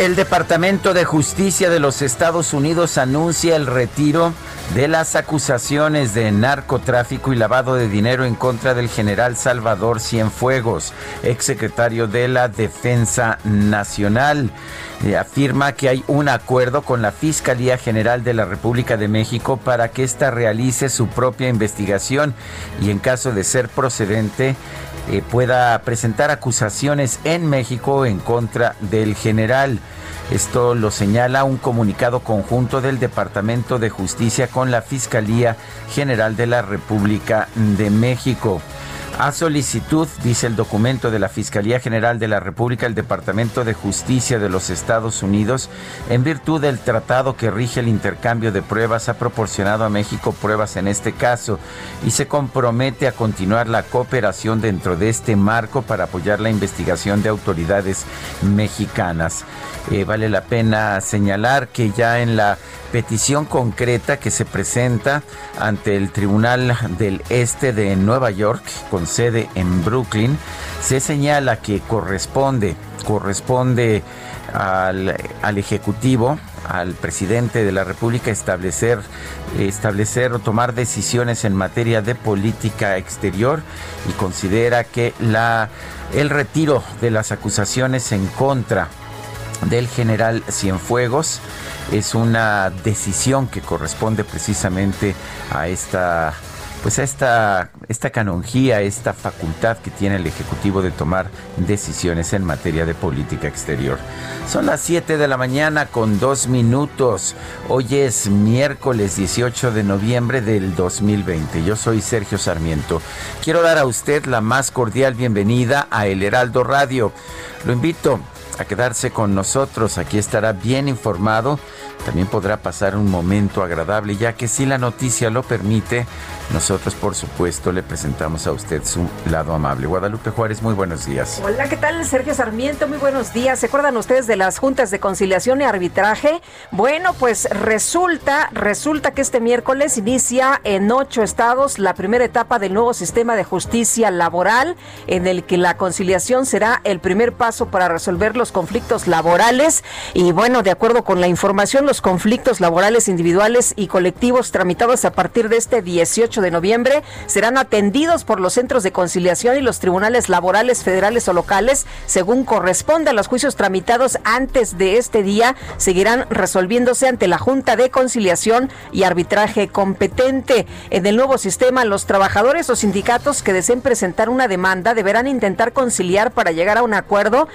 El Departamento de Justicia de los Estados Unidos anuncia el retiro de las acusaciones de narcotráfico y lavado de dinero en contra del general Salvador Cienfuegos, exsecretario de la Defensa Nacional. Eh, afirma que hay un acuerdo con la Fiscalía General de la República de México para que ésta realice su propia investigación y en caso de ser procedente eh, pueda presentar acusaciones en México en contra del general. Esto lo señala un comunicado conjunto del Departamento de Justicia con la Fiscalía General de la República de México. A solicitud, dice el documento de la Fiscalía General de la República, el Departamento de Justicia de los Estados Unidos, en virtud del tratado que rige el intercambio de pruebas, ha proporcionado a México pruebas en este caso y se compromete a continuar la cooperación dentro de este marco para apoyar la investigación de autoridades mexicanas. Eh, vale la pena señalar que ya en la petición concreta que se presenta ante el Tribunal del Este de Nueva York, con sede en Brooklyn, se señala que corresponde, corresponde al, al Ejecutivo, al presidente de la República establecer, establecer o tomar decisiones en materia de política exterior y considera que la, el retiro de las acusaciones en contra del general Cienfuegos es una decisión que corresponde precisamente a esta pues a esta, esta canonjía, esta facultad que tiene el Ejecutivo de tomar decisiones en materia de política exterior. Son las 7 de la mañana con dos minutos. Hoy es miércoles 18 de noviembre del 2020. Yo soy Sergio Sarmiento. Quiero dar a usted la más cordial bienvenida a El Heraldo Radio. Lo invito quedarse con nosotros. Aquí estará bien informado. También podrá pasar un momento agradable, ya que si la noticia lo permite, nosotros por supuesto le presentamos a usted su lado amable. Guadalupe Juárez, muy buenos días. Hola, ¿qué tal? Sergio Sarmiento, muy buenos días. ¿Se acuerdan ustedes de las juntas de conciliación y arbitraje? Bueno, pues resulta, resulta que este miércoles inicia en ocho estados la primera etapa del nuevo sistema de justicia laboral, en el que la conciliación será el primer paso para resolver los conflictos laborales. Y bueno, de acuerdo con la información, los conflictos laborales individuales y colectivos tramitados a partir de este 18 de noviembre serán atendidos por los centros de conciliación y los tribunales laborales federales o locales según corresponde a los juicios tramitados antes de este día seguirán resolviéndose ante la Junta de Conciliación y Arbitraje competente. En el nuevo sistema, los trabajadores o sindicatos que deseen presentar una demanda deberán intentar conciliar para llegar a un acuerdo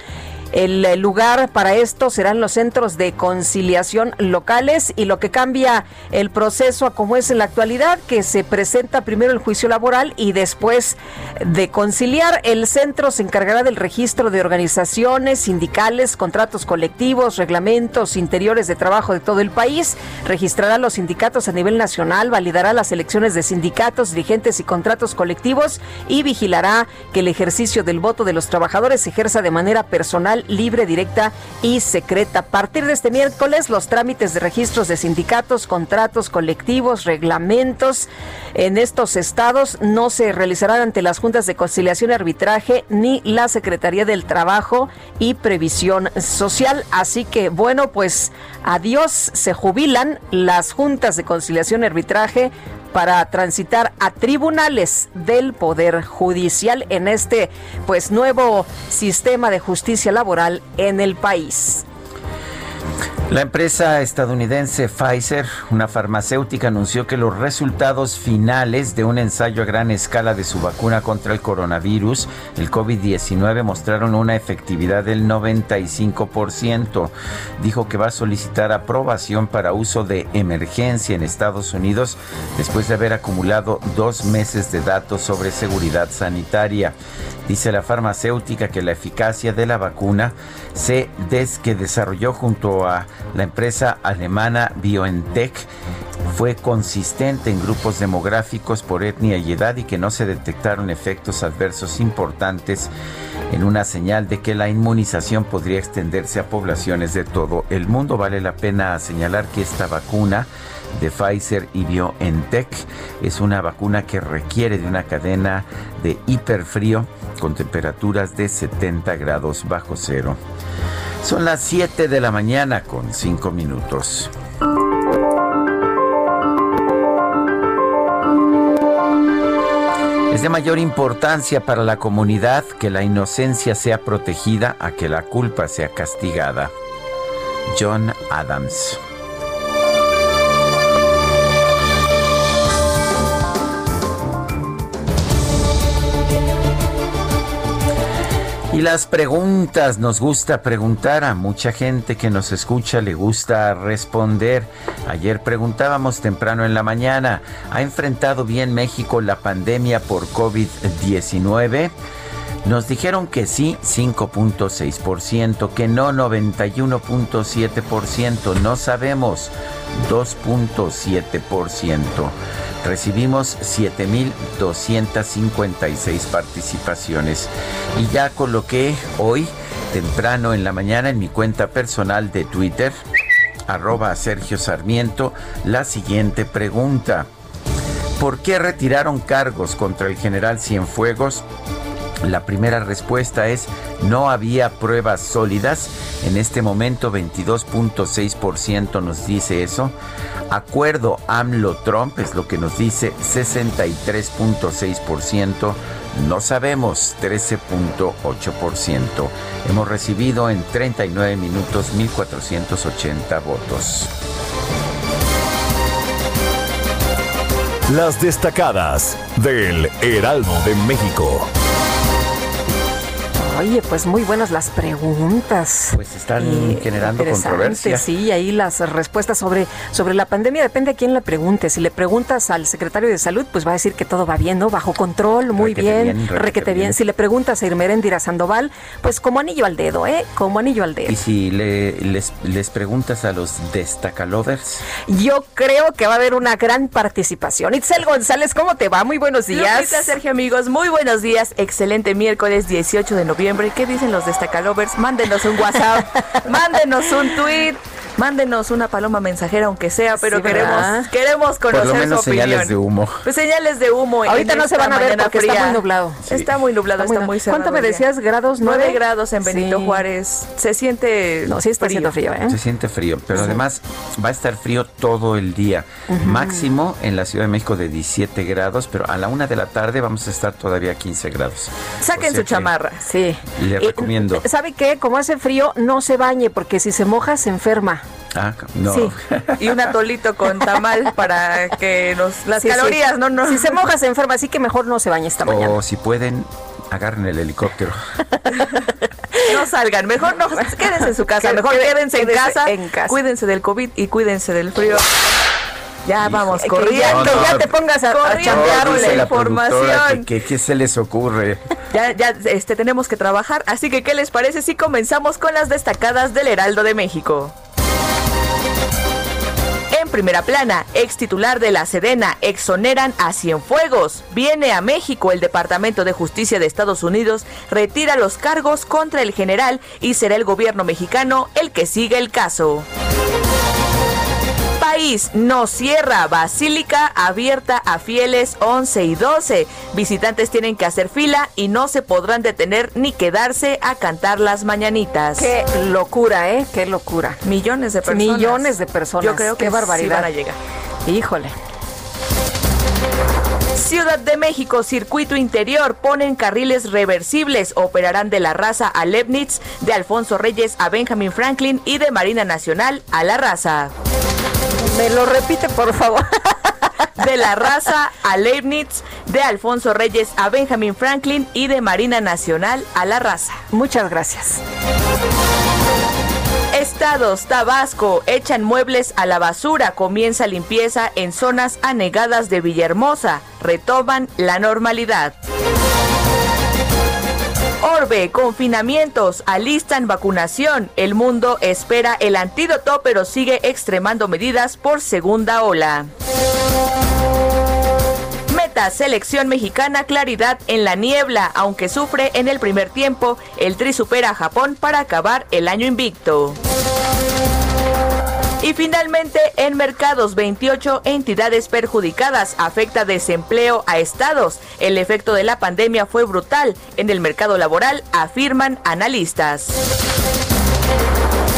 el lugar para esto serán los centros de conciliación locales y lo que cambia el proceso a como es en la actualidad, que se presenta primero el juicio laboral y después de conciliar, el centro se encargará del registro de organizaciones sindicales, contratos colectivos, reglamentos interiores de trabajo de todo el país, registrará los sindicatos a nivel nacional, validará las elecciones de sindicatos, dirigentes y contratos colectivos y vigilará que el ejercicio del voto de los trabajadores se ejerza de manera personal libre, directa y secreta. A partir de este miércoles, los trámites de registros de sindicatos, contratos colectivos, reglamentos en estos estados no se realizarán ante las juntas de conciliación y arbitraje ni la Secretaría del Trabajo y Previsión Social. Así que, bueno, pues adiós, se jubilan las juntas de conciliación y arbitraje para transitar a tribunales del Poder Judicial en este pues nuevo sistema de justicia laboral en el país. La empresa estadounidense Pfizer, una farmacéutica, anunció que los resultados finales de un ensayo a gran escala de su vacuna contra el coronavirus, el COVID-19, mostraron una efectividad del 95%. Dijo que va a solicitar aprobación para uso de emergencia en Estados Unidos después de haber acumulado dos meses de datos sobre seguridad sanitaria. Dice la farmacéutica que la eficacia de la vacuna se des que desarrolló junto a la empresa alemana BioNTech fue consistente en grupos demográficos por etnia y edad y que no se detectaron efectos adversos importantes en una señal de que la inmunización podría extenderse a poblaciones de todo el mundo. Vale la pena señalar que esta vacuna de Pfizer y BioNTech es una vacuna que requiere de una cadena de hiperfrío con temperaturas de 70 grados bajo cero. Son las 7 de la mañana con 5 minutos. Es de mayor importancia para la comunidad que la inocencia sea protegida a que la culpa sea castigada. John Adams. Y las preguntas, nos gusta preguntar a mucha gente que nos escucha, le gusta responder. Ayer preguntábamos temprano en la mañana, ¿ha enfrentado bien México la pandemia por COVID-19? Nos dijeron que sí, 5.6%, que no, 91.7%, no sabemos, 2.7%. Recibimos 7.256 participaciones y ya coloqué hoy, temprano en la mañana, en mi cuenta personal de Twitter, arroba Sergio Sarmiento, la siguiente pregunta. ¿Por qué retiraron cargos contra el general Cienfuegos? La primera respuesta es no había pruebas sólidas. En este momento 22.6% nos dice eso. Acuerdo AMLO-Trump es lo que nos dice 63.6%. No sabemos 13.8%. Hemos recibido en 39 minutos 1.480 votos. Las destacadas del Heraldo de México. Oye, pues muy buenas las preguntas. Pues están generando controversia. Sí, ahí las respuestas sobre, sobre la pandemia depende a quién le pregunte. Si le preguntas al secretario de salud, pues va a decir que todo va bien, ¿no? Bajo control, muy bien, requete, bien. Si le preguntas a Irmerendira Sandoval, pues como anillo al dedo, ¿eh? Como anillo al dedo. ¿Y si le, les, les preguntas a los destacalovers? Yo creo que va a haber una gran participación. Itzel González, ¿cómo te va? Muy buenos días. Lupita, Sergio, amigos, muy buenos días. Excelente miércoles 18 de noviembre ¿Qué dicen los destacalovers? Mándenos un WhatsApp, mándenos un tweet. Mándenos una paloma mensajera, aunque sea, pero queremos, queremos conocer Por lo menos su opinión. señales de humo. Pues señales de humo. Ahorita no se van a ver porque está muy nublado. Está muy nublado, está muy, cerrado. ¿Cuánto me decías grados? ¿Nueve? grados en Benito Juárez. Se siente No, sí está frío. frío, ¿eh? Se siente frío, pero además va a estar frío todo el día. Máximo en la Ciudad de México de 17 grados, pero a la una de la tarde vamos a estar todavía a 15 grados. Saquen su chamarra. Sí. Le recomiendo. ¿Sabe qué? Como hace frío, no se bañe porque si se moja se enferma. Ah, no. Sí. Y un atolito con tamal para que nos, las calorías no, no. Si se moja se enferma, así que mejor no se bañe esta mañana. O si pueden, agarren el helicóptero. no salgan, mejor no, quédense en su casa, mejor quédense, en, casa, en casa, cuídense del COVID y cuídense del frío. Ya vamos corriendo, ya te pongas a, a chambear la, información. ¿Qué, ¿Qué, se les ocurre? Ya, ya este, tenemos que trabajar, así que ¿qué les parece si comenzamos con las destacadas del Heraldo de México? En primera plana, ex titular de la Sedena exoneran a Cienfuegos. Viene a México el Departamento de Justicia de Estados Unidos, retira los cargos contra el general y será el gobierno mexicano el que siga el caso país no cierra. Basílica abierta a fieles 11 y 12. Visitantes tienen que hacer fila y no se podrán detener ni quedarse a cantar las mañanitas. Qué locura, ¿eh? Qué locura. Millones de personas. Millones de personas. Yo creo que Qué barbaridad. van a llegar. Híjole. Ciudad de México, circuito interior, ponen carriles reversibles, operarán de la raza a Leibniz, de Alfonso Reyes a Benjamin Franklin y de Marina Nacional a la raza. Me lo repite, por favor. De la raza a Leibniz, de Alfonso Reyes a Benjamin Franklin y de Marina Nacional a la raza. Muchas gracias. Estados, Tabasco, echan muebles a la basura, comienza limpieza en zonas anegadas de Villahermosa, retoman la normalidad. Orbe, confinamientos, alistan vacunación. El mundo espera el antídoto, pero sigue extremando medidas por segunda ola. Meta, selección mexicana, claridad en la niebla. Aunque sufre en el primer tiempo, el Tri supera a Japón para acabar el año invicto. Y finalmente, en mercados, 28 entidades perjudicadas. Afecta desempleo a estados. El efecto de la pandemia fue brutal en el mercado laboral, afirman analistas.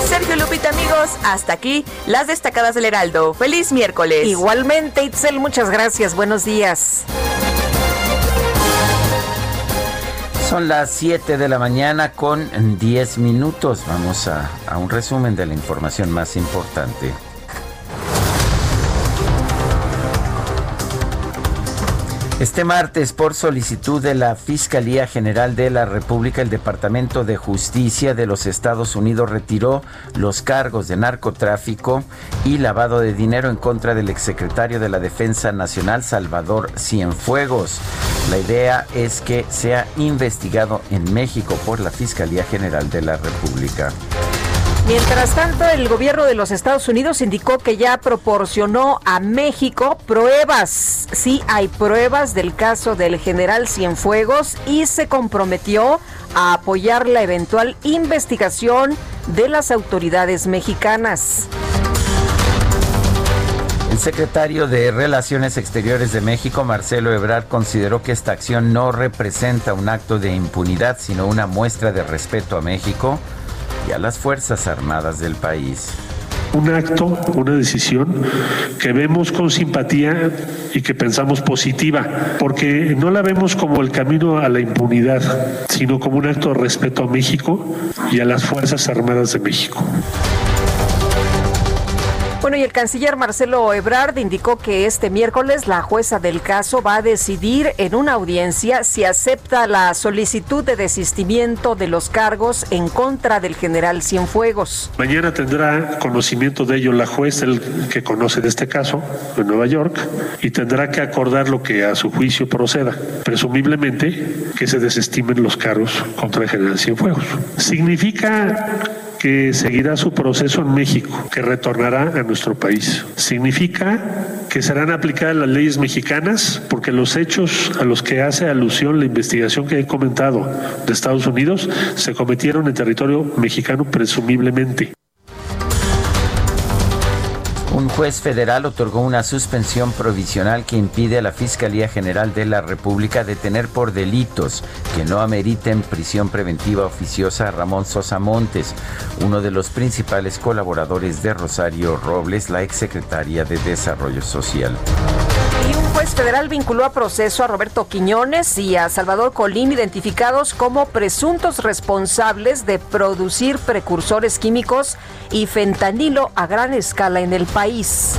Sergio Lupita, amigos, hasta aquí las destacadas del Heraldo. Feliz miércoles. Igualmente, Itzel, muchas gracias. Buenos días. Son las 7 de la mañana con 10 minutos. Vamos a, a un resumen de la información más importante. Este martes, por solicitud de la Fiscalía General de la República, el Departamento de Justicia de los Estados Unidos retiró los cargos de narcotráfico y lavado de dinero en contra del exsecretario de la Defensa Nacional, Salvador Cienfuegos. La idea es que sea investigado en México por la Fiscalía General de la República. Mientras tanto, el gobierno de los Estados Unidos indicó que ya proporcionó a México pruebas. Sí, hay pruebas del caso del general Cienfuegos y se comprometió a apoyar la eventual investigación de las autoridades mexicanas. El secretario de Relaciones Exteriores de México, Marcelo Ebrard, consideró que esta acción no representa un acto de impunidad, sino una muestra de respeto a México a las Fuerzas Armadas del país. Un acto, una decisión que vemos con simpatía y que pensamos positiva, porque no la vemos como el camino a la impunidad, sino como un acto de respeto a México y a las Fuerzas Armadas de México. Bueno, y el canciller Marcelo Ebrard indicó que este miércoles la jueza del caso va a decidir en una audiencia si acepta la solicitud de desistimiento de los cargos en contra del general Cienfuegos. Mañana tendrá conocimiento de ello la jueza, el que conoce de este caso, en Nueva York, y tendrá que acordar lo que a su juicio proceda, presumiblemente que se desestimen los cargos contra el general Cienfuegos. Significa que seguirá su proceso en México, que retornará a nuestro país. Significa que serán aplicadas las leyes mexicanas porque los hechos a los que hace alusión la investigación que he comentado de Estados Unidos se cometieron en territorio mexicano presumiblemente. Un juez federal otorgó una suspensión provisional que impide a la Fiscalía General de la República detener por delitos que no ameriten prisión preventiva oficiosa a Ramón Sosa Montes, uno de los principales colaboradores de Rosario Robles, la exsecretaria de Desarrollo Social. Y un juez federal vinculó a proceso a Roberto Quiñones y a Salvador Colín, identificados como presuntos responsables de producir precursores químicos y fentanilo a gran escala en el país.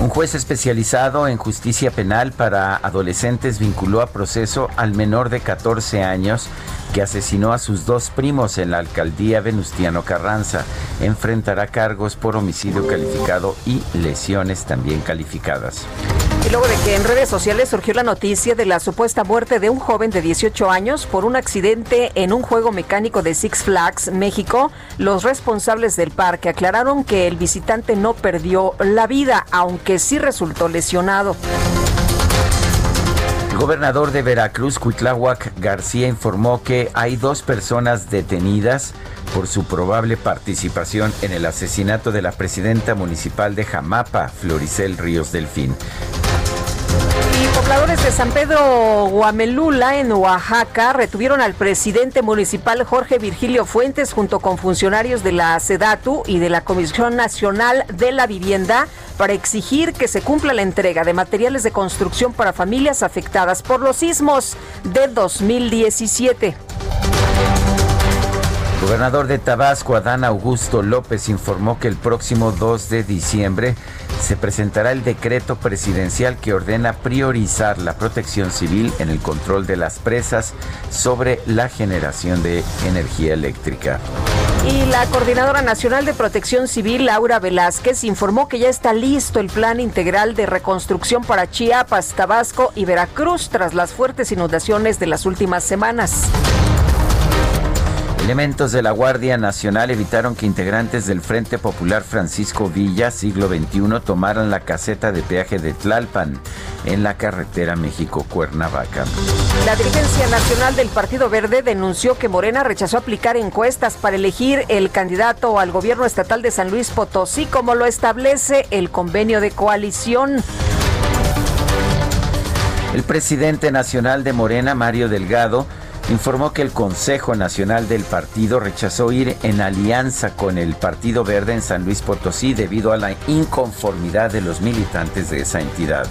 Un juez especializado en justicia penal para adolescentes vinculó a proceso al menor de 14 años que asesinó a sus dos primos en la alcaldía Venustiano Carranza. Enfrentará cargos por homicidio calificado y lesiones también calificadas. Y luego de que en redes sociales surgió la noticia de la supuesta muerte de un joven de 18 años por un accidente en un juego mecánico de Six Flags, México, los responsables del parque aclararon que el visitante no perdió la vida, aunque sí resultó lesionado. El gobernador de Veracruz, Cuitláhuac García, informó que hay dos personas detenidas por su probable participación en el asesinato de la presidenta municipal de Jamapa, Floricel Ríos Delfín. Y Pobladores de San Pedro Guamelula, en Oaxaca, retuvieron al presidente municipal Jorge Virgilio Fuentes junto con funcionarios de la SEDATU y de la Comisión Nacional de la Vivienda para exigir que se cumpla la entrega de materiales de construcción para familias afectadas por los sismos de 2017. El gobernador de Tabasco, Adán Augusto López, informó que el próximo 2 de diciembre se presentará el decreto presidencial que ordena priorizar la protección civil en el control de las presas sobre la generación de energía eléctrica. Y la Coordinadora Nacional de Protección Civil, Laura Velázquez, informó que ya está listo el plan integral de reconstrucción para Chiapas, Tabasco y Veracruz tras las fuertes inundaciones de las últimas semanas. Elementos de la Guardia Nacional evitaron que integrantes del Frente Popular Francisco Villa, siglo XXI, tomaran la caseta de peaje de Tlalpan en la carretera México-Cuernavaca. La dirigencia nacional del Partido Verde denunció que Morena rechazó aplicar encuestas para elegir el candidato al gobierno estatal de San Luis Potosí, como lo establece el convenio de coalición. El presidente nacional de Morena, Mario Delgado, informó que el Consejo Nacional del Partido rechazó ir en alianza con el Partido Verde en San Luis Potosí debido a la inconformidad de los militantes de esa entidad.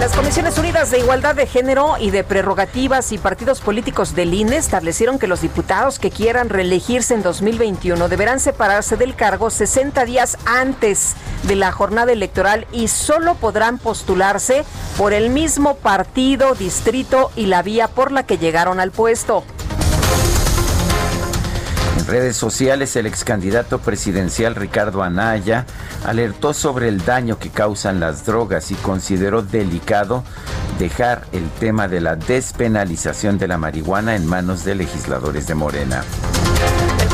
Las Comisiones Unidas de Igualdad de Género y de Prerrogativas y partidos políticos del INE establecieron que los diputados que quieran reelegirse en 2021 deberán separarse del cargo 60 días antes de la jornada electoral y solo podrán postularse por el mismo partido, distrito y la vía por la que llegaron al puesto. Redes sociales, el ex candidato presidencial Ricardo Anaya alertó sobre el daño que causan las drogas y consideró delicado dejar el tema de la despenalización de la marihuana en manos de legisladores de Morena.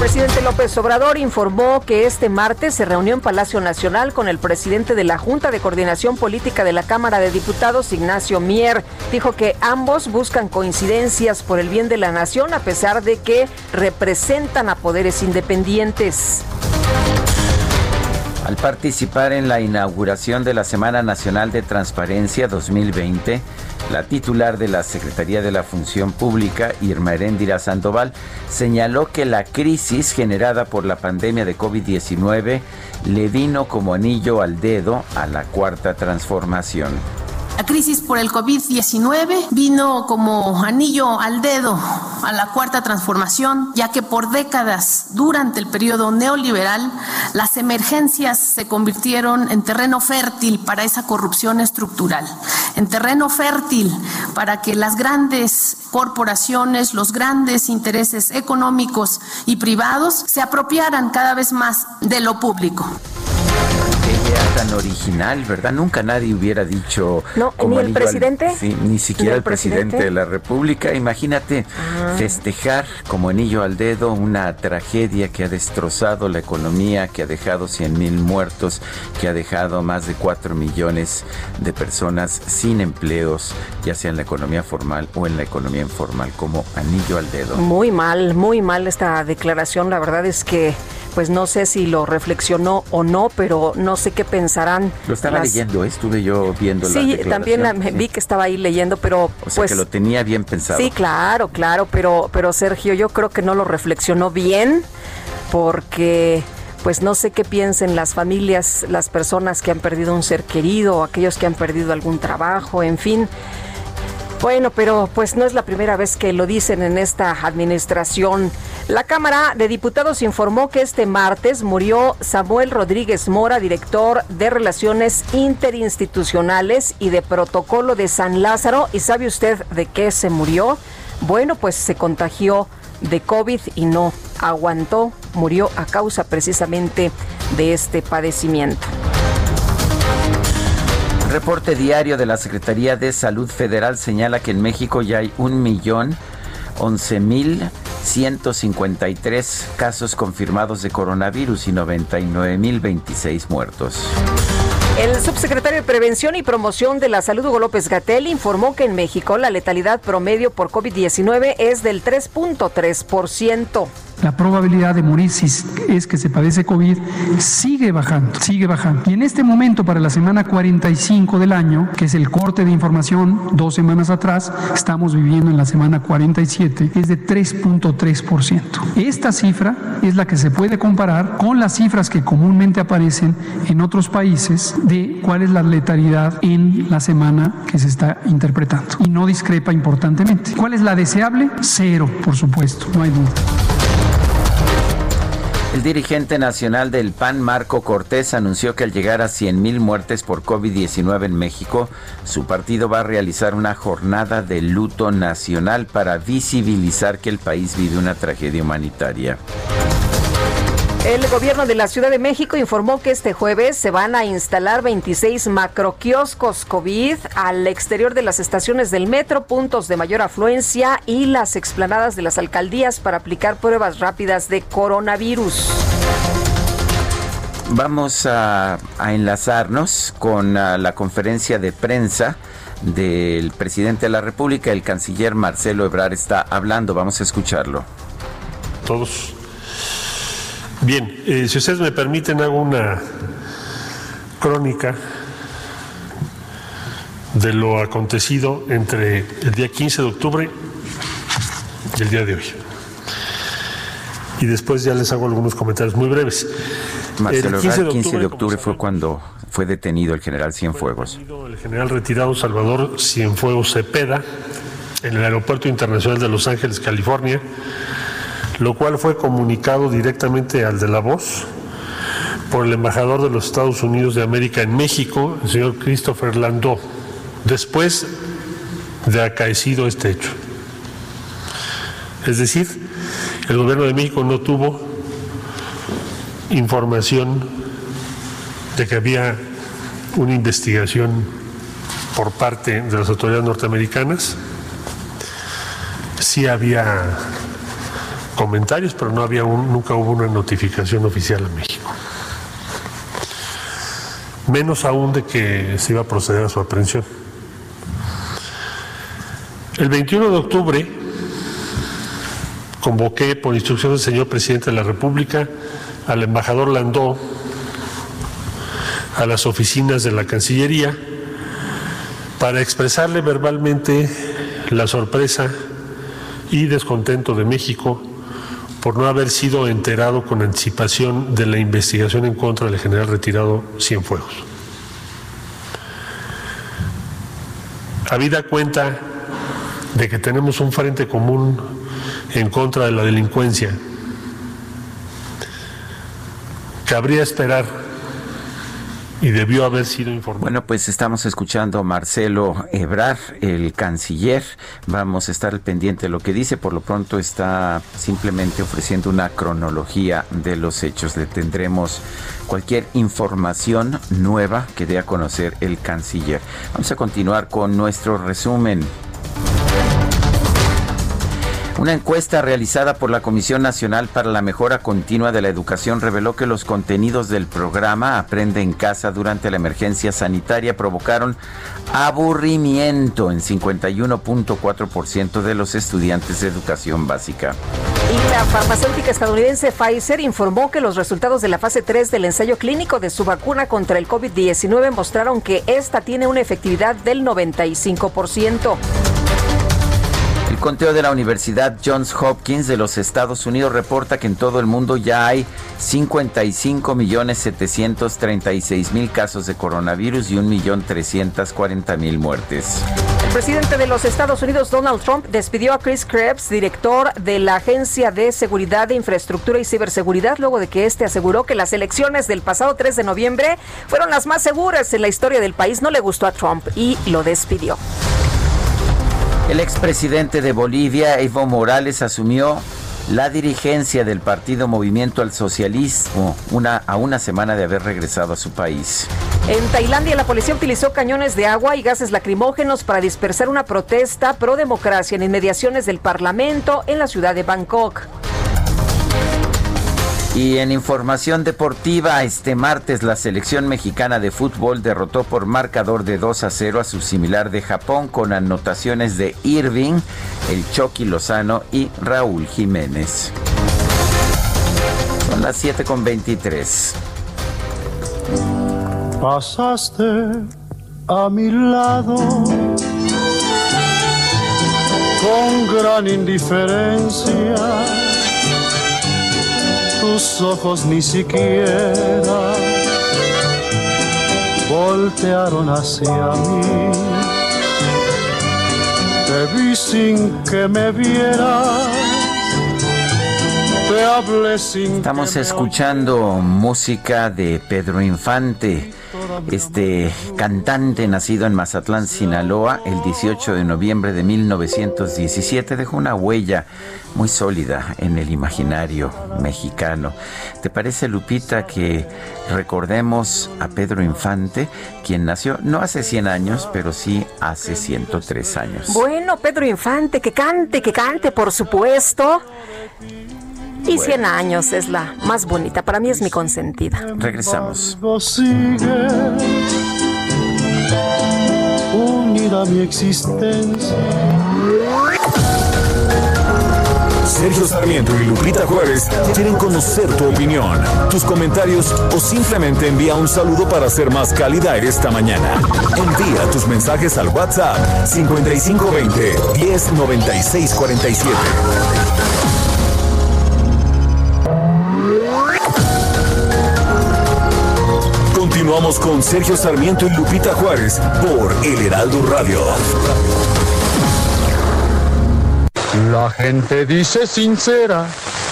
Presidente López Obrador informó que este martes se reunió en Palacio Nacional con el presidente de la Junta de Coordinación Política de la Cámara de Diputados, Ignacio Mier. Dijo que ambos buscan coincidencias por el bien de la nación a pesar de que representan a poderes independientes. Al participar en la inauguración de la Semana Nacional de Transparencia 2020, la titular de la Secretaría de la Función Pública, Irma Heréndira Sandoval, señaló que la crisis generada por la pandemia de COVID-19 le vino como anillo al dedo a la cuarta transformación. La crisis por el COVID-19 vino como anillo al dedo a la cuarta transformación, ya que por décadas durante el periodo neoliberal las emergencias se convirtieron en terreno fértil para esa corrupción estructural, en terreno fértil para que las grandes corporaciones, los grandes intereses económicos y privados se apropiaran cada vez más de lo público tan original, ¿verdad? Nunca nadie hubiera dicho. No, ni el presidente. sí, ni siquiera el presidente? de la República. Imagínate ah. festejar como anillo al dedo una tragedia que ha destrozado la economía, que ha dejado 100 mil muertos, que ha dejado más de 4 millones de personas sin empleos, ya sea en la economía formal o en la economía informal, como anillo al dedo. Muy mal, muy mal esta declaración. La verdad es que pues no sé si lo reflexionó o no, pero no sé qué pensarán. Lo estaba leyendo, ¿eh? estuve yo viendo sí, la también vi que estaba ahí leyendo, pero o sea que pues lo tenía bien pensado. Sí, claro, claro, pero pero Sergio, yo creo que no lo reflexionó bien porque pues no sé qué piensen las familias, las personas que han perdido un ser querido, aquellos que han perdido algún trabajo, en fin. Bueno, pero pues no es la primera vez que lo dicen en esta administración. La Cámara de Diputados informó que este martes murió Samuel Rodríguez Mora, director de Relaciones Interinstitucionales y de Protocolo de San Lázaro. ¿Y sabe usted de qué se murió? Bueno, pues se contagió de COVID y no aguantó, murió a causa precisamente de este padecimiento. Reporte diario de la Secretaría de Salud Federal señala que en México ya hay un millón once mil 153 casos confirmados de coronavirus y 99.026 muertos. El subsecretario de Prevención y Promoción de la Salud, Hugo López Gatel, informó que en México la letalidad promedio por COVID-19 es del 3.3%. la probabilidad de morir si es que se padece COVID sigue bajando, sigue bajando. Y en este momento, para la semana 45 del año, que es el corte de información dos semanas atrás, estamos viviendo en la semana 47, es de 3.3%. Esta cifra es la que se puede comparar con las cifras que comúnmente aparecen en otros países de cuál es la letalidad en la semana que se está interpretando. Y no discrepa importantemente. ¿Cuál es la deseable? Cero, por supuesto, no hay duda. El dirigente nacional del PAN, Marco Cortés, anunció que al llegar a 100.000 muertes por COVID-19 en México, su partido va a realizar una jornada de luto nacional para visibilizar que el país vive una tragedia humanitaria. El gobierno de la Ciudad de México informó que este jueves se van a instalar 26 macroquioscos COVID al exterior de las estaciones del metro, puntos de mayor afluencia y las explanadas de las alcaldías para aplicar pruebas rápidas de coronavirus. Vamos a, enlazarnos con ah, la conferencia de prensa del presidente de la República, el canciller Marcelo Ebrard está hablando. Vamos a escucharlo. Todos Bien, eh, si ustedes me permiten, hago una crónica de lo acontecido entre el día 15 de octubre y el día de hoy. Y después ya les hago algunos comentarios muy breves. Marcelo, el 15 de, 15 de octubre fue cuando fue detenido el general Cienfuegos. El general retirado Salvador Cienfuegos Cepeda en el Aeropuerto Internacional de Los Ángeles, California lo cual fue comunicado directamente al de la voz por el embajador de los Estados Unidos de América en México, el señor Christopher Landau, después de acaecido este hecho. Es decir, el gobierno de México no tuvo información de que había una investigación por parte de las autoridades norteamericanas. Sí había comentarios, pero no había nunca hubo una notificación oficial a México. Menos aún de que se iba a proceder a su aprehensión. El 21 de octubre convoqué por instrucción del señor presidente de la República al embajador Landó a las oficinas de la Cancillería para expresarle verbalmente la sorpresa y descontento de México por no haber sido enterado con anticipación de la investigación en contra del general retirado Cienfuegos. Habida cuenta de que tenemos un frente común en contra de la delincuencia, cabría esperar y debió haber sido informado. Bueno, pues estamos escuchando a Marcelo Ebrar, el canciller. Vamos a estar pendiente de lo que dice. Por lo pronto está simplemente ofreciendo una cronología de los hechos. Le tendremos cualquier información nueva que dé a conocer el canciller. Vamos a continuar con nuestro resumen. Una encuesta realizada por la Comisión Nacional para la Mejora Continua de la Educación reveló que los contenidos del programa Aprende en Casa durante la emergencia sanitaria provocaron aburrimiento en 51.4% de los estudiantes de educación básica. Y la farmacéutica estadounidense Pfizer informó que los resultados de la fase 3 del ensayo clínico de su vacuna contra el COVID-19 mostraron que esta tiene una efectividad del 95% conteo de la Universidad Johns Hopkins de los Estados Unidos reporta que en todo el mundo ya hay 55 millones 736 mil casos de coronavirus y 1 millón 340 mil muertes. El presidente de los Estados Unidos, Donald Trump, despidió a Chris Krebs, director de la Agencia de Seguridad de Infraestructura y Ciberseguridad, luego de que este aseguró que las elecciones del pasado 3 de noviembre fueron las más seguras en la historia del país. No le gustó a Trump y lo despidió. El expresidente de Bolivia, Evo Morales, asumió la dirigencia del partido Movimiento al Socialismo una, a una semana de haber regresado a su país. En Tailandia, la policía utilizó cañones de agua y gases lacrimógenos para dispersar una protesta pro democracia en inmediaciones del Parlamento en la ciudad de Bangkok. Y en información deportiva, este martes la selección mexicana de fútbol derrotó por marcador de 2 a 0 a su similar de Japón con anotaciones de Irving, el Chucky Lozano y Raúl Jiménez. Son las 7 con 23. Pasaste a mi lado con gran indiferencia. Tus ojos ni siquiera voltearon hacia mí. Te vi sin que me vieras. Te hablé sin Estamos que me escuchando música de Pedro Infante, este cantante nacido en Mazatlán, Sinaloa, el 18 de noviembre de 1917, dejó una huella muy sólida en el imaginario mexicano. ¿Te parece, Lupita, que recordemos a Pedro Infante, quien nació no hace 100 años, pero sí hace 103 años? Bueno, Pedro Infante, que cante, que cante, por supuesto. Y 100 años es la más bonita. Para mí es mi consentida. Regresamos. sigue unida a mi existencia. Sergio Sarmiento y Lupita Juárez quieren conocer tu opinión, tus comentarios o simplemente envía un saludo para ser más cálida esta mañana. Envía tus mensajes al WhatsApp 5520 109647. Con Sergio Sarmiento y Lupita Juárez por El Heraldo Radio. La gente dice sincera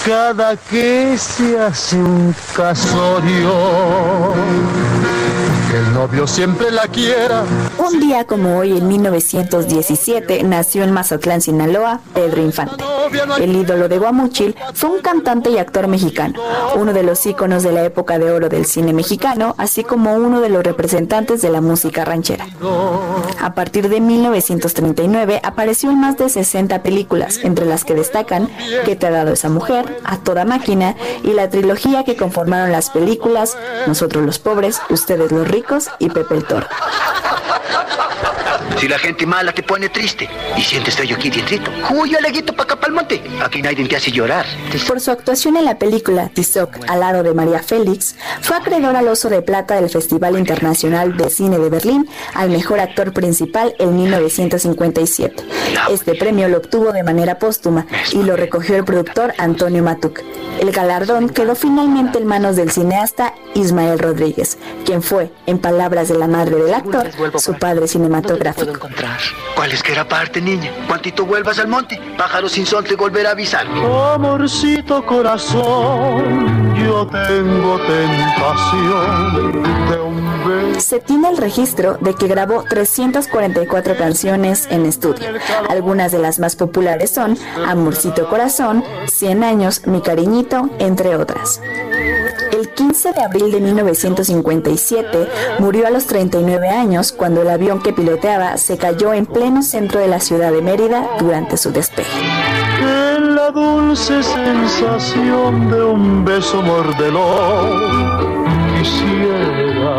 cada que se hace un casorio. El novio siempre la quiera. Un día como hoy, en 1917, nació en Mazatlán, Sinaloa, Pedro Infante. El ídolo de Guamuchil fue un cantante y actor mexicano, uno de los íconos de la época de oro del cine mexicano, así como uno de los representantes de la música ranchera. A partir de 1939 apareció en más de 60 películas, entre las que destacan ¿Qué te ha dado esa mujer?, A toda máquina y la trilogía que conformaron las películas Nosotros los pobres, Ustedes los ricos y Pepe el Toro. Si la gente mala te pone triste y sientes feo aquí dientito, huyo aleguito para acá pa'l monte. Aquí nadie te hace llorar. Por su actuación en la película Tizoc al lado de María Félix, fue acreedor al Oso de Plata del Festival Internacional de Cine de Berlín al mejor actor principal en 1957. Este premio lo obtuvo de manera póstuma y lo recogió el productor Antonio Matuk. El galardón quedó finalmente en manos del cineasta Ismael Rodríguez, quien fue, en palabras de la madre del actor, su padre cinematográfico. Encontrar. Cualesquiera parte, niña. Cuantito vuelvas al monte, pájaro sin sol te volverá a avisar. Amorcito corazón, yo tengo tentación de un beso. Se tiene el registro de que grabó 344 canciones en estudio. Algunas de las más populares son Amorcito Corazón, 100 años, Mi Cariñito, entre otras. El 15 de abril de 1957 murió a los 39 años cuando el avión que piloteaba se cayó en pleno centro de la ciudad de Mérida durante su despegue. La dulce sensación de un beso mordelón quisiera.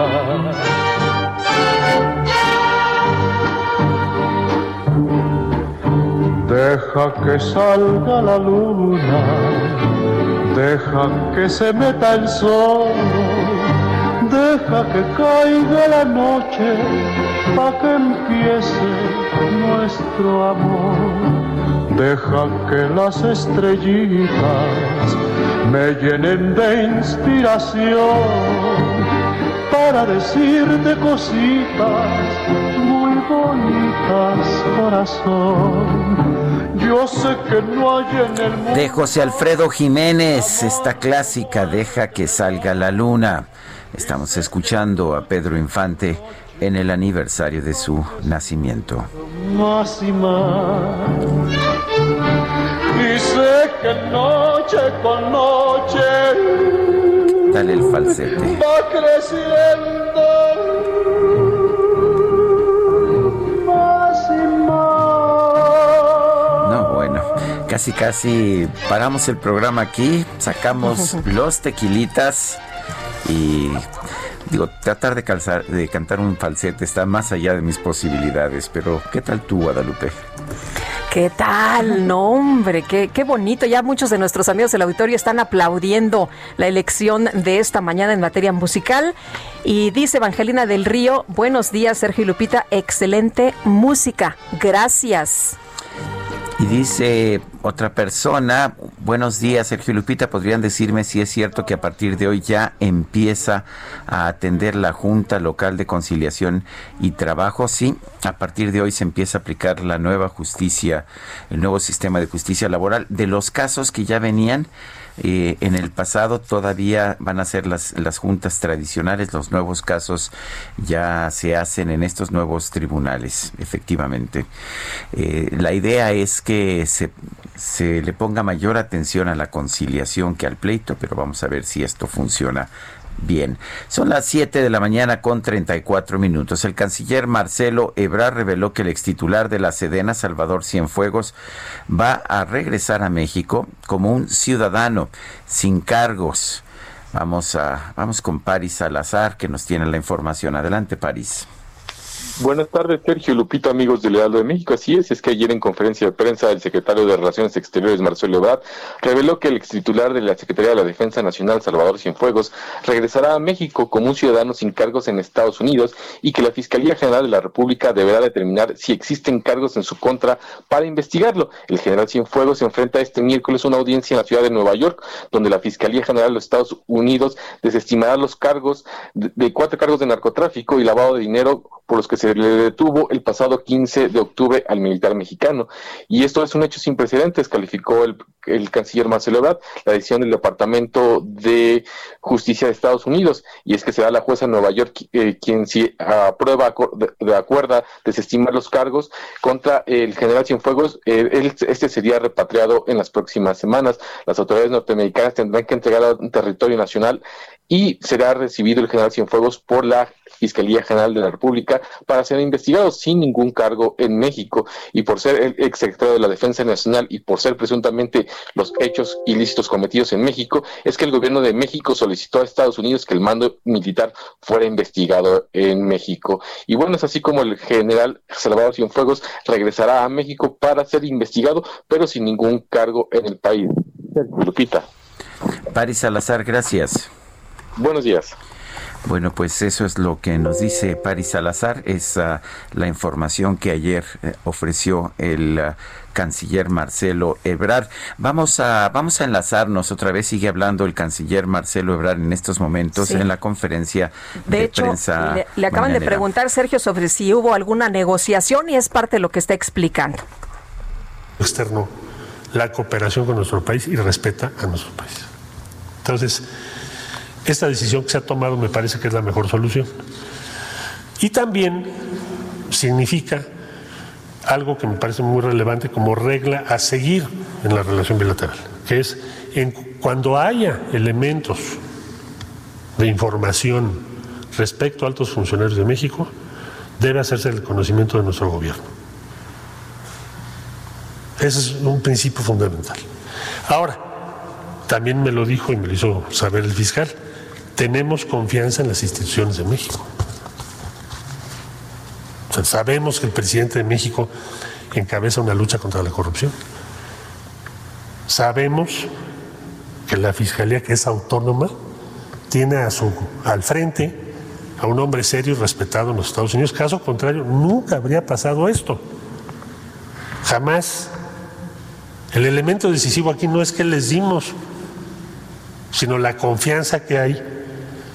Deja que salga la luna, deja que se meta el sol, deja que caiga la noche, pa' que empiece nuestro amor. Deja que las estrellitas me llenen de inspiración para decirte cositas muy bonitas, corazón. Yo sé que no hay en el mundo. De José Alfredo Jiménez, esta clásica Deja que salga la luna. Estamos escuchando a Pedro Infante en el aniversario de su nacimiento. más y más. Sé que noche con noche Dale el falsete. va creciendo más y más. No, bueno, casi casi paramos el programa aquí, sacamos los tequilitas y digo, tratar de calzar, de cantar un falsete está más allá de mis posibilidades, pero ¿qué tal tú, Guadalupe? ¿Qué tal? No, hombre, qué, qué bonito. Ya muchos de nuestros amigos del auditorio están aplaudiendo la elección de esta mañana en materia musical. Y dice Evangelina del Río, buenos días, Sergio y Lupita, excelente música. Gracias. Y dice otra persona, buenos días Sergio Lupita, ¿podrían decirme si es cierto que a partir de hoy ya empieza a atender la Junta Local de Conciliación y Trabajo? Sí, a partir de hoy se empieza a aplicar la nueva justicia, el nuevo sistema de justicia laboral. De los casos que ya venían, eh, en el pasado todavía van a ser las, juntas tradicionales, los nuevos casos ya se hacen en estos nuevos tribunales, efectivamente. Eh, la idea es que se le ponga mayor atención a la conciliación que al pleito, pero vamos a ver si esto funciona Bien, son las 7 de la mañana con 34 minutos. El canciller Marcelo Ebrard reveló que el extitular de la Sedena, Salvador Cienfuegos, va a regresar a México como un ciudadano sin cargos. Vamos a vamos con Paris Salazar que nos tiene la información. Adelante, París. Buenas tardes, Sergio Lupito, amigos del Lealdo de México. Así es, es que ayer en conferencia de prensa el secretario de Relaciones Exteriores, Marcelo Ebrard, reveló que el extitular de la Secretaría de la Defensa Nacional, Salvador Cienfuegos, regresará a México como un ciudadano sin cargos en Estados Unidos y que la Fiscalía General de la República deberá determinar si existen cargos en su contra para investigarlo. El general Cienfuegos se enfrenta este miércoles a una audiencia en la ciudad de Nueva York, donde la Fiscalía General de los Estados Unidos desestimará los cargos de, de cuatro cargos de narcotráfico y lavado de dinero por los que se le detuvo el pasado 15 de octubre al militar mexicano. Y esto es un hecho sin precedentes, calificó el, el canciller Marcelo Ebrard, la decisión del Departamento de Justicia de Estados Unidos. Y es que será la jueza de Nueva York eh, quien si aprueba de, acuerdo desestimar los cargos contra el general Cienfuegos, eh, él, este sería repatriado en las próximas semanas. Las autoridades norteamericanas tendrán que entregar a un territorio nacional y será recibido el general Cienfuegos por la Fiscalía General de la República para ser investigado sin ningún cargo en México y por ser el exsecretario de la Defensa Nacional y por ser presuntamente los hechos ilícitos cometidos en México, es que el gobierno de México solicitó a Estados Unidos que el mando militar fuera investigado en México. Y bueno, es así como el general Salvador Cienfuegos regresará a México para ser investigado, pero sin ningún cargo en el país. Lupita. Paris Salazar, gracias. Buenos días. Bueno, pues eso es lo que nos dice Paris Salazar, es uh, la información que ayer eh, ofreció el uh, canciller Marcelo Ebrard. Vamos a vamos a enlazarnos otra vez sigue hablando el canciller Marcelo Ebrard en estos momentos sí. en la conferencia de, de hecho, prensa. Le, le acaban mañanera. de preguntar Sergio sobre si hubo alguna negociación y es parte de lo que está explicando. Externo la cooperación con nuestro país y respeta a nuestro país. Entonces, esta decisión que se ha tomado me parece que es la mejor solución. Y también significa algo que me parece muy relevante como regla a seguir en la relación bilateral, que es en, cuando haya elementos de información respecto a altos funcionarios de México, debe hacerse el conocimiento de nuestro gobierno. Ese es un principio fundamental. Ahora, también me lo dijo y me lo hizo saber el fiscal, tenemos confianza en las instituciones de México. Sabemos que el presidente de México encabeza una lucha contra la corrupción. Sabemos que la fiscalía, que es autónoma, tiene al frente a un hombre serio y respetado en los Estados Unidos. Caso contrario, nunca habría pasado esto. Jamás. El elemento decisivo aquí no es que les dimos, sino la confianza que hay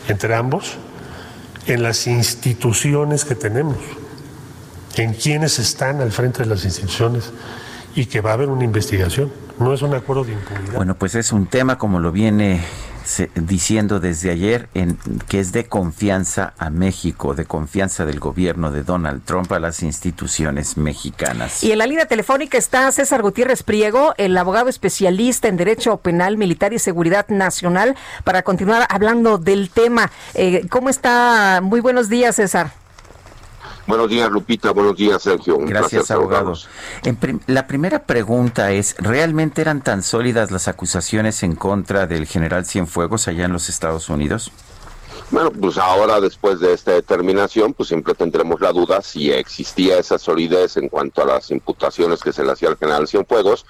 entre ambos en las instituciones que tenemos, en quienes están al frente de las instituciones y que va a haber una investigación. No es un acuerdo de impunidad. Bueno, pues es un tema como lo viene diciendo desde ayer en, que es de confianza a México, de confianza del gobierno de Donald Trump a las instituciones mexicanas. Y en la línea telefónica está César Gutiérrez Priego, el abogado especialista en Derecho Penal, Militar y Seguridad Nacional, para continuar hablando del tema. Eh, ¿Cómo está? Muy buenos días, César. Buenos días, Lupita. Buenos días, Sergio. Un Gracias, abogado. Prim la primera pregunta es, ¿realmente eran tan sólidas las acusaciones en contra del general Cienfuegos allá en los Estados Unidos? Bueno, pues ahora después de esta determinación, pues siempre tendremos la duda si existía esa solidez en cuanto a las imputaciones que se le hacía al general Cienfuegos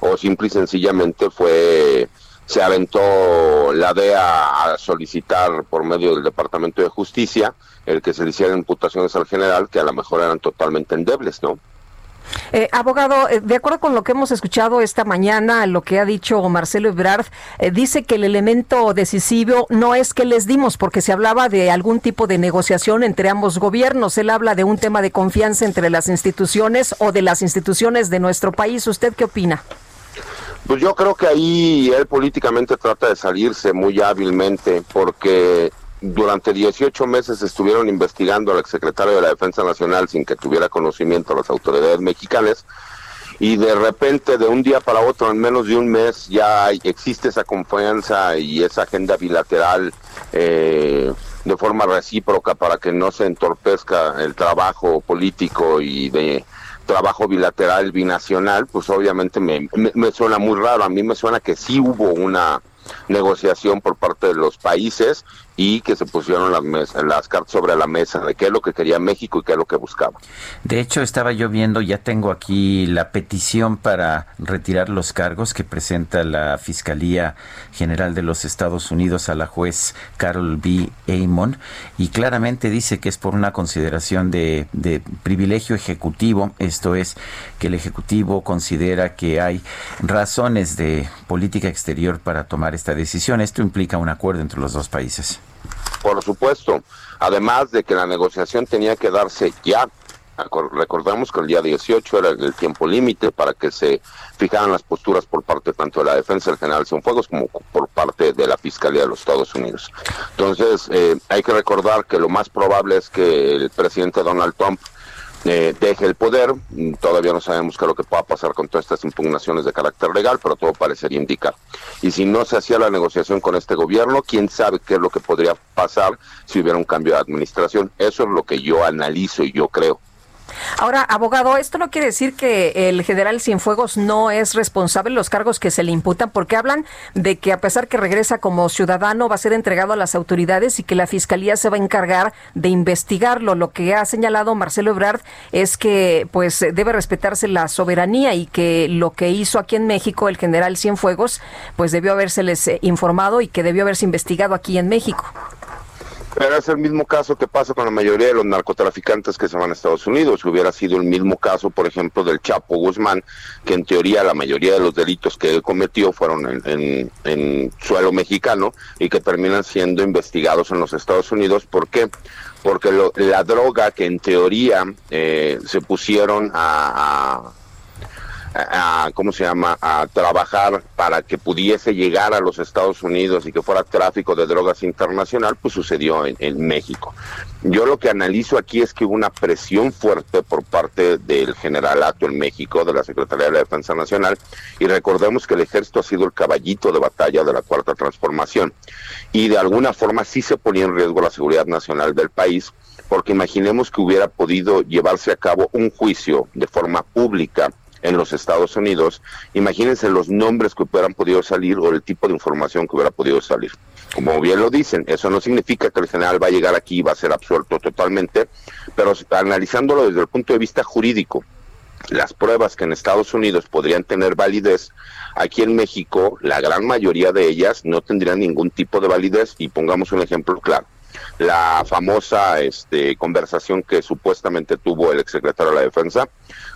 o simple y sencillamente fue se aventó la DEA a solicitar por medio del Departamento de Justicia el que se le hicieran imputaciones al general que a lo mejor eran totalmente endebles, ¿no? Eh, abogado, eh, de acuerdo con lo que hemos escuchado esta mañana, lo que ha dicho Marcelo Ebrard, eh, dice que el elemento decisivo no es que les dimos, porque se hablaba de algún tipo de negociación entre ambos gobiernos. Él habla de un tema de confianza entre las instituciones o de las instituciones de nuestro país. ¿Usted qué opina? Pues yo creo que ahí él políticamente trata de salirse muy hábilmente porque durante 18 meses estuvieron investigando al exsecretario de la Defensa Nacional sin que tuviera conocimiento las autoridades mexicanas y de repente de un día para otro en menos de un mes ya existe esa confianza y esa agenda bilateral eh, de forma recíproca para que no se entorpezca el trabajo político y de trabajo bilateral binacional, pues obviamente me, me, suena muy raro. A mí me suena que sí hubo una negociación por parte de los países y que se pusieron las, las cartas sobre la mesa de qué es lo que quería México y qué es lo que buscaba. De hecho, estaba yo viendo, ya tengo aquí la petición para retirar los cargos que presenta la Fiscalía General de los Estados Unidos a la juez Carol B. Amon y claramente dice que es por una consideración de, de privilegio ejecutivo, esto es que el Ejecutivo considera que hay razones de política exterior para tomar esta decisión. Esto implica un acuerdo entre los dos países. Por supuesto, además de que la negociación tenía que darse ya. Recordamos que el día 18 era el tiempo límite para que se fijaran las posturas por parte tanto de la defensa del general Cienfuegos como por parte de la Fiscalía de los Estados Unidos. Entonces, eh, hay que recordar que lo más probable es que el presidente Donald Trump eh, deje el poder. Todavía no sabemos qué es lo que pueda pasar con todas estas impugnaciones de carácter legal, pero todo parecería indicar. Y si no se hacía la negociación con este gobierno, quién sabe qué es lo que podría pasar si hubiera un cambio de administración. Eso es lo que yo analizo y yo creo. Ahora, abogado, esto no quiere decir que el general Cienfuegos no es responsable de los cargos que se le imputan, porque hablan de que a pesar que regresa como ciudadano va a ser entregado a las autoridades y que la fiscalía se va a encargar de investigarlo. Lo que ha señalado Marcelo Ebrard es que pues debe respetarse la soberanía y que lo que hizo aquí en México el general Cienfuegos pues debió habérseles informado y que debió haberse investigado aquí en México. Pero es el mismo caso que pasa con la mayoría de los narcotraficantes que se van a Estados Unidos. Hubiera sido el mismo caso, por ejemplo, del Chapo Guzmán, que en teoría la mayoría de los delitos que él cometió fueron en, suelo mexicano y que terminan siendo investigados en los Estados Unidos. ¿Por qué? Porque la droga que en teoría eh, se pusieron a a, ¿cómo se llama?, a trabajar para que pudiese llegar a los Estados Unidos y que fuera tráfico de drogas internacional, pues sucedió en, en México. Yo lo que analizo aquí es que hubo una presión fuerte por parte del generalato en México, de la Secretaría de la Defensa Nacional, y recordemos que el ejército ha sido el caballito de batalla de la Cuarta Transformación, y de alguna forma sí se ponía en riesgo la seguridad nacional del país, porque imaginemos que hubiera podido llevarse a cabo un juicio de forma pública en los Estados Unidos, imagínense los nombres que hubieran podido salir o el tipo de información que hubiera podido salir. Como bien lo dicen, eso no significa que el general va a llegar aquí y va a ser absuelto totalmente, pero analizándolo desde el punto de vista jurídico, las pruebas que en Estados Unidos podrían tener validez, aquí en México la gran mayoría de ellas no tendrían ningún tipo de validez y pongamos un ejemplo claro la famosa este, conversación que supuestamente tuvo el exsecretario de la Defensa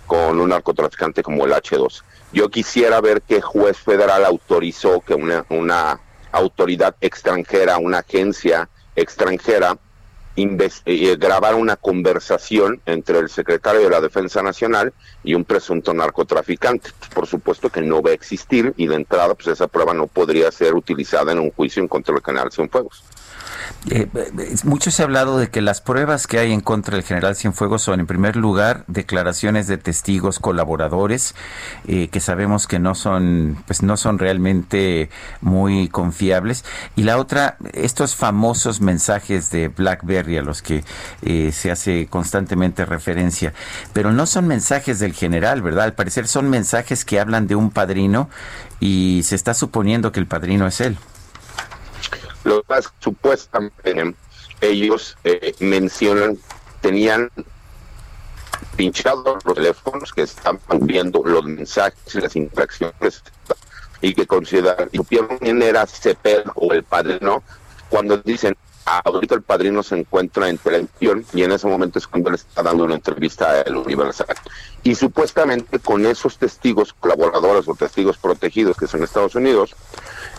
con un narcotraficante como el H2. Yo quisiera ver qué juez federal autorizó que una, una autoridad extranjera, una agencia extranjera, eh, grabar una conversación entre el secretario de la Defensa Nacional y un presunto narcotraficante. Por supuesto que no va a existir y de entrada pues esa prueba no podría ser utilizada en un juicio en contra del general Cienfuegos. Eh, eh, mucho se ha hablado de que las pruebas que hay en contra del general Cienfuegos son, en primer lugar, declaraciones de testigos colaboradores eh, que sabemos que no son, pues no son realmente muy confiables. Y la otra, estos famosos mensajes de BlackBerry a los que se hace constantemente referencia, pero no son mensajes del general, ¿verdad? Al parecer son mensajes que hablan de un padrino y se está suponiendo que el padrino es él. Lo que supuestamente ellos eh, mencionan, tenían pinchados los teléfonos que estaban viendo los mensajes y las interacciones y que consideraron, supieron quién era Cepeda o el padrino, cuando dicen, ahorita el padrino se encuentra en televisión y en ese momento es cuando le está dando una entrevista a El Universal. Y supuestamente con esos testigos colaboradores o testigos protegidos que son Estados Unidos,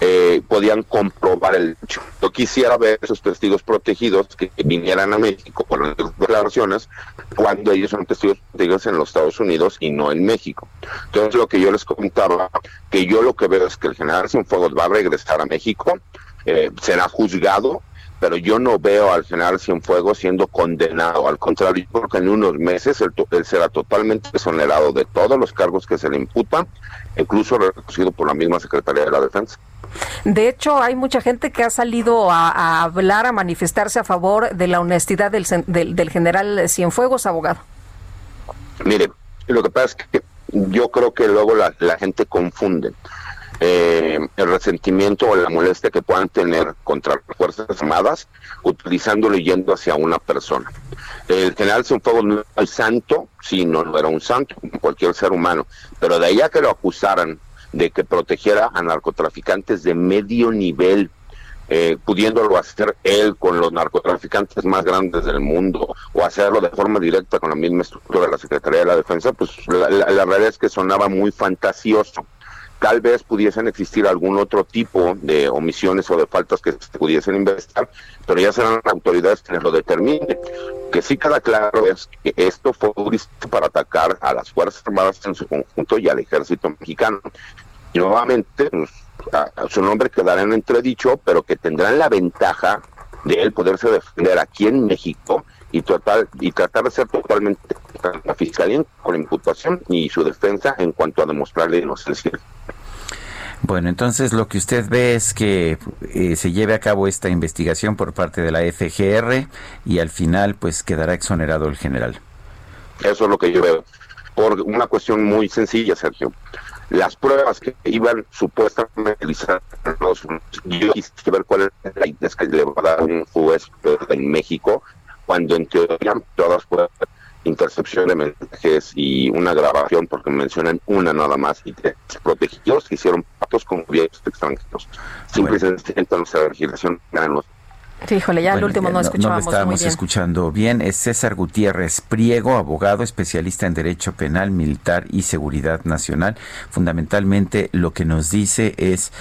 eh, podían comprobar el hecho. Yo quisiera ver esos testigos protegidos que vinieran a México por las declaraciones cuando ellos son testigos protegidos en los Estados Unidos y no en México. Entonces lo que yo les comentaba, que yo lo que veo es que el general Cienfuegos va a regresar a México, eh, será juzgado pero yo no veo al general Cienfuegos siendo condenado. Al contrario, porque en unos meses él, será totalmente exonerado de todos los cargos que se le imputan, incluso reconocido por la misma Secretaría de la Defensa. De hecho, hay mucha gente que ha salido a, hablar, a manifestarse a favor de la honestidad del, general Cienfuegos, abogado. Mire, lo que pasa es que yo creo que luego la, la gente confunde eh, el resentimiento o la molestia que puedan tener contra las Fuerzas Armadas utilizándolo yendo hacia una persona. El general Cienfuegos no es santo, sí, no, no era un santo, como cualquier ser humano, pero de ahí a que lo acusaran de que protegiera a narcotraficantes de medio nivel, eh, pudiéndolo hacer él con los narcotraficantes más grandes del mundo o hacerlo de forma directa con la misma estructura de la Secretaría de la Defensa, pues la, realidad es que sonaba muy fantasioso. Tal vez pudiesen existir algún otro tipo de omisiones o de faltas que se pudiesen investigar, pero ya serán las autoridades quienes lo determinen. Que sí queda claro es que esto fue para atacar a las Fuerzas Armadas en su conjunto y al ejército mexicano. Y nuevamente, pues, su nombre quedará en entredicho, pero que tendrán la ventaja de él poderse defender aquí en México y tratar y tratar de ser totalmente la fiscalía con la imputación y su defensa en cuanto a demostrarle inocencia. Bueno, entonces lo que usted ve es que eh, se lleve a cabo esta investigación por parte de la FGR y al final pues quedará exonerado el general. Eso es lo que yo veo. Por una cuestión muy sencilla, Sergio. Las pruebas que iban supuestamente a realizar yo quise ver cuál es la idea que le va a dar un juez en México, cuando en teoría todas pueden intercepción de mensajes y una grabación, porque mencionan una nada más, y protegidos que hicieron pactos con gobiernos extranjeros. Simplemente en nuestra legislación ganan los híjole, ya el último no, escuchábamos. No lo estábamos escuchando bien. Es César Gutiérrez Priego, abogado, especialista en Derecho Penal, Militar y Seguridad Nacional. Fundamentalmente lo que nos dice es,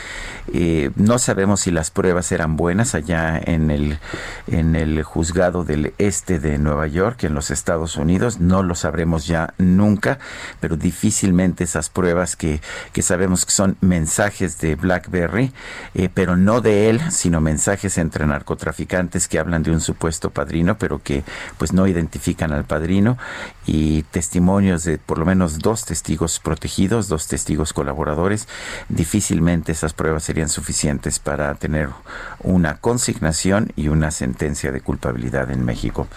eh, no sabemos si las pruebas eran buenas allá en el, en el juzgado del este de Nueva York, en los Estados Unidos. No lo sabremos ya nunca, pero difícilmente esas pruebas que, que sabemos que son mensajes de BlackBerry, eh, pero no de él, sino mensajes entre narcotraficantes traficantes que hablan de un supuesto padrino, pero que pues no identifican al padrino y testimonios de por lo menos dos testigos protegidos, dos testigos colaboradores, difícilmente esas pruebas serían suficientes para tener una consignación y una sentencia de culpabilidad en México.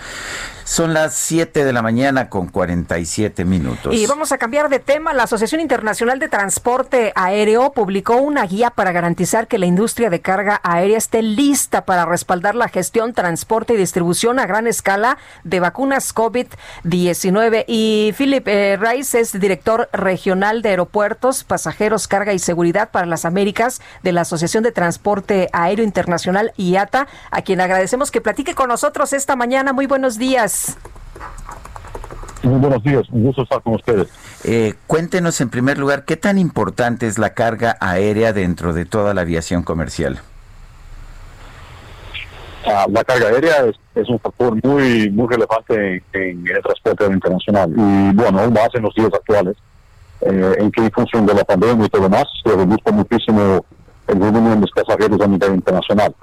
Son las 7 de la mañana con 47 minutos. Y vamos a cambiar de tema. La Asociación Internacional de Transporte Aéreo publicó una guía para garantizar que la industria de carga aérea esté lista para respaldar la gestión, transporte y distribución a gran escala de vacunas COVID-19. Y Philip eh, Rice es director regional de aeropuertos, pasajeros, carga y seguridad para las Américas de la Asociación de Transporte Aéreo Internacional IATA, a quien agradecemos que platique con nosotros esta mañana. Muy buenos días. Muy buenos días, un gusto estar con ustedes. Eh, cuéntenos en primer lugar, ¿qué tan importante es la carga aérea dentro de toda la aviación comercial? Ah, la carga aérea es, un factor muy muy relevante en, el transporte internacional y bueno, más en los días actuales, eh, en que en función de la pandemia y todo más, se reduce muchísimo el volumen de pasajeros a nivel internacional.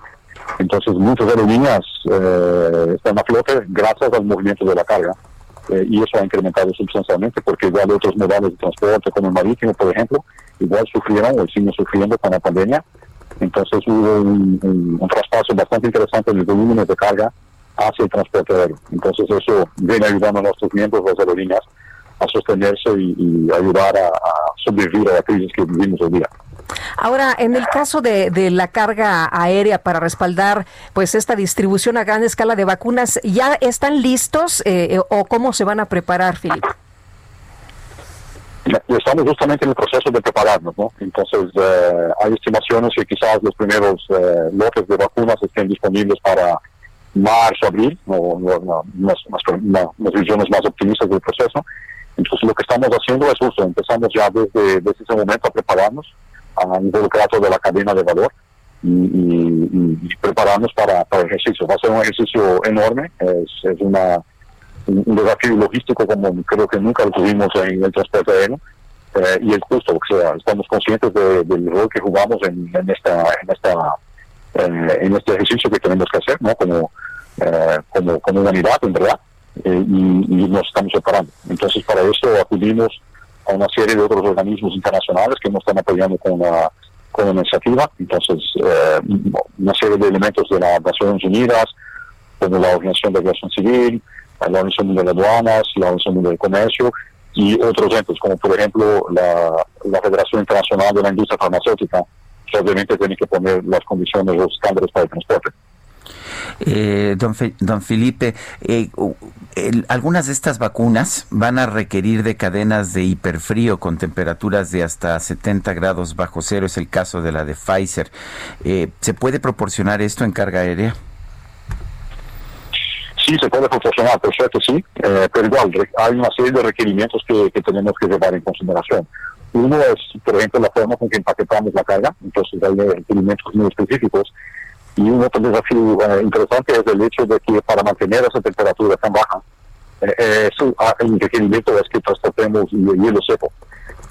Entonces muchas aerolíneas eh, están a flote gracias al movimiento de la carga eh, y eso ha incrementado sustancialmente porque igual otros modales de transporte como el marítimo, por ejemplo, igual sufrieron o siguen sufriendo con la pandemia. Entonces hubo un, traspaso bastante interesante el volumen de carga hacia el transporte aéreo. Entonces eso viene ayudando a nuestros miembros, las aerolíneas, a sostenerse y, ayudar a, sobrevivir a la crisis que vivimos hoy día. Ahora, en el caso de, la carga aérea para respaldar pues esta distribución a gran escala de vacunas, ¿ya están listos eh, o cómo se van a preparar, Filipe? Estamos justamente en el proceso de prepararnos, ¿no? Entonces, eh, hay estimaciones que quizás los primeros eh, lotes de vacunas estén disponibles para marzo, abril, o las visiones más optimistas del proceso. Entonces, lo que estamos haciendo es justo, empezamos ya desde, desde ese momento a prepararnos, a involucrar toda la cadena de valor y, prepararnos para, para, el ejercicio. Va a ser un ejercicio enorme, es, es una un desafío logístico como creo que nunca lo tuvimos en el transporte aéreo. Eh, y es justo, o sea, estamos conscientes del rol que jugamos en, esta, en, esta eh, en este ejercicio que tenemos que hacer, ¿no? Como, eh, como, como humanidad, en verdad, y, y, nos estamos preparando. Entonces, para eso acudimos a una serie de otros organismos internacionales que nos están apoyando con la, con la iniciativa. Entonces, una serie de elementos de las Naciones Unidas, como la Organización de Aviación Civil, la Organización de Aduanas, la Organización de Comercio y otros entes, como por ejemplo la, la Federación Internacional de la Industria Farmacéutica, que obviamente tiene que poner las condiciones, los estándares para el transporte. Eh, don, don Felipe, eh, algunas de estas vacunas van a requerir de cadenas de hiperfrío con temperaturas de hasta 70 grados bajo cero, es el caso de la de Pfizer. Eh, ¿Se puede proporcionar esto en carga aérea? Sí, se puede proporcionar, perfecto, sí, eh, pero igual hay una serie de requerimientos que, tenemos que llevar en consideración. Uno es, por ejemplo, la forma con que empaquetamos la carga, entonces hay requerimientos muy específicos. Y un otro desafío eh, interesante es el hecho de que para mantener esa temperatura tan baja, eh, ah, el requerimiento es que transportemos hielo seco.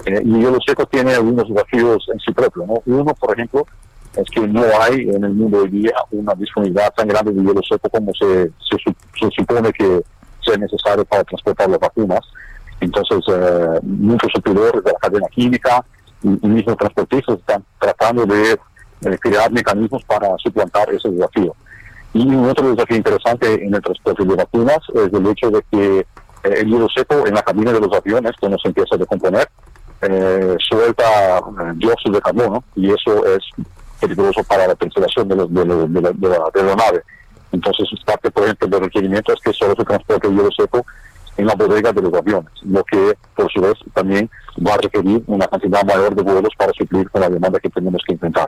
y hielo seco tiene algunos desafíos en sí propio. ¿no? Uno, por ejemplo, es que no hay en el mundo hoy día una disponibilidad tan grande de hielo seco como se, se, supone que sea necesario para transportar las vacunas. Entonces, eh, muchos superiores de la cadena química y, mismos transportistas están tratando de eh, crear mecanismos para suplantar ese desafío. Y otro desafío interesante en el transporte de vacunas es el hecho de que eh, el hielo seco en la cabina de los aviones, cuando se empieza a decomponer, suelta dióxido de carbono y eso es peligroso para la penetración de, de, la, nave. Entonces, parte, por ejemplo, del requerimiento es que solo se transporte hielo seco en la bodega de los aviones, lo que, por su vez, también va a requerir una cantidad mayor de vuelos para suplir con la demanda que tenemos que enfrentar.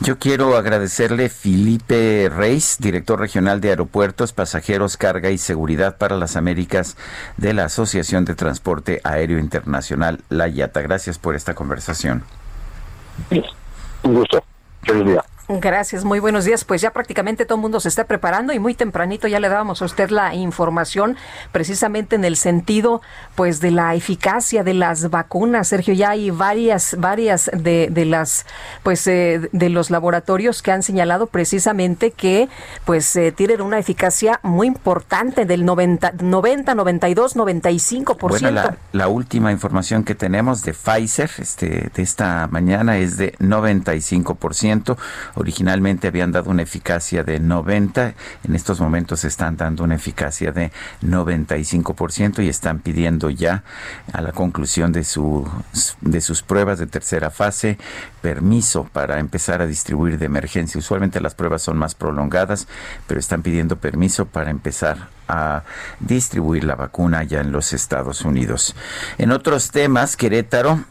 Yo quiero agradecerle Felipe Reis, director regional de Aeropuertos, Pasajeros, Carga y Seguridad para las Américas de la Asociación de Transporte Aéreo Internacional, La IATA. Gracias por esta conversación. Un gusto. Feliz día. Gracias, muy buenos días. Pues ya prácticamente todo el mundo se está preparando y muy tempranito ya le dábamos a usted la información precisamente en el sentido pues de la eficacia de las vacunas. Sergio, ya hay varias varias de, de las pues eh, de los laboratorios que han señalado precisamente que pues eh, tienen una eficacia muy importante del 90 90 92 95%. Bueno, la, la última información que tenemos de Pfizer este de esta mañana es de 95% Originalmente habían dado una eficacia de 90, en estos momentos están dando una eficacia de 95% y están pidiendo ya a la conclusión de, su, de sus pruebas de tercera fase permiso para empezar a distribuir de emergencia. Usualmente las pruebas son más prolongadas, pero están pidiendo permiso para empezar a distribuir la vacuna ya en los Estados Unidos. En otros temas, Querétaro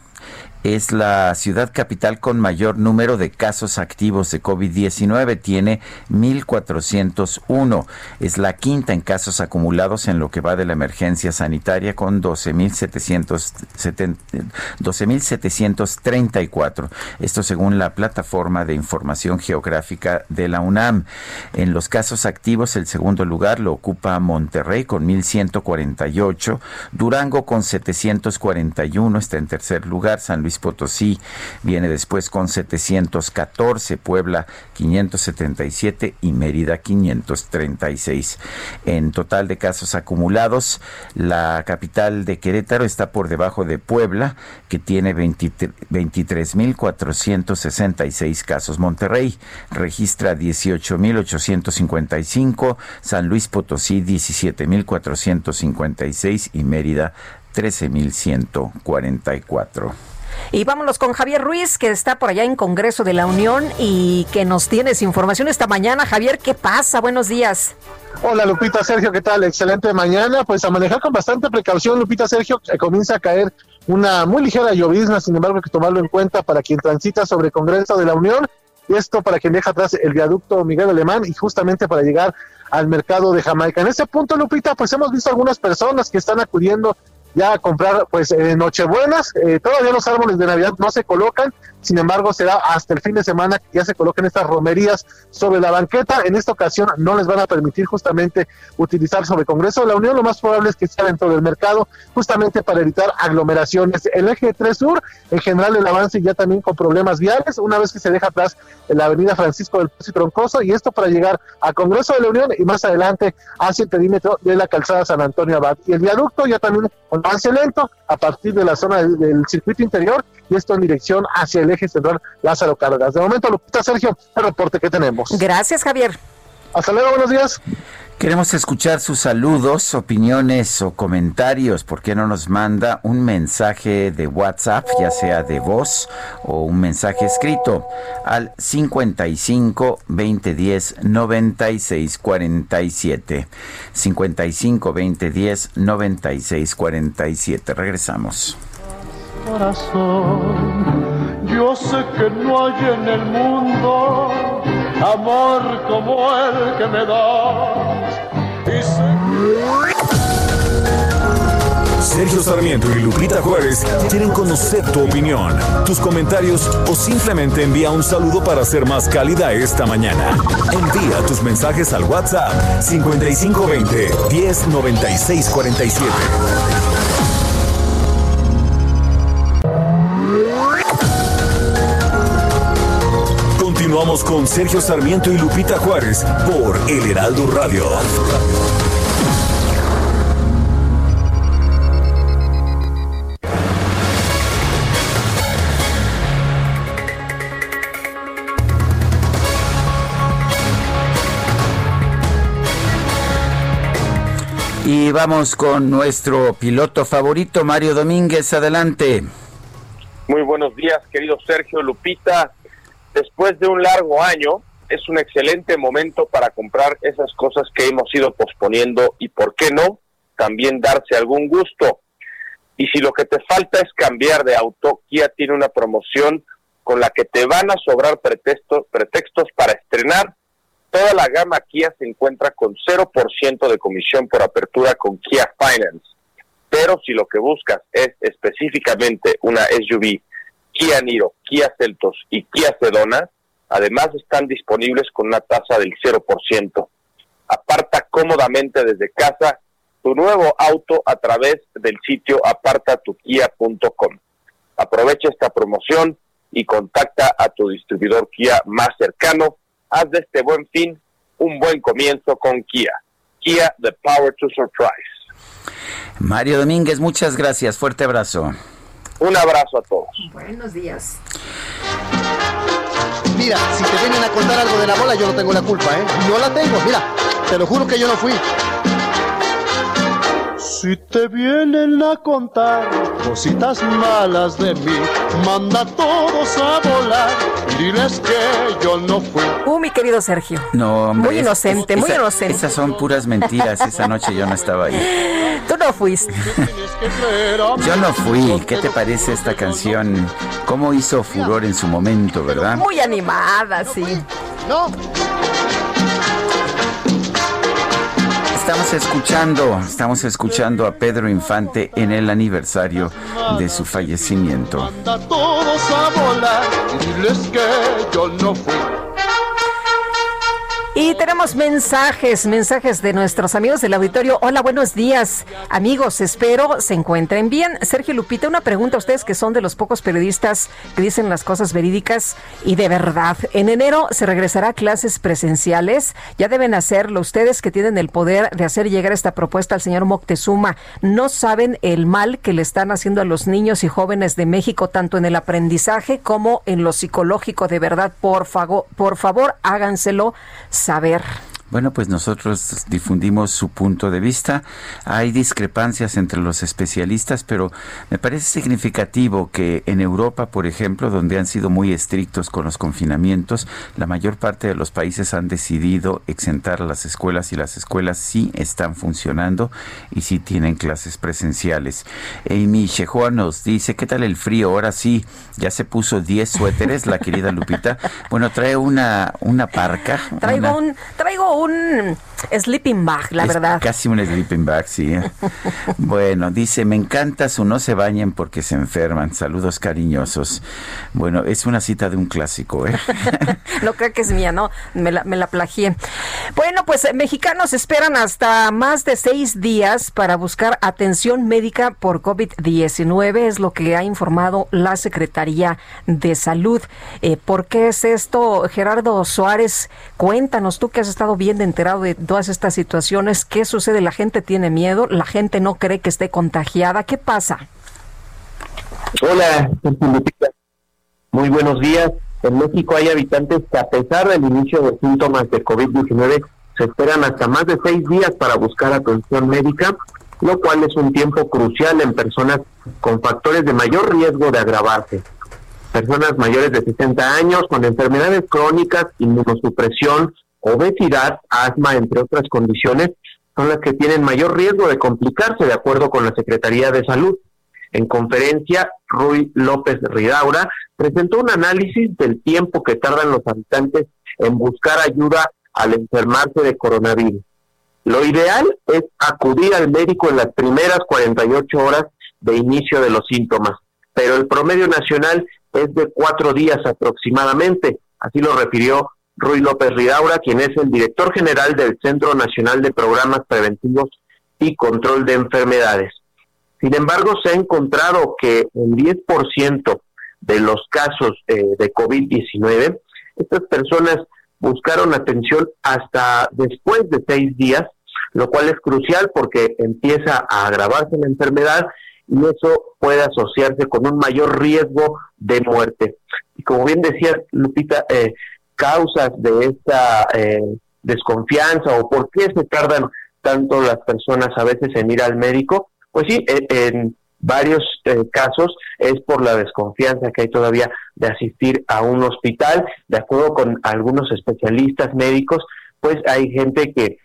es la ciudad capital con mayor número de casos activos de COVID-19. Tiene 1.401. Es la quinta en casos acumulados en lo que va de la emergencia sanitaria con 12.734. Esto según la plataforma de información geográfica de la UNAM. En los casos activos, el segundo lugar lo ocupa Monterrey con 1.148. Durango con 741 está en tercer lugar. San Luis Potosí viene después con 714, Puebla 577 y Mérida 536. En total de casos acumulados, la capital de Querétaro está por debajo de Puebla, que tiene 23.466 casos. Monterrey registra 18.855, San Luis Potosí 17.456 y Mérida 13.144. Y vámonos con Javier Ruiz, que está por allá en Congreso de la Unión y que nos tienes información esta mañana. Javier, ¿qué pasa? Buenos días. Hola Lupita, Sergio, ¿qué tal? Excelente mañana. Pues a manejar con bastante precaución, Lupita, Sergio, comienza a caer una muy ligera llovizna, sin embargo hay que tomarlo en cuenta para quien transita sobre Congreso de la Unión y esto para quien deja atrás el viaducto Miguel Alemán y justamente para llegar al mercado de Jamaica. En ese punto, Lupita, pues hemos visto algunas personas que están acudiendo ya comprar pues eh, Nochebuenas. Eh, todavía los árboles de Navidad no se colocan, sin embargo será hasta el fin de semana que ya se coloquen estas romerías sobre la banqueta. En esta ocasión no les van a permitir justamente utilizar sobre Congreso de la Unión. Lo más probable es que sea dentro del mercado justamente para evitar aglomeraciones. El eje 3 Sur, en general el avance ya también con problemas viales, una vez que se deja atrás la avenida Francisco del Pozo y Troncoso, y esto para llegar a Congreso de la Unión y más adelante hacia el perímetro de la calzada San Antonio Abad. Y el viaducto ya también avance lento a partir de la zona del, circuito interior y esto en dirección hacia el eje central Lázaro Cárdenas. De momento, Lupita Sergio, el reporte que tenemos. Gracias, Javier. Hasta luego, buenos días. Queremos escuchar sus saludos, opiniones o comentarios. ¿Por qué no nos manda un mensaje de WhatsApp, ya sea de voz o un mensaje escrito, al 55 2010 96 47? 55 2010 96 47. Regresamos. Corazón, yo sé que no hay en el mundo amor como el que me das. Sergio Sarmiento y Lupita Juárez quieren conocer tu opinión, tus comentarios o simplemente envía un saludo para ser más cálida esta mañana. Envía tus mensajes al WhatsApp 5520 109647. Continuamos con Sergio Sarmiento y Lupita Juárez por El Heraldo Radio. Y vamos con nuestro piloto favorito, Mario Domínguez. Adelante. Muy buenos días, querido Sergio Lupita después de un largo año, es un excelente momento para comprar esas cosas que hemos ido posponiendo y, ¿por qué no?, también darse algún gusto. Y si lo que te falta es cambiar de auto, Kia tiene una promoción con la que te van a sobrar pretextos, pretextos para estrenar. Toda la gama Kia se encuentra con 0% de comisión por apertura con Kia Finance. Pero si lo que buscas es específicamente una SUV Kia Niro, Kia Celtos y Kia Sedona, además están disponibles con una tasa del 0%. Aparta cómodamente desde casa tu nuevo auto a través del sitio apartatukia.com. Aprovecha esta promoción y contacta a tu distribuidor Kia más cercano. Haz de este buen fin un buen comienzo con Kia. Kia, the power to surprise. Mario Domínguez, muchas gracias. Fuerte abrazo. Un abrazo a todos. Buenos días. Mira, si te vienen a contar algo de la bola, yo no tengo la culpa, ¿eh? No la tengo, mira, te lo juro que yo no fui. Si te vienen a contar cositas malas de mí, manda a todos a volar y diles que yo no fui. Uh, mi querido Sergio. No, hombre. Muy inocente, muy inocente. Esas son puras mentiras. Esa noche yo no estaba ahí. Tú no fuiste. yo no fui. ¿Qué te parece esta canción? ¿Cómo hizo furor en su momento, verdad? Muy animada, sí. No. Estamos escuchando, estamos escuchando a Pedro Infante en el aniversario de su fallecimiento. Y tenemos mensajes, mensajes de nuestros amigos del auditorio. Hola, buenos días, amigos. Espero se encuentren bien. Sergio Lupita, una pregunta a ustedes que son de los pocos periodistas que dicen las cosas verídicas y de verdad. En enero se regresará a clases presenciales. Ya deben hacerlo ustedes que tienen el poder de hacer llegar esta propuesta al señor Moctezuma. No saben el mal que le están haciendo a los niños y jóvenes de México, tanto en el aprendizaje como en lo psicológico. De verdad, por favor, por favor, háganselo saber. Bueno, pues nosotros difundimos su punto de vista. Hay discrepancias entre los especialistas, pero me parece significativo que en Europa, por ejemplo, donde han sido muy estrictos con los confinamientos, la mayor parte de los países han decidido exentar las escuelas y las escuelas sí están funcionando y sí tienen clases presenciales. Amy Shehoa nos dice, ¿qué tal el frío? Ahora sí, ya se puso 10 suéteres la querida Lupita. Bueno, trae una, una parca. Traigo un, traigo un บุญ sleeping bag, la verdad. Casi un sleeping bag, sí. bueno, dice, me encanta su no se bañen porque se enferman. Saludos cariñosos. Bueno, es una cita de un clásico, ¿eh? no creo que es mía, ¿no? Me la, me la plagié. Bueno, pues eh, mexicanos esperan hasta más de seis días para buscar atención médica por COVID-19, es lo que ha informado la Secretaría de Salud. Eh, ¿Por qué es esto, Gerardo Suárez? Cuéntanos, tú que has estado bien enterado de todas estas situaciones, ¿qué sucede? ¿La gente tiene miedo? ¿La gente no cree que esté contagiada? ¿Qué pasa? Hola, muy buenos días. En México hay habitantes que a pesar del inicio de síntomas de COVID-19 se esperan hasta más de seis días para buscar atención médica, lo cual es un tiempo crucial en personas con factores de mayor riesgo de agravarse. Personas mayores de 60 años con enfermedades crónicas, inmunosupresión, obesidad, asma, entre otras condiciones, son las que tienen mayor riesgo de complicarse, de acuerdo con la Secretaría de Salud. En conferencia, Rui López Ridaura presentó un análisis del tiempo que tardan los habitantes en buscar ayuda al enfermarse de coronavirus. Lo ideal es acudir al médico en las primeras 48 horas de inicio de los síntomas, pero el promedio nacional es de cuatro días aproximadamente, así lo refirió Rui López Ridaura, quien es el director general del Centro Nacional de Programas Preventivos y Control de Enfermedades. Sin embargo, se ha encontrado que el 10% de los casos eh, de COVID-19, estas personas buscaron atención hasta después de seis días, lo cual es crucial porque empieza a agravarse la enfermedad y eso puede asociarse con un mayor riesgo de muerte. Y como bien decía Lupita, eh, causas de esta eh, desconfianza o por qué se tardan tanto las personas a veces en ir al médico, pues sí, en varios eh, casos es por la desconfianza que hay todavía de asistir a un hospital. De acuerdo con algunos especialistas médicos, pues hay gente que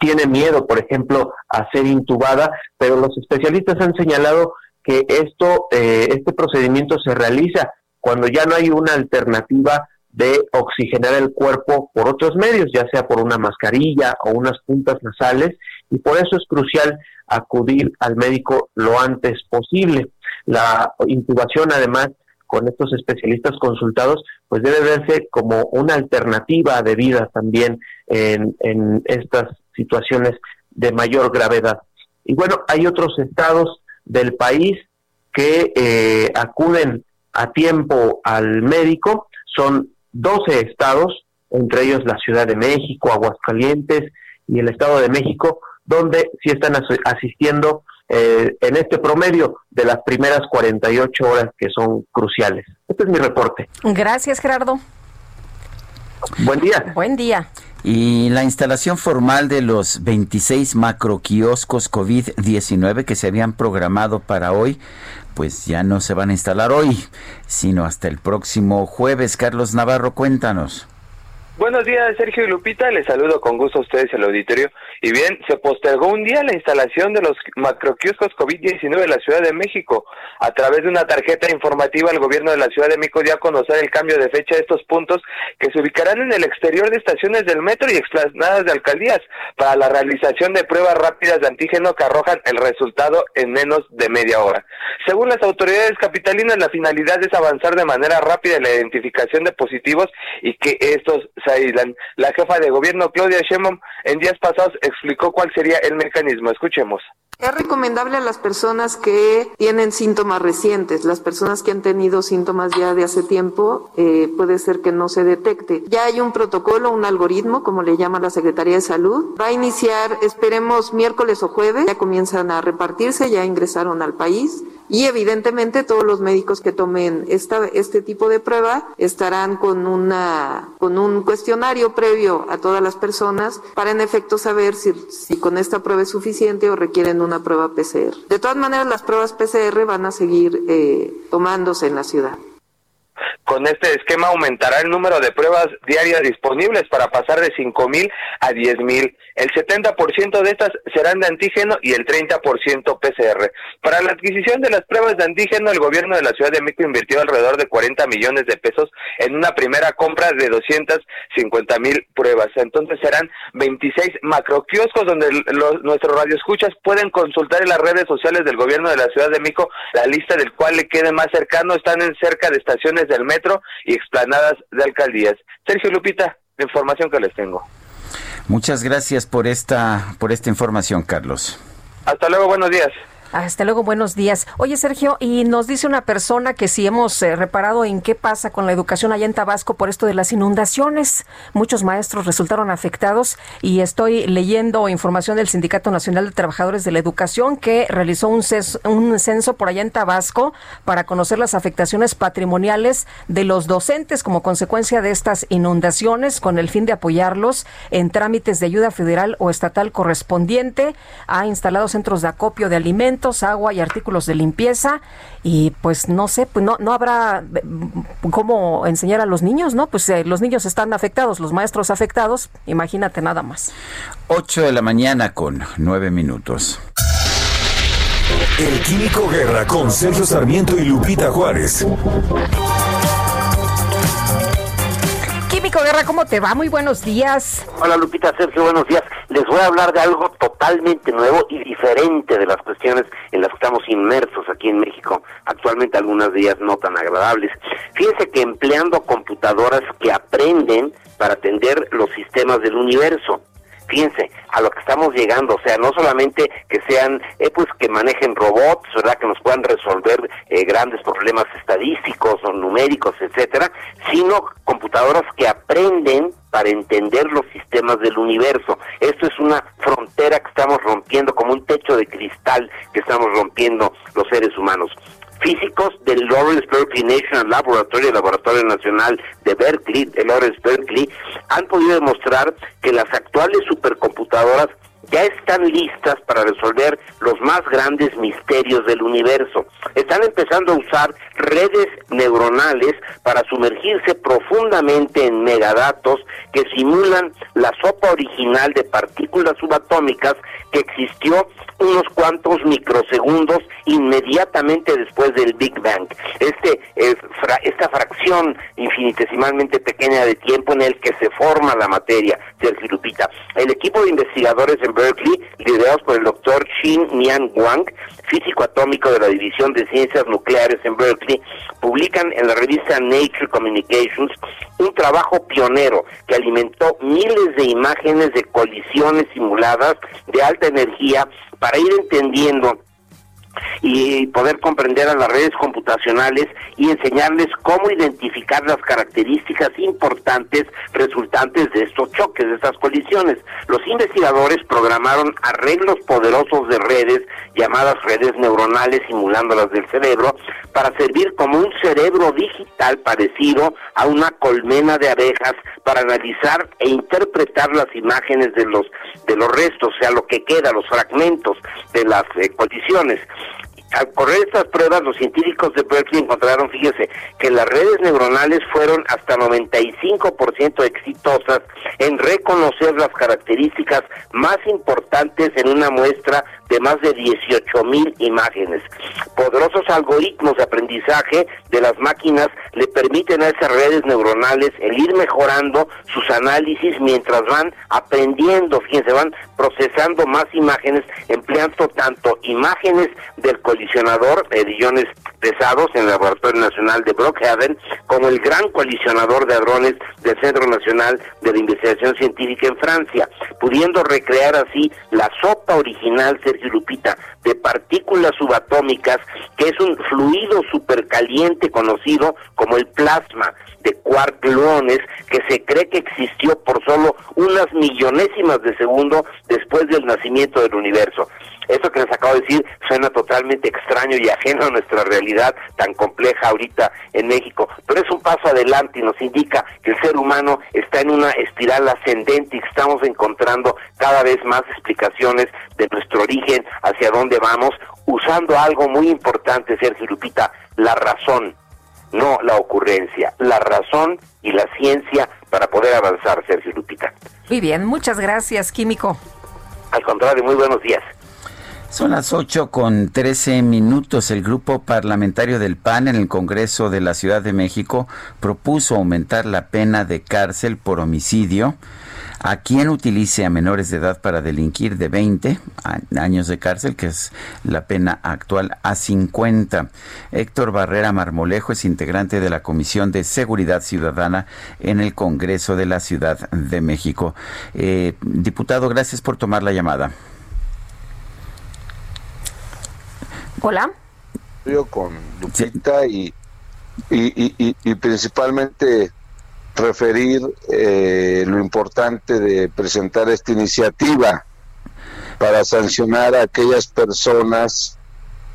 tiene miedo, por ejemplo, a ser intubada, pero los especialistas han señalado que esto, eh, este procedimiento se realiza cuando ya no hay una alternativa de oxigenar el cuerpo por otros medios, ya sea por una mascarilla o unas puntas nasales, y por eso es crucial acudir al médico lo antes posible. La intubación, además, con estos especialistas consultados, pues debe verse como una alternativa de vida también en, estas situaciones de mayor gravedad. Y bueno, hay otros estados del país que eh, acuden a tiempo al médico, son 12 estados, entre ellos la Ciudad de México, Aguascalientes y el Estado de México, donde sí están asistiendo eh, en este promedio de las primeras 48 horas que son cruciales. Este es mi reporte. Gracias, Gerardo. Buen día. Buen día. Y la instalación formal de los 26 macroquioscos COVID-19 que se habían programado para hoy, pues ya no se van a instalar hoy, sino hasta el próximo jueves. Carlos Navarro, cuéntanos. Buenos días, Sergio y Lupita. Les saludo con gusto a ustedes el auditorio. Y bien, se postergó un día la instalación de los macroquioscos COVID-19 en la Ciudad de México. A través de una tarjeta informativa, el gobierno de la Ciudad de México dio a conocer el cambio de fecha de estos puntos que se ubicarán en el exterior de estaciones del metro y explanadas de alcaldías para la realización de pruebas rápidas de antígeno que arrojan el resultado en menos de media hora. Según las autoridades capitalinas, la finalidad es avanzar de manera rápida en la identificación de positivos y que estos la jefa de gobierno, Claudia Sheinbaum, en días pasados explicó cuál sería el mecanismo. Escuchemos. Es recomendable a las personas que tienen síntomas recientes, las personas que han tenido síntomas ya de hace tiempo, eh, puede ser que no se detecte. Ya hay un protocolo, un algoritmo, como le llama la Secretaría de Salud. Va a iniciar, esperemos, miércoles o jueves, ya comienzan a repartirse, ya ingresaron al país y evidentemente todos los médicos que tomen esta, este tipo de prueba estarán con, una, con un cuestionario previo a todas las personas para en efecto saber si, si con esta prueba es suficiente o requieren una prueba PCR. De todas maneras, las pruebas PCR van a seguir eh, tomándose en la ciudad. Con este esquema aumentará el número de pruebas diarias disponibles para pasar de 5.000 a 10.000. El 70% de estas serán de antígeno y el 30% PCR. Para la adquisición de las pruebas de antígeno, el gobierno de la Ciudad de México invirtió alrededor de 40 millones de pesos en una primera compra de 250 mil pruebas. Entonces serán 26 macroquioscos donde los, nuestros radioescuchas pueden consultar en las redes sociales del gobierno de la Ciudad de México la lista del cual le quede más cercano. Están en cerca de estaciones del metro y explanadas de alcaldías. Sergio Lupita, la información que les tengo. Muchas gracias por esta, por esta información, Carlos. Hasta luego, buenos días. Hasta luego, buenos días. Oye, Sergio, y nos dice una persona que si hemos eh, reparado en qué pasa con la educación allá en Tabasco por esto de las inundaciones. Muchos maestros resultaron afectados y estoy leyendo información del Sindicato Nacional de Trabajadores de la Educación que realizó un, un censo por allá en Tabasco para conocer las afectaciones patrimoniales de los docentes como consecuencia de estas inundaciones con el fin de apoyarlos en trámites de ayuda federal o estatal correspondiente. Ha instalado centros de acopio de alimentos agua y artículos de limpieza y pues no sé, pues no, no habrá mm, cómo enseñar a los niños, ¿no? Pues eh, los niños están afectados, los maestros afectados, imagínate nada más. 8 de la mañana con 9 minutos. El Químico Guerra con Sergio Sarmiento y Lupita Juárez. Químico Guerra, ¿cómo te va? Muy buenos días. Hola Lupita, Sergio, buenos días. Les voy a hablar de algo totalmente nuevo y diferente de las cuestiones en las que estamos inmersos aquí en México. Actualmente algunas de ellas no tan agradables. Fíjense que empleando computadoras que aprenden para atender los sistemas del universo fíjense a lo que estamos llegando, o sea, no solamente que sean, eh, pues que manejen robots, ¿verdad? Que nos puedan resolver eh, grandes problemas estadísticos o numéricos, etcétera, sino computadoras que aprenden para entender los sistemas del universo. Esto es una frontera que estamos rompiendo, como un techo de cristal que estamos rompiendo los seres humanos físicos del Lawrence Berkeley National Laboratory, el Laboratorio Nacional de Berkeley, el Lawrence Berkeley, han podido demostrar que las actuales supercomputadoras ya están listas para resolver los más grandes misterios del universo. Están empezando a usar redes neuronales para sumergirse profundamente en megadatos que simulan la sopa original de partículas subatómicas que existió unos cuantos microsegundos inmediatamente después del Big Bang. Este, esta fracción infinitesimalmente pequeña de tiempo en el que se forma la materia, Sergio Lupita. El equipo de investigadores en Berkeley, liderados por el doctor Shin Nian Wang, físico atómico de la División de Ciencias Nucleares en Berkeley, publican en la revista Nature Communications un trabajo pionero que alimentó miles de imágenes de colisiones simuladas de alta energía para ir entendiendo y poder comprender a las redes computacionales y enseñarles cómo identificar las características importantes resultantes de estos choques, de estas colisiones. Los investigadores programaron arreglos poderosos de redes llamadas redes neuronales simulando las del cerebro para servir como un cerebro digital parecido a una colmena de abejas para analizar e interpretar las imágenes de los de los restos, o sea, lo que queda, los fragmentos de las eh, colisiones al correr estas pruebas, los científicos de Berkeley encontraron, fíjese, que las redes neuronales fueron hasta 95% exitosas en reconocer las características más importantes en una muestra de más de 18 mil imágenes. Poderosos algoritmos de aprendizaje de las máquinas le permiten a esas redes neuronales el ir mejorando sus análisis mientras van aprendiendo, fíjense, van procesando más imágenes, empleando tanto imágenes del colisionador, edillones pesados en el Laboratorio Nacional de Brookhaven, como el gran colisionador de hadrones del Centro Nacional de la Investigación Científica en Francia, pudiendo recrear así la sopa original, De partículas subatómicas, que es un fluido supercaliente conocido como el plasma de quark que se cree que existió por solo unas millonésimas de segundo después del nacimiento del universo. Eso que les acabo de decir suena totalmente extraño y ajeno a nuestra realidad tan compleja ahorita en México, pero es un paso adelante y nos indica que el ser humano está en una espiral ascendente y estamos encontrando cada vez más explicaciones de nuestro origen, hacia dónde vamos, usando algo muy importante, Sergio Lupita, la razón, no la ocurrencia, la razón y la ciencia para poder avanzar, Sergio Lupita. Muy bien, muchas gracias, Químico. Al contrario, muy buenos días. Son las 8 con 13 minutos. El grupo parlamentario del PAN en el Congreso de la Ciudad de México propuso aumentar la pena de cárcel por homicidio a quien utilice a menores de edad para delinquir de 20 años de cárcel, que es la pena actual, a 50. Héctor Barrera Marmolejo es integrante de la Comisión de Seguridad Ciudadana en el Congreso de la Ciudad de México. Eh, diputado, gracias por tomar la llamada. Hola. Yo con Lupita y, y, principalmente referir eh, lo importante de presentar esta iniciativa para sancionar a aquellas personas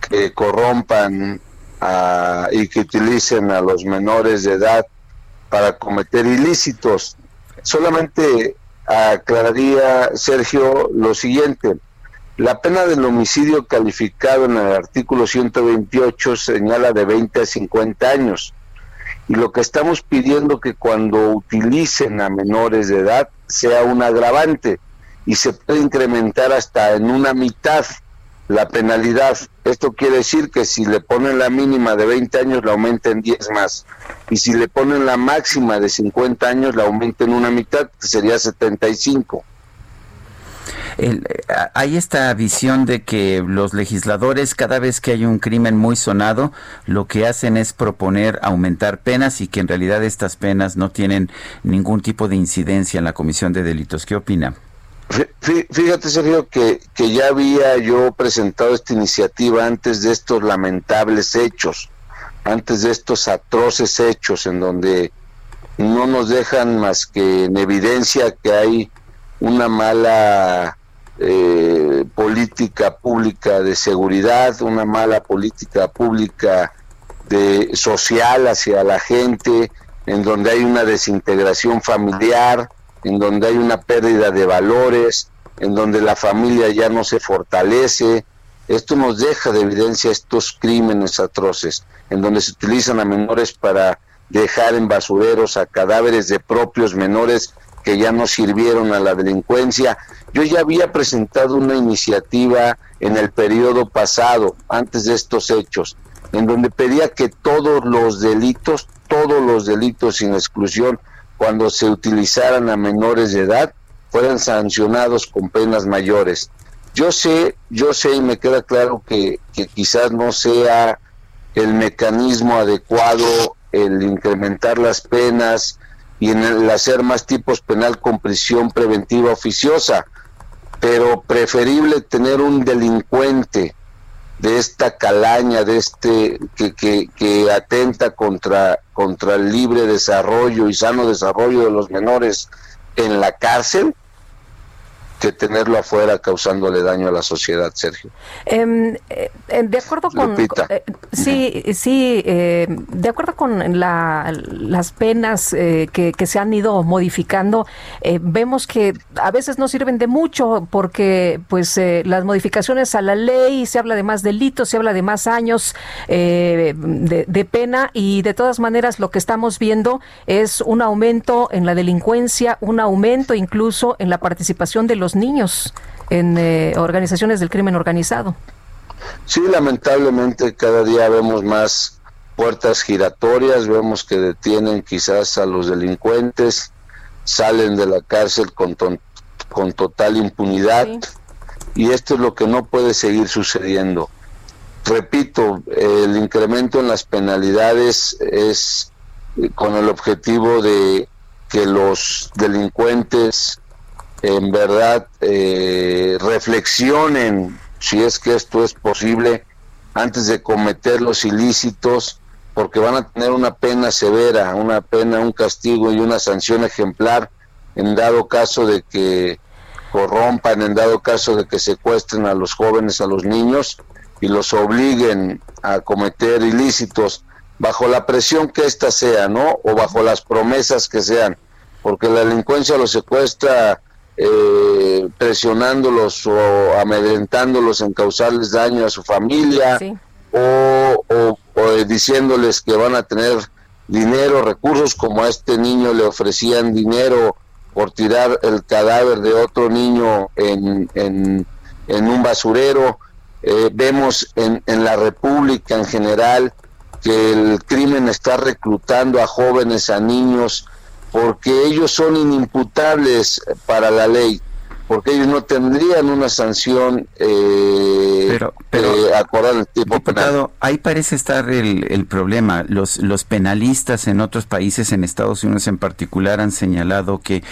que corrompan y que utilicen a los menores de edad para cometer ilícitos. Solamente aclararía, Sergio, lo siguiente la pena del homicidio calificado en el artículo 128 señala de 20 a 50 años. Y lo que estamos pidiendo que cuando utilicen a menores de edad sea un agravante y se puede incrementar hasta en una mitad la penalidad. Esto quiere decir que si le ponen la mínima de 20 años la aumenten 10 más. Y si le ponen la máxima de 50 años la aumenten una mitad, que sería 75 el, eh, hay esta visión de que los legisladores cada vez que hay un crimen muy sonado, lo que hacen es proponer aumentar penas y que en realidad estas penas no tienen ningún tipo de incidencia en la comisión de delitos. ¿Qué opina? Fíjate, Sergio, que, que ya había yo presentado esta iniciativa antes de estos lamentables hechos, antes de estos atroces hechos en donde no nos dejan más que en evidencia que hay una mala eh, política pública de seguridad, una mala política pública de social hacia la gente, en donde hay una desintegración familiar, en donde hay una pérdida de valores, en donde la familia ya no se fortalece. Esto nos deja de evidencia estos crímenes atroces, en donde se utilizan a menores para dejar en basureros a cadáveres de propios menores que ya no sirvieron a la delincuencia. Yo ya había presentado una iniciativa en el periodo pasado, antes de estos hechos, en donde pedía que todos los delitos, todos los delitos sin exclusión, cuando se utilizaran a menores de edad, fueran sancionados con penas mayores. Yo sé, yo sé y me queda claro que, que quizás no sea el mecanismo adecuado el incrementar las penas, y en el hacer más tipos penal con prisión preventiva oficiosa, pero preferible tener un delincuente de esta calaña, de este que, que, que atenta contra, contra el libre desarrollo y sano desarrollo de los menores en la cárcel, que tenerlo afuera causándole daño a la sociedad, Sergio. Em, eh, de acuerdo con... Eh, sí, sí, eh, de acuerdo con las penas que, se han ido modificando, vemos que a veces no sirven de mucho porque pues las modificaciones a la ley, se habla de más delitos, se habla de más años de, de pena y de todas maneras lo que estamos viendo es un aumento en la delincuencia, un aumento incluso en la participación de los niños en eh, organizaciones del crimen organizado. Sí, lamentablemente cada día vemos más puertas giratorias, vemos que detienen quizás a los delincuentes, salen de la cárcel con, con total impunidad y esto es lo que no puede seguir sucediendo. Repito, el incremento en las penalidades es eh, con el objetivo de que los delincuentes en verdad eh, reflexionen si es que esto es posible antes de cometer los ilícitos porque van a tener una pena severa, una pena, un castigo y una sanción ejemplar en dado caso de que corrompan, en dado caso de que secuestren a los jóvenes, a los niños y los obliguen a cometer ilícitos bajo la presión que ésta sea, ¿no? O bajo las promesas que sean, porque la delincuencia los secuestra eh, presionándolos o amedrentándolos en causarles daño a su familia o, o, diciéndoles que van a tener dinero, recursos, como a este niño le ofrecían dinero por tirar el cadáver de otro niño en, en, en un basurero. Eh, vemos en, en la República en general que el crimen está reclutando a jóvenes, a niños, porque ellos son inimputables para la ley porque ellos no tendrían una sanción eh, pero, pero eh, acordada el tipo diputado, ahí parece estar el, el, problema. Los, los penalistas en otros países, en Estados Unidos en particular, han señalado que,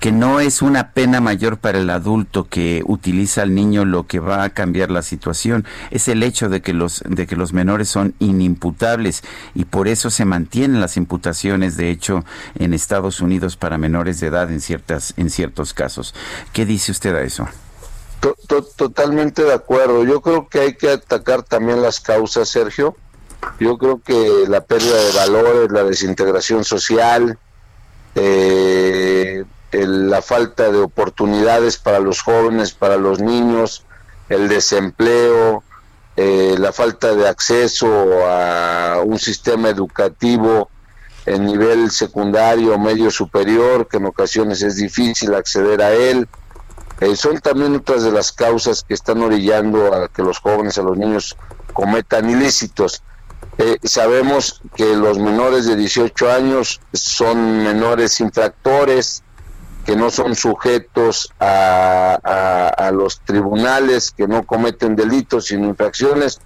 que no es una pena mayor para el adulto que utiliza al niño lo que va a cambiar la situación. Es el hecho de que los, de que los menores son inimputables y por eso se mantienen las imputaciones, de hecho, en Estados Unidos para menores de edad en, ciertas, en ciertos casos. ¿Qué dice usted a eso? Totalmente de acuerdo. Yo creo que hay que atacar también las causas, Sergio. Yo creo que la pérdida de valores, la desintegración social, eh, la falta de oportunidades para los jóvenes, para los niños, el desempleo, eh, la falta de acceso a un sistema educativo en nivel secundario, medio superior, que en ocasiones es difícil acceder a él, son también otras de las causas que están orillando a que los jóvenes, a los niños cometan ilícitos. Eh, sabemos que los menores de 18 años son menores infractores, que no son sujetos a, los tribunales, que no cometen delitos sino infracciones.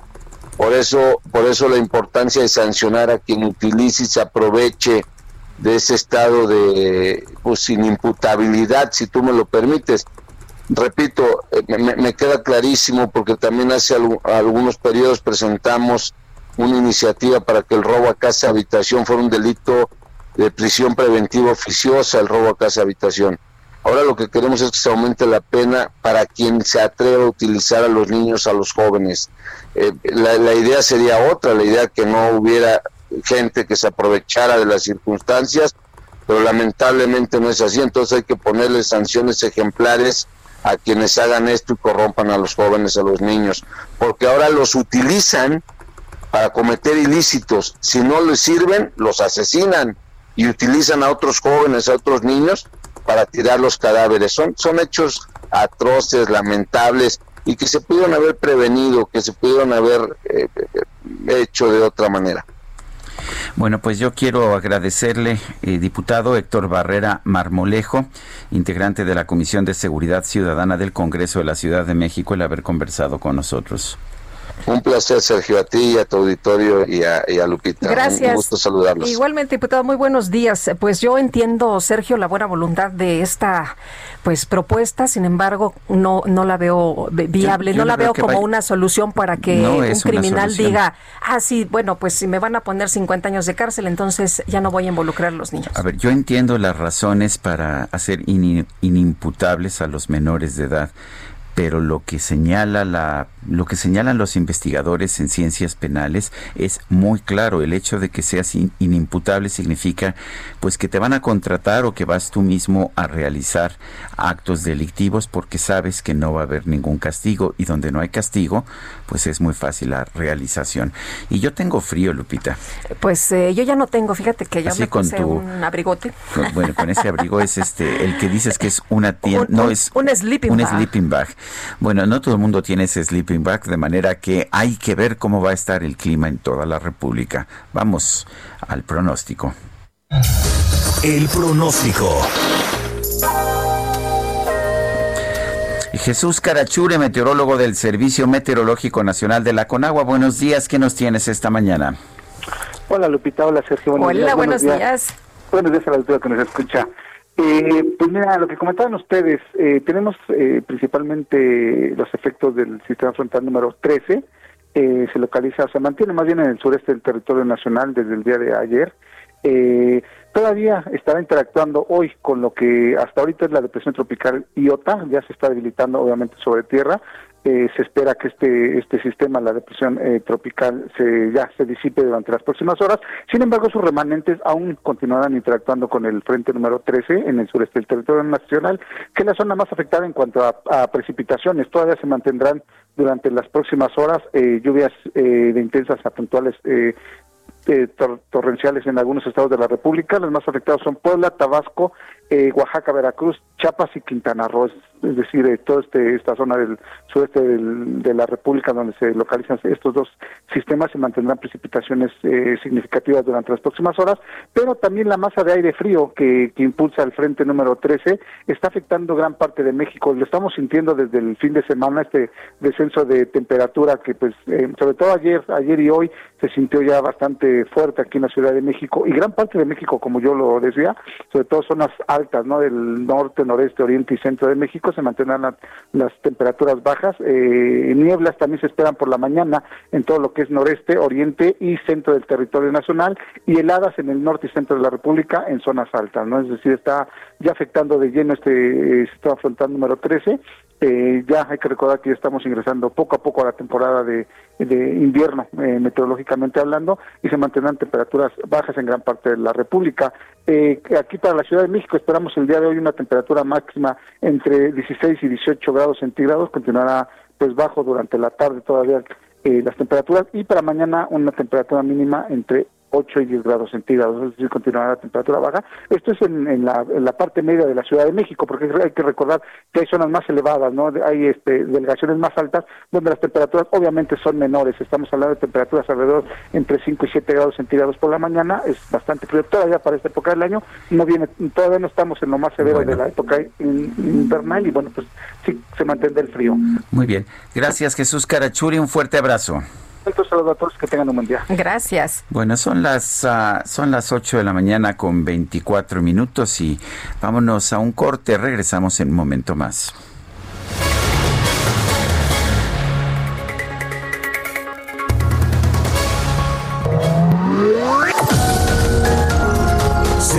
Por eso, por eso la importancia de sancionar a quien utilice y se aproveche de ese estado de pues, sin imputabilidad, si tú me lo permites repito, eh, me, queda clarísimo porque también hace algunos periodos presentamos una iniciativa para que el robo a casa habitación fuera un delito de prisión preventiva oficiosa, el robo a casa habitación. Ahora lo que queremos es que se aumente la pena para quien se atreva a utilizar a los niños, a los jóvenes. Eh, la, la idea sería otra, la idea que no hubiera gente que se aprovechara de las circunstancias, pero lamentablemente no es así, entonces hay que ponerle sanciones ejemplares a quienes hagan esto y corrompan a los jóvenes, a los niños, porque ahora los utilizan para cometer ilícitos. Si no les sirven, los asesinan y utilizan a otros jóvenes, a otros niños para tirar los cadáveres. Son, son hechos atroces, lamentables y que se pudieron haber prevenido, que se pudieron haber eh, eh, hecho de otra manera. Bueno, pues yo quiero agradecerle, eh, diputado Héctor Barrera Marmolejo, integrante de la Comisión de Seguridad Ciudadana del Congreso de la Ciudad de México, el haber conversado con nosotros. Un placer, Sergio, a ti y a tu auditorio y a, Lupita. Gracias. Un gusto saludarlos. Igualmente, diputado, muy buenos días. Pues yo entiendo, Sergio, la buena voluntad de esta pues propuesta, sin embargo, no no la veo viable, no la veo como una solución para que un criminal diga, ah, sí, bueno, pues si me van a poner 50 años de cárcel, entonces ya no voy a involucrar a los niños. A ver, yo entiendo las razones para hacer inimputables a los menores de edad pero lo que señala la lo que señalan los investigadores en ciencias penales es muy claro. El hecho de que seas inimputable significa pues que te van a contratar o que vas tú mismo a realizar actos delictivos porque sabes que no va a haber ningún castigo y donde no hay castigo pues es muy fácil la realización. Y yo tengo frío Lupita. Pues eh, yo ya no tengo fíjate que ya me puse un abrigote. bueno con ese abrigo es este el que dices que es una tienda no es un sleeping un sleeping bag bueno, no todo el mundo tiene ese sleeping bag, de manera que hay que ver cómo va a estar el clima en toda la República. Vamos al pronóstico. El pronóstico. Jesús Carachure, meteorólogo del Servicio Meteorológico Nacional de la Conagua. Buenos días, ¿qué nos tienes esta mañana? Hola Lupita, hola Sergio. Buenos hola, buenos, días. Buenos días a la altura que nos escucha. Eh, pues mira, lo que comentaban ustedes, eh, tenemos eh, principalmente los efectos del sistema frontal número 13, eh, se localiza, se mantiene más bien en el sureste del territorio nacional desde el día de ayer. Eh, todavía estará interactuando hoy con lo que hasta ahorita es la depresión tropical Iota, ya se está debilitando obviamente sobre tierra, eh, se espera que este este sistema, la depresión eh, tropical, se ya se disipe durante las próximas horas. Sin embargo, sus remanentes aún continuarán interactuando con el frente número 13 en el sureste del territorio nacional, que es la zona más afectada en cuanto a, precipitaciones. Todavía se mantendrán durante las próximas horas eh, lluvias de intensas a puntuales torrenciales en algunos estados de la República. Los más afectados son Puebla, Tabasco, Oaxaca, Veracruz, Chiapas y Quintana Roo es decir, de toda este, esta zona del sureste de la República donde se localizan estos dos sistemas se mantendrán precipitaciones eh, significativas durante las próximas horas, pero también la masa de aire frío que, impulsa el frente número 13 está afectando gran parte de México. Lo estamos sintiendo desde el fin de semana, este descenso de temperatura que pues eh, sobre todo ayer, ayer y hoy se sintió ya bastante fuerte aquí en la Ciudad de México y gran parte de México, como yo lo decía, sobre todo zonas altas, ¿no? Del norte, noreste, oriente y centro de México se mantendrán las temperaturas bajas. Eh, nieblas también se esperan por la mañana en todo lo que es noreste, oriente y centro del territorio nacional y heladas en el norte y centro de la República en zonas altas, ¿no? Es decir, está ya afectando de lleno este sistema frontal número 13 eh, ya hay que recordar que ya estamos ingresando poco a poco a la temporada de, invierno, eh, meteorológicamente hablando, y se mantendrán temperaturas bajas en gran parte de la República. Eh, aquí para la Ciudad de México esperamos el día de hoy una temperatura máxima entre 16 y 18 grados centígrados, continuará pues bajo durante la tarde todavía las temperaturas, y para mañana una temperatura mínima entre 8 y 10 grados centígrados, es decir, continuará la temperatura baja. Esto es en, la, parte media de la Ciudad de México, porque hay que recordar que hay zonas más elevadas, ¿no? Hay este, delegaciones más altas donde las temperaturas obviamente son menores. Estamos hablando de temperaturas alrededor entre 5 y 7 grados centígrados por la mañana, es bastante frío todavía para esta época del año. No viene, todavía no estamos en lo más severo de la época invernal y bueno, pues sí se mantiene el frío. Muy bien. Gracias Jesús Carachuri, un fuerte abrazo. Entonces, saludos a todos, que tengan un buen día. Gracias. Bueno, son las, uh, son las 8 de la mañana con 24 minutos y vámonos a un corte. Regresamos en un momento más.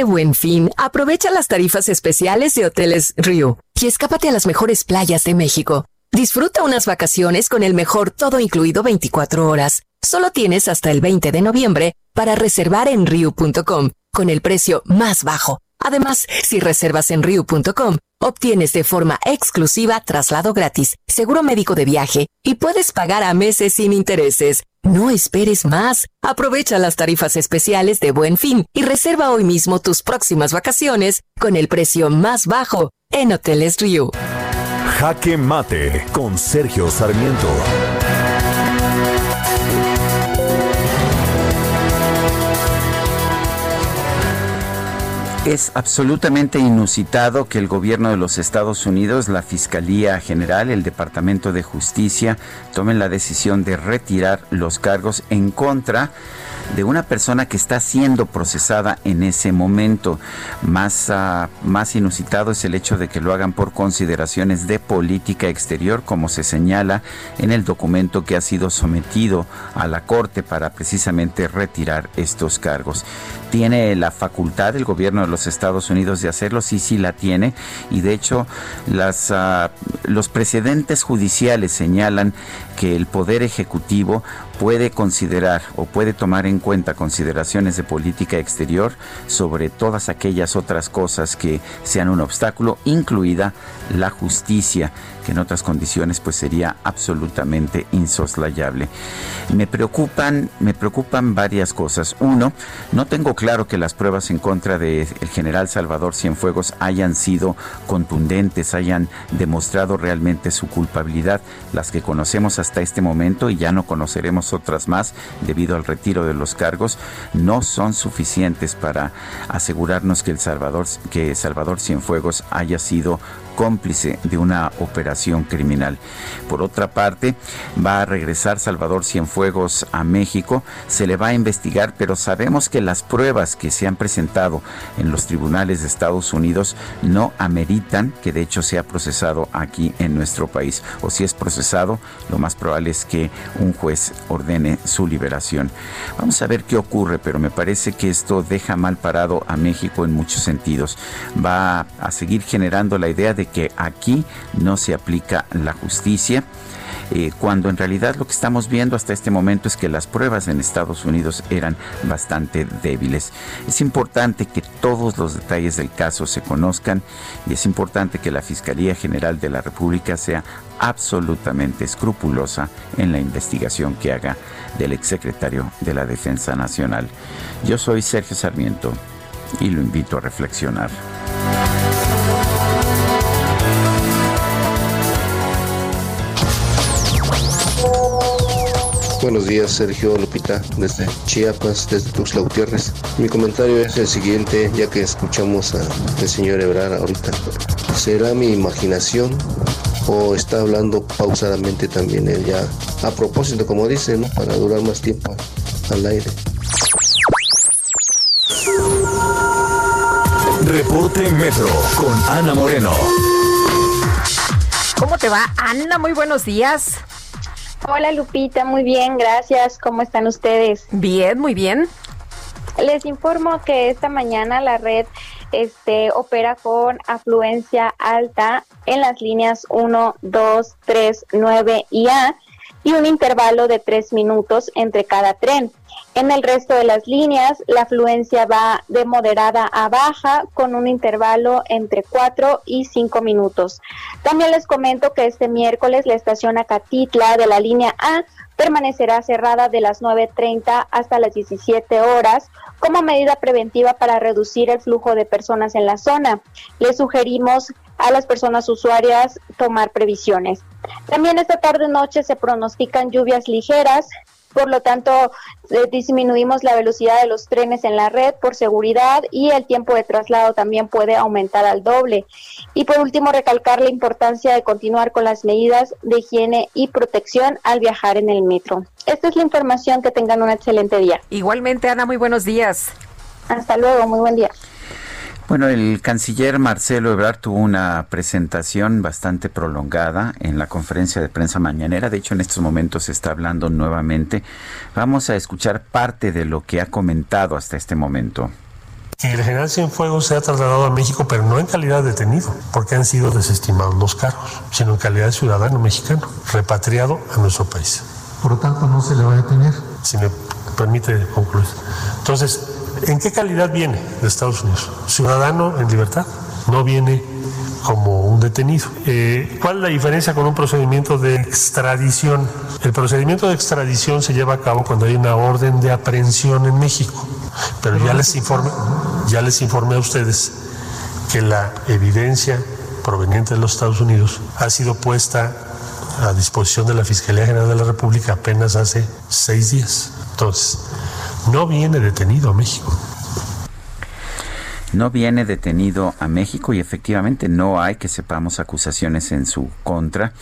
Este buen fin, aprovecha las tarifas especiales de Hoteles Rio y escápate a las mejores playas de México. Disfruta unas vacaciones con el mejor todo incluido 24 horas. Solo tienes hasta el 20 de noviembre para reservar en Riu.com con el precio más bajo. Además, si reservas en Riu.com, obtienes de forma exclusiva traslado gratis, seguro médico de viaje y puedes pagar a meses sin intereses. No esperes más. Aprovecha las tarifas especiales de Buen Fin y reserva hoy mismo tus próximas vacaciones con el precio más bajo en Hoteles Rio. Jaque Mate con Sergio Sarmiento. Es absolutamente inusitado que el gobierno de los Estados Unidos, la Fiscalía General, el Departamento de Justicia tomen la decisión de retirar los cargos en contra una persona que está siendo procesada en ese momento. Más, ah, más inusitado es el hecho de que lo hagan por consideraciones de política exterior, como se señala en el documento que ha sido sometido a la Corte para precisamente retirar estos cargos. ¿Tiene la facultad el gobierno de los Estados Unidos de hacerlo? Sí, sí la tiene. Y de hecho, las, ah, los precedentes judiciales señalan que el Poder Ejecutivo puede considerar o puede tomar en cuenta consideraciones de política exterior sobre todas aquellas otras cosas que sean un obstáculo, incluida la justicia en otras condiciones pues sería absolutamente insoslayable. Me preocupan, me preocupan varias cosas. Uno, no tengo claro que las pruebas en contra del general Salvador Cienfuegos hayan sido contundentes, hayan demostrado realmente su culpabilidad. Las que conocemos hasta este momento y ya no conoceremos otras más debido al retiro de los cargos, no son suficientes para asegurarnos que el Salvador, que Salvador Cienfuegos haya sido cómplice de una operación criminal. Por otra parte, va a regresar Salvador Cienfuegos a México, se le va a investigar, pero sabemos que las pruebas que se han presentado en los tribunales de Estados Unidos no ameritan que de hecho sea procesado aquí en nuestro país. O si es procesado, lo más probable es que un juez ordene su liberación. Vamos a ver qué ocurre, pero me parece que esto deja mal parado a México en muchos sentidos. Va a seguir generando la idea de que aquí no se aplica la justicia. Eh, cuando en realidad lo que estamos viendo hasta este momento es que las pruebas en Estados Unidos eran bastante débiles. Es importante que todos los detalles del caso se conozcan y es importante que la Fiscalía General de la República sea absolutamente escrupulosa en la investigación que haga del exsecretario de la Defensa Nacional. Yo soy Sergio Sarmiento y lo invito a reflexionar. Buenos días, Sergio Lupita, desde Chiapas, desde Tuxtla Gutiérrez. Mi comentario es el siguiente, ya que escuchamos al señor Ebrar ahorita. ¿Será mi imaginación o está hablando pausadamente también él ya? A propósito, como dice, ¿no? Para durar más tiempo al aire. Reporte Metro con Ana Moreno. ¿Cómo te va, Ana? Muy buenos días. Hola Lupita, muy bien, gracias. ¿Cómo están ustedes? Bien, muy bien. Les informo que esta mañana la red este, opera con afluencia alta en las líneas 1, 2, 3, 9 y A y un intervalo de tres minutos entre cada tren. En el resto de las líneas, la afluencia va de moderada a baja con un intervalo entre 4 y 5 minutos. También les comento que este miércoles la estación Acatitla de la línea A permanecerá cerrada de las 9.30 hasta las 17 horas como medida preventiva para reducir el flujo de personas en la zona. Les sugerimos a las personas usuarias tomar previsiones. También esta tarde noche se pronostican lluvias ligeras, por lo tanto eh, disminuimos la velocidad de los trenes en la red por seguridad y el tiempo de traslado también puede aumentar al doble. Y por último, recalcar la importancia de continuar con las medidas de higiene y protección al viajar en el metro. Esta es la información, que tengan un excelente día. Igualmente, Ana, muy buenos días. Hasta luego, muy buen día. Bueno, el canciller Marcelo Ebrard tuvo una presentación bastante prolongada en la conferencia de prensa mañanera. De hecho, en estos momentos se está hablando nuevamente. Vamos a escuchar parte de lo que ha comentado hasta este momento. El general Cienfuegos se ha trasladado a México, pero no en calidad de detenido, porque han sido desestimados los cargos, sino en calidad de ciudadano mexicano, repatriado a nuestro país. Por lo tanto, no se le va a detener. Si me permite concluir. Entonces, ¿En qué calidad viene de Estados Unidos? Ciudadano en libertad, no viene como un detenido. Eh, ¿Cuál es la diferencia con un procedimiento de extradición? El procedimiento de extradición se lleva a cabo cuando hay una orden de aprehensión en México, pero ya les informé, ya les informé a ustedes que la evidencia proveniente de los Estados Unidos ha sido puesta a disposición de la Fiscalía General de la República apenas hace seis días. Entonces, no viene detenido a México. No viene detenido a México y efectivamente no hay que sepamos acusaciones en su contra.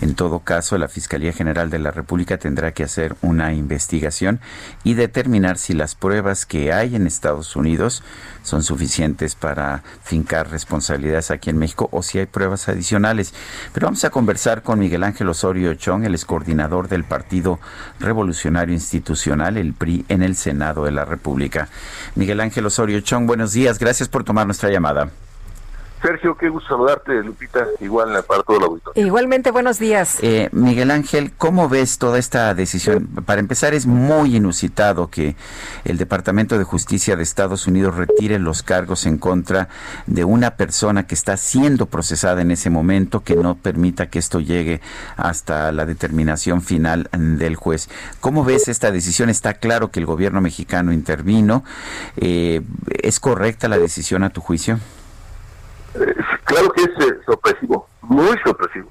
En todo caso, la Fiscalía General de la República tendrá que hacer una investigación y determinar si las pruebas que hay en Estados Unidos son suficientes para fincar responsabilidades aquí en México o si hay pruebas adicionales. Pero vamos a conversar con Miguel Ángel Osorio Chong, el coordinador del Partido Revolucionario Institucional, el PRI, en el Senado de la República. Miguel Ángel Osorio Chong, buenos días, gracias por tomar nuestra llamada. Sergio, qué gusto saludarte, Lupita, igual para todo el auditorio. Igualmente, buenos días. Eh, Miguel Ángel, ¿cómo ves toda esta decisión? Para empezar, es muy inusitado que el Departamento de Justicia de Estados Unidos retire los cargos en contra de una persona que está siendo procesada en ese momento, que no permita que esto llegue hasta la determinación final del juez. ¿Cómo ves esta decisión? Está claro que el gobierno mexicano intervino. Eh, ¿Es correcta la decisión a tu juicio? Claro que es eh, sorpresivo, muy sorpresivo.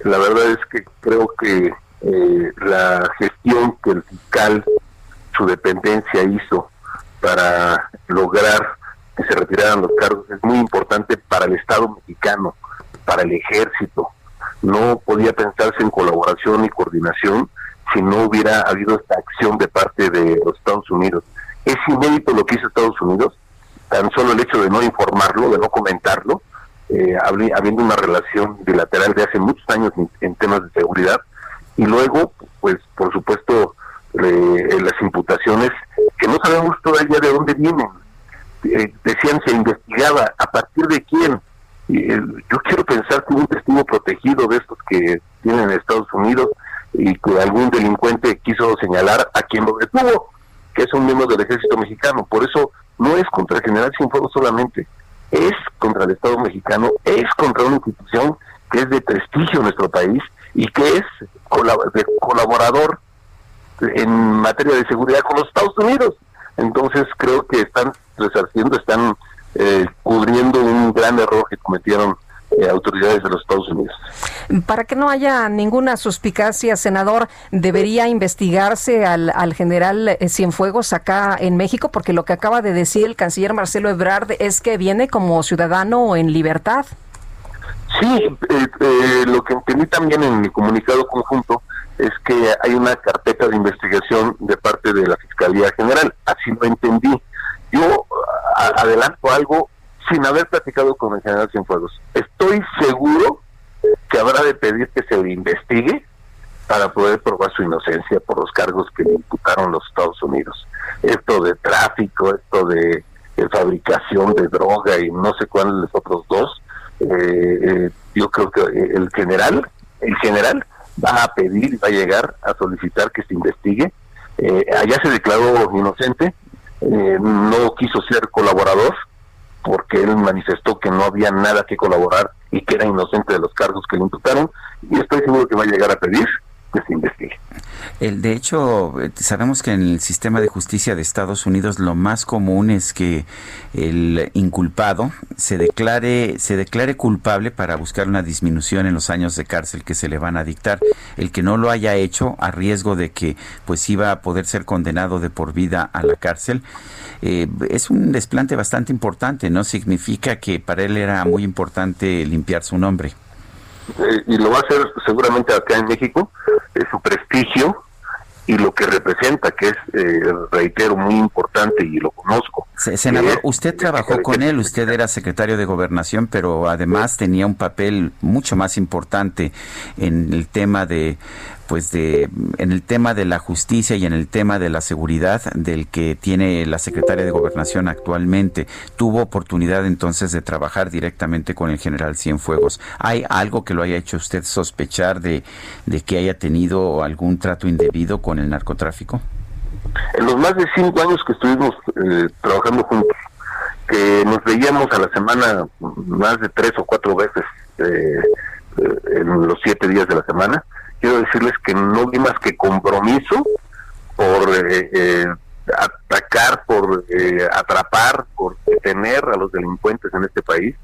La verdad es que creo que eh, la gestión que el fiscal, su dependencia hizo para lograr que se retiraran los cargos es muy importante para el Estado mexicano, para el ejército. No podía pensarse en colaboración y coordinación si no hubiera habido esta acción de parte de los Estados Unidos. Es inédito lo que hizo Estados Unidos, tan solo el hecho de no informarlo, de no comentarlo, eh, habiendo una relación bilateral de hace muchos años en, temas de seguridad, y luego, pues por supuesto, eh, las imputaciones que no sabemos todavía de dónde vienen. Eh, decían se investigaba, ¿a partir de quién? yo quiero pensar que un testigo protegido de estos que tienen en Estados Unidos y que algún delincuente quiso señalar a quien lo detuvo, que es un miembro del ejército mexicano. Por eso no es contra el general Cienfuegos solamente, es contra el Estado mexicano, es contra una institución que es de prestigio en nuestro país y que es colaborador en materia de seguridad con los Estados Unidos. Entonces creo que están resarciendo, están eh, cubriendo un gran error que cometieron eh, autoridades de los Estados Unidos. Para que no haya ninguna suspicacia, senador, ¿debería investigarse al, al general eh, Cienfuegos acá en México? Porque lo que acaba de decir el canciller Marcelo Ebrard es que viene como ciudadano en libertad. Sí, eh, lo que entendí también en mi comunicado conjunto es que hay una carpeta de investigación de parte de la Fiscalía General, así lo entendí. Yo adelanto algo sin haber platicado con el general Cienfuegos. Estoy seguro que habrá de pedir que se le investigue para poder probar su inocencia por los cargos que le imputaron los Estados Unidos. Esto de tráfico, esto de, fabricación de droga y no sé cuáles otros dos. Eh, eh, yo creo que el general, el general va a pedir va a llegar a solicitar que se investigue. Eh, allá se declaró inocente, no quiso ser colaborador, porque él manifestó que no había nada que colaborar y que era inocente de los cargos que le imputaron y estoy seguro que va a llegar a pedir El, de hecho, eh, sabemos que en el sistema de justicia de Estados Unidos lo más común es que el inculpado se declare, se declare culpable para buscar una disminución en los años de cárcel que se le van a dictar. El que no lo haya hecho a riesgo de que pues iba a poder ser condenado de por vida a la cárcel, eh, es un desplante bastante importante, ¿no? Significa que para él era muy importante limpiar su nombre. Eh, y lo va a hacer seguramente acá en México, su prestigio y lo que representa, que es, eh, reitero, muy importante y lo conozco. Senador, usted trabajó con él, usted era secretario de gobernación, pero además tenía un papel mucho más importante en el tema de pues de en el tema de la justicia y en el tema de la seguridad del que tiene la secretaria de gobernación actualmente. Tuvo oportunidad entonces de trabajar directamente con el general Cienfuegos. Hay algo que lo haya hecho usted sospechar de, de que haya tenido algún trato indebido con el narcotráfico en los más de cinco años que estuvimos eh, trabajando juntos que nos veíamos a la semana más de tres o cuatro veces eh, eh, en los siete días de la semana quiero decirles que no vi más que compromiso por eh, eh, atacar, por atrapar, por detener a los delincuentes en este país,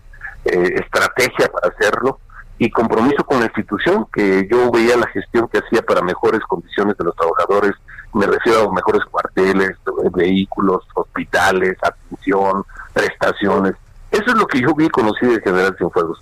estrategia para hacerlo y compromiso con la institución, que yo veía la gestión que hacía para mejores condiciones de los trabajadores, me refiero a mejores cuarteles, vehículos, hospitales, atención, prestaciones. Eso es lo que yo vi y conocí de General Cienfuegos.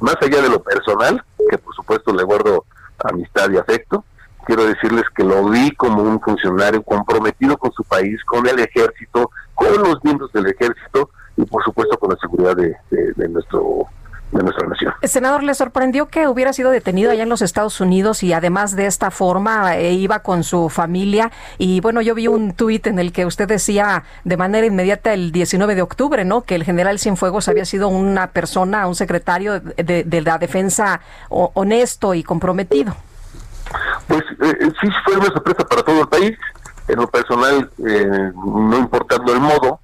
más allá de lo personal, que por supuesto le guardo amistad y afecto. Quiero decirles que lo vi como un funcionario comprometido con su país, con el ejército, con los miembros del ejército y por supuesto con la seguridad de, nuestro de nuestra nación. Senador, ¿le sorprendió que hubiera sido detenido allá en los Estados Unidos y además de esta forma eh, iba con su familia? Y bueno, yo vi un tuit en el que usted decía de manera inmediata el 19 de octubre, ¿no? Que el general Cienfuegos había sido una persona, un secretario de, de la defensa honesto y comprometido. Pues eh, sí fue una sorpresa para todo el país. En lo personal, eh, no importando el modo,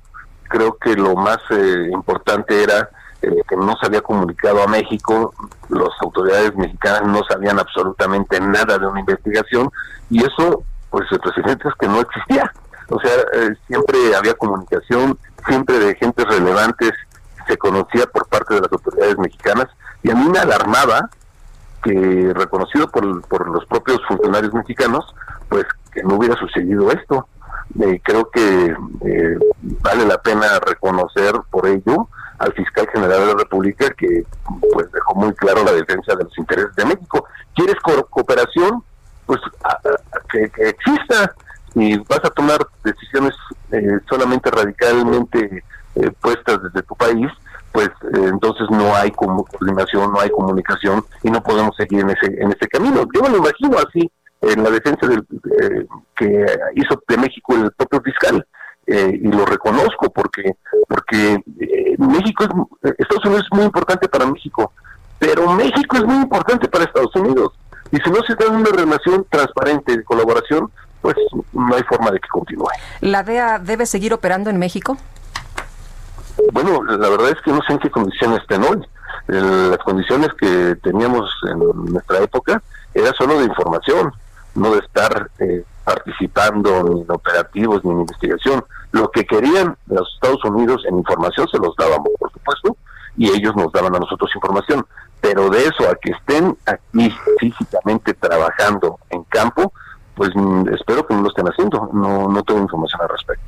creo que lo más eh, importante era eh, que no se había comunicado a México, las autoridades mexicanas no sabían absolutamente nada de una investigación y eso, pues el presidente es que no existía. O sea, siempre había comunicación, siempre de gentes relevantes se conocía por parte de las autoridades mexicanas y a mí me alarmaba que reconocido por, por los propios funcionarios mexicanos, pues que no hubiera sucedido esto. Eh, creo que eh, vale la pena reconocer por ello al fiscal general de la República que pues dejó muy claro la defensa de los intereses de México. ¿Quieres cooperación? Pues que, exista y vas a tomar decisiones eh, solamente radicalmente puestas desde tu país, pues eh, entonces no hay coordinación, no hay comunicación y no podemos seguir en ese en ese camino. Yo me lo imagino así en la defensa del, eh, que hizo de México el propio fiscal eh, y lo reconozco porque porque México es, Estados Unidos es muy importante para México, pero México es muy importante para Estados Unidos y si no se da una relación transparente de colaboración, pues no hay forma de que continúe. ¿La DEA debe seguir operando en México? Bueno, la verdad es que no sé en qué condiciones estén hoy. las condiciones que teníamos en nuestra época era solo de información, no de estar eh, participando ni en operativos ni en investigación. Lo que querían los Estados Unidos en información se los dábamos, por supuesto, y ellos nos daban a nosotros información. Pero de eso a que estén aquí físicamente trabajando en campo, pues mm, espero que no lo estén haciendo. No, no tengo información al respecto.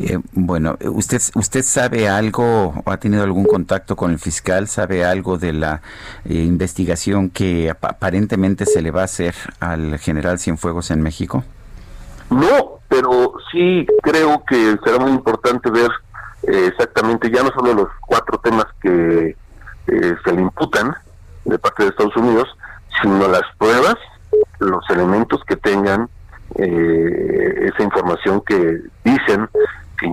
Eh, bueno, ¿usted, ¿usted sabe algo o ha tenido algún contacto con el fiscal? ¿Sabe algo de la eh, investigación que aparentemente se le va a hacer al general Cienfuegos en México? No, pero sí creo que será muy importante ver eh, exactamente ya no solo los cuatro temas que se le imputan de parte de Estados Unidos, sino las pruebas, los elementos que tengan esa información que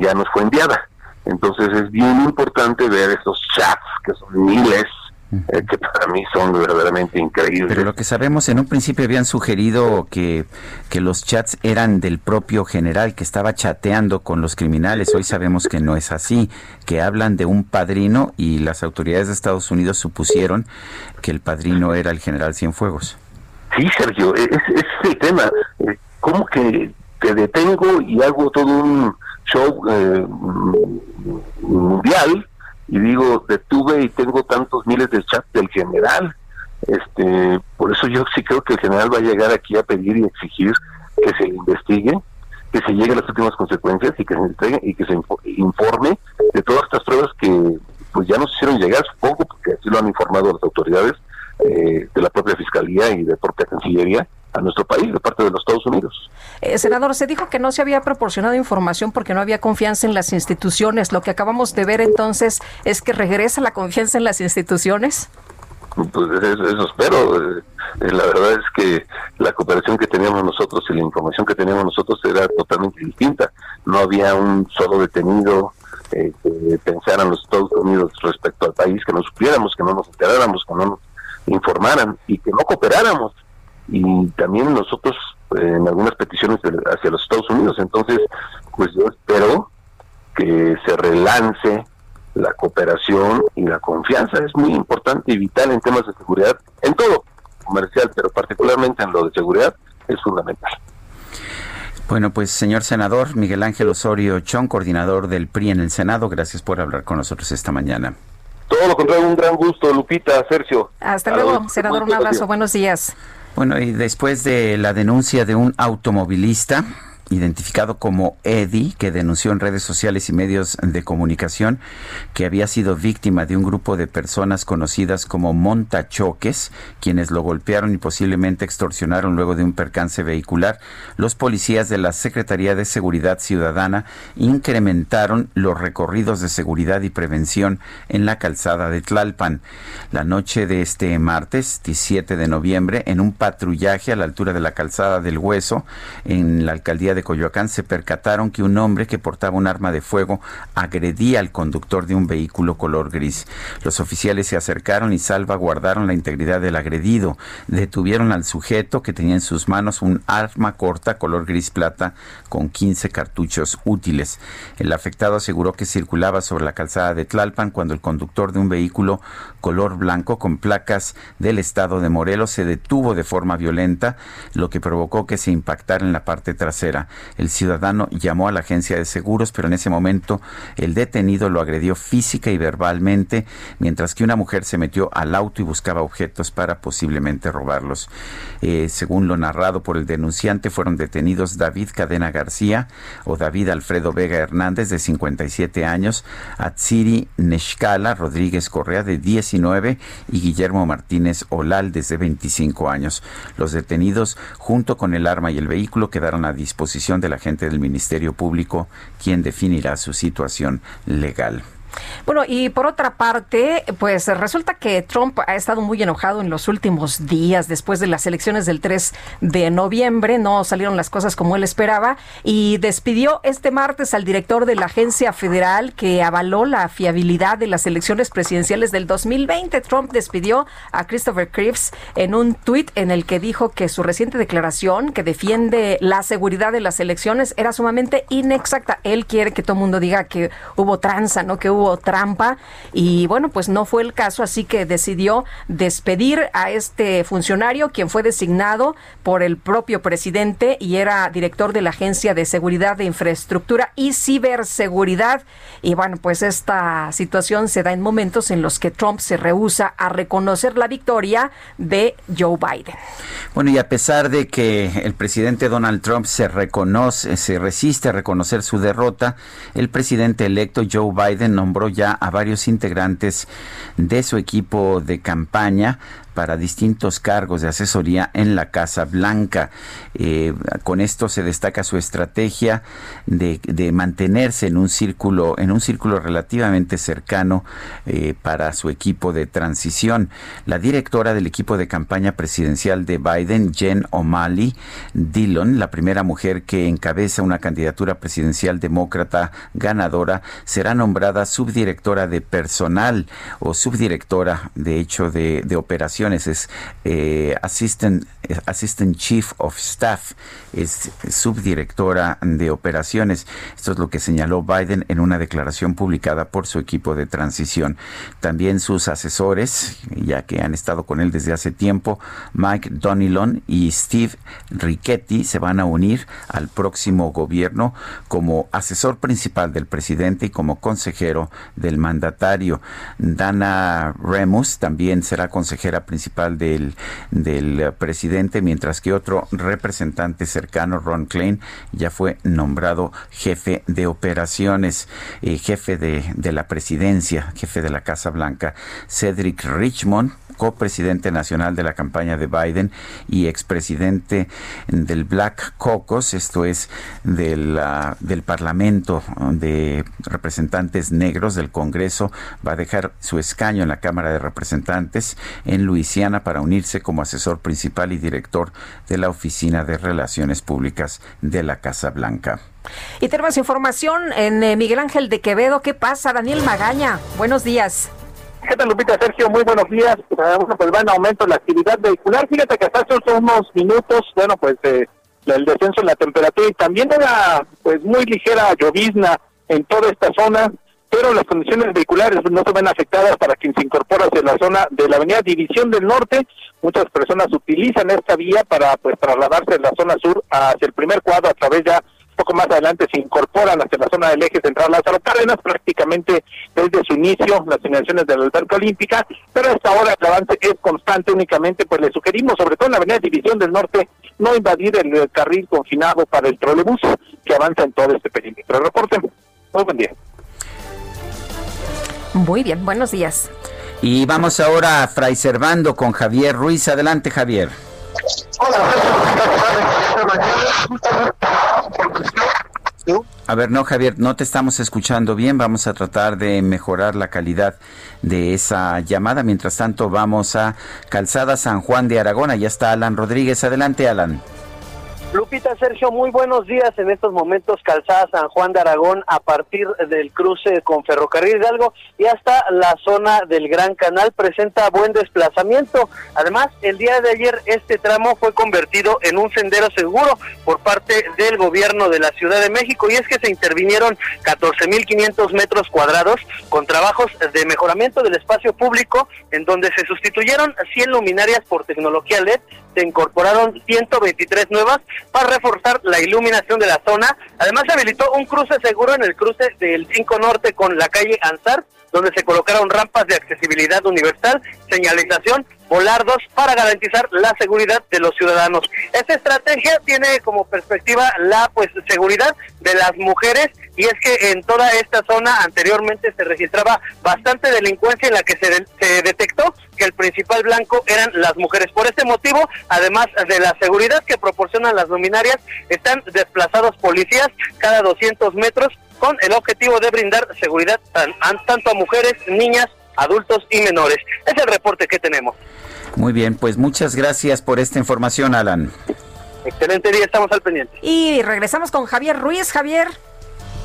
ya nos fue enviada. Entonces es bien importante ver estos chats, que son miles, eh, que para mí son verdaderamente increíbles. Pero lo que sabemos, en un principio habían sugerido que, que los chats eran del propio general, que estaba chateando con los criminales. Hoy sabemos que no es así, que hablan de un padrino y las autoridades de Estados Unidos supusieron que el padrino era el general Cienfuegos. Sí, Sergio, ese es el tema. Eh, ¿cómo que te detengo y hago todo un show eh, mundial y digo detuve y tengo tantos miles de chats del general este por eso yo sí creo que el general va a llegar aquí a pedir y exigir que se investigue que se llegue a las últimas consecuencias y que se entregue y que se informe de todas estas pruebas que pues ya nos hicieron llegar supongo porque así lo han informado las autoridades eh, de la propia fiscalía y de propia cancillería a nuestro país de parte de los Estados Unidos. Eh, senador, se dijo que no se había proporcionado información porque no había confianza en las instituciones. Lo que acabamos de ver entonces es que regresa la confianza en las instituciones. Pues eso, espero. Eh, la verdad es que la cooperación que teníamos nosotros y la información que teníamos nosotros era totalmente distinta. No había un solo detenido eh, que pensaran los Estados Unidos respecto al país, que no supiéramos, que no nos enteráramos, que no nos informaran y que no cooperáramos y también nosotros en algunas peticiones hacia los Estados Unidos. Entonces, pues yo espero que se relance la cooperación y la confianza. Es muy importante y vital en temas de seguridad, en todo comercial, pero particularmente en lo de seguridad, es fundamental. Bueno, pues señor senador Miguel Ángel Osorio Chón, coordinador del PRI en el Senado, gracias por hablar con nosotros esta mañana. Todo lo contrario, un gran gusto, Lupita, Sergio. Hasta luego, senador, un abrazo, buenos días. Bueno, y después de la denuncia de un automovilista identificado como Eddie, que denunció en redes sociales y medios de comunicación que había sido víctima de un grupo de personas conocidas como montachoques, quienes lo golpearon y posiblemente extorsionaron luego de un percance vehicular. Los policías de la Secretaría de Seguridad Ciudadana incrementaron los recorridos de seguridad y prevención en la calzada de Tlalpan. La noche de este martes, 17 de noviembre, en un patrullaje a la altura de la calzada del Hueso, en la alcaldía de Coyoacán se percataron que un hombre que portaba un arma de fuego agredía al conductor de un vehículo color gris. Los oficiales se acercaron y salvaguardaron la integridad del agredido. Detuvieron al sujeto que tenía en sus manos un arma corta color gris plata con 15 cartuchos útiles. El afectado aseguró que circulaba sobre la calzada de Tlalpan cuando el conductor de un vehículo color blanco con placas del estado de Morelos se detuvo de forma violenta, lo que provocó que se impactara en la parte trasera. El ciudadano llamó a la agencia de seguros, pero en ese momento el detenido lo agredió física y verbalmente, mientras que una mujer se metió al auto y buscaba objetos para posiblemente robarlos. Eh, según lo narrado por el denunciante, fueron detenidos David Cadena García o David Alfredo Vega Hernández, de 57 años, Atsiri Neshkala Rodríguez Correa, de 19, y Guillermo Martínez Olaldes, de 25 años. Los detenidos, junto con el arma y el vehículo, quedaron a disposición de la gente del Ministerio Público, quien definirá su situación legal. Bueno, y por otra parte, pues resulta que Trump ha estado muy enojado en los últimos días después de las elecciones del 3 de noviembre. No salieron las cosas como él esperaba y despidió este martes al director de la agencia federal que avaló la fiabilidad de las elecciones presidenciales del 2020. Trump despidió a Christopher Creeves en un tuit en el que dijo que su reciente declaración que defiende la seguridad de las elecciones era sumamente inexacta. Él quiere que todo el mundo diga que hubo tranza, ¿no? Que hubo trampa y bueno, pues no fue el caso, así que decidió despedir a este funcionario, quien fue designado por el propio presidente y era director de la Agencia de Seguridad de Infraestructura y Ciberseguridad. Y bueno, pues esta situación se da en momentos en los que Trump se rehúsa a reconocer la victoria de Joe Biden. Bueno, y a pesar de que el presidente Donald Trump se reconoce, se resiste a reconocer su derrota, el presidente electo Joe Biden nombró ya a varios integrantes de su equipo de campaña para distintos cargos de asesoría en la Casa Blanca. Eh, con esto se destaca su estrategia de, mantenerse en un círculo, en un círculo relativamente cercano eh, para su equipo de transición. La directora del equipo de campaña presidencial de Biden, Jen O'Malley Dillon, la primera mujer que encabeza una candidatura presidencial demócrata ganadora, será nombrada subdirectora de personal o subdirectora, de hecho, de, de es eh, assistant, assistant Chief of Staff, es subdirectora de operaciones. Esto es lo que señaló Biden en una declaración publicada por su equipo de transición. También sus asesores, ya que han estado con él desde hace tiempo, Mike Donilon y Steve Richetti, se van a unir al próximo gobierno como asesor principal del presidente y como consejero del mandatario. Dana Remus también será consejera principal principal del, del presidente, mientras que otro representante cercano, Ron Klein, ya fue nombrado jefe de operaciones, eh, jefe de, de la presidencia, jefe de la Casa Blanca. Cedric Richmond copresidente nacional de la campaña de Biden y expresidente del Black Caucus, esto es del, del Parlamento de Representantes Negros del Congreso, va a dejar su escaño en la Cámara de Representantes en Luisiana para unirse como asesor principal y director de la Oficina de Relaciones Públicas de la Casa Blanca. Y tenemos información en eh, Miguel Ángel de Quevedo. ¿Qué pasa? Daniel Magaña. Buenos días. ¿Qué tal, Lupita Sergio? Muy buenos días. Bueno, pues va en aumento la actividad vehicular. Fíjate que hasta hace unos minutos, bueno, pues eh, el descenso en la temperatura y también era pues muy ligera llovizna en toda esta zona, pero las condiciones vehiculares no se ven afectadas para quien se incorpora hacia la zona de la avenida División del Norte. Muchas personas utilizan esta vía para pues trasladarse de la zona sur hacia el primer cuadro a través ya poco más adelante se incorporan hacia la zona del eje central Lázaro Cárdenas, prácticamente desde su inicio, las señalizaciones de la alberca olímpica, pero hasta ahora el avance es constante únicamente, pues le sugerimos, sobre todo en la avenida División del Norte, no invadir el carril confinado para el trolebús que avanza en todo este perímetro. Reporte, muy buen día. Muy bien, buenos días. Y vamos ahora a Fray Servando con Javier Ruiz. Adelante, Javier. A ver, no, Javier, no te estamos escuchando bien. Vamos a tratar de mejorar la calidad de esa llamada. Mientras tanto, vamos a Calzada San Juan de Aragón. Ya está Alan Rodríguez. Adelante, Alan. Lupita Sergio, muy buenos días. En estos momentos, Calzada San Juan de Aragón, a partir del cruce con Ferrocarril Hidalgo y hasta la zona del Gran Canal, presenta buen desplazamiento. Además, el día de ayer, este tramo fue convertido en un sendero seguro por parte del gobierno de la Ciudad de México. Y es que se intervinieron 14.500 metros cuadrados con trabajos de mejoramiento del espacio público, en donde se sustituyeron 100 luminarias por tecnología LED, se incorporaron 123 nuevas para reforzar la iluminación de la zona. Además, se habilitó un cruce seguro en el cruce del 5 Norte con la calle Ansar, donde se colocaron rampas de accesibilidad universal, señalización, volardos para garantizar la seguridad de los ciudadanos. Esta estrategia tiene como perspectiva la pues seguridad de las mujeres y es que en toda esta zona anteriormente se registraba bastante delincuencia en la que se, se detectó que el principal blanco eran las mujeres. Por este motivo, además de la seguridad que proporcionan las luminarias, están desplazados policías cada 200 metros con el objetivo de brindar seguridad tanto a mujeres, niñas, adultos y menores. Es el reporte que tenemos. Muy bien, pues muchas gracias por esta información, Alan. Excelente día, estamos al pendiente. Y regresamos con Javier Ruiz. Javier.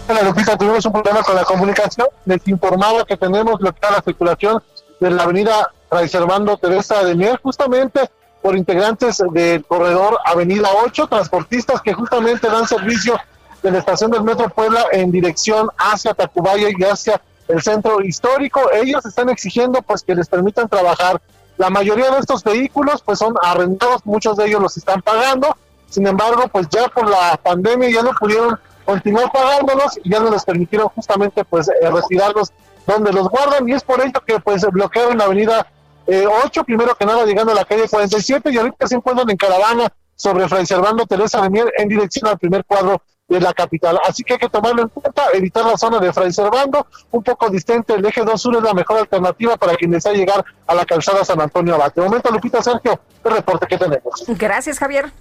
Hola, Lupita, tuvimos un problema con la comunicación. Les informaba que tenemos bloqueada la circulación de la avenida Fray Servando Teresa de Mier, justamente por integrantes del corredor Avenida 8, transportistas que justamente dan servicio de la estación del Metro Puebla en dirección hacia Tacubaya y hacia el centro histórico. Ellos están exigiendo pues que les permitan trabajar. La mayoría de estos vehículos pues son arrendados, muchos de ellos los están pagando. Sin embargo, pues ya por la pandemia ya no pudieron continuar pagándolos y ya no les permitieron justamente pues eh, retirarlos donde los guardan y es por ello que pues bloquearon la avenida eh, 8, primero que nada llegando a la calle 47 y ahorita se encuentran en caravana sobre Fray Servando Teresa de Mier en dirección al primer cuadro de la capital. Así que hay que tomarlo en cuenta, evitar la zona de Fray Servando, un poco distante el eje 2 sur es la mejor alternativa para quien desea llegar a la calzada San Antonio Abate. De momento, Lupita Sergio, el reporte que tenemos. Gracias, Javier.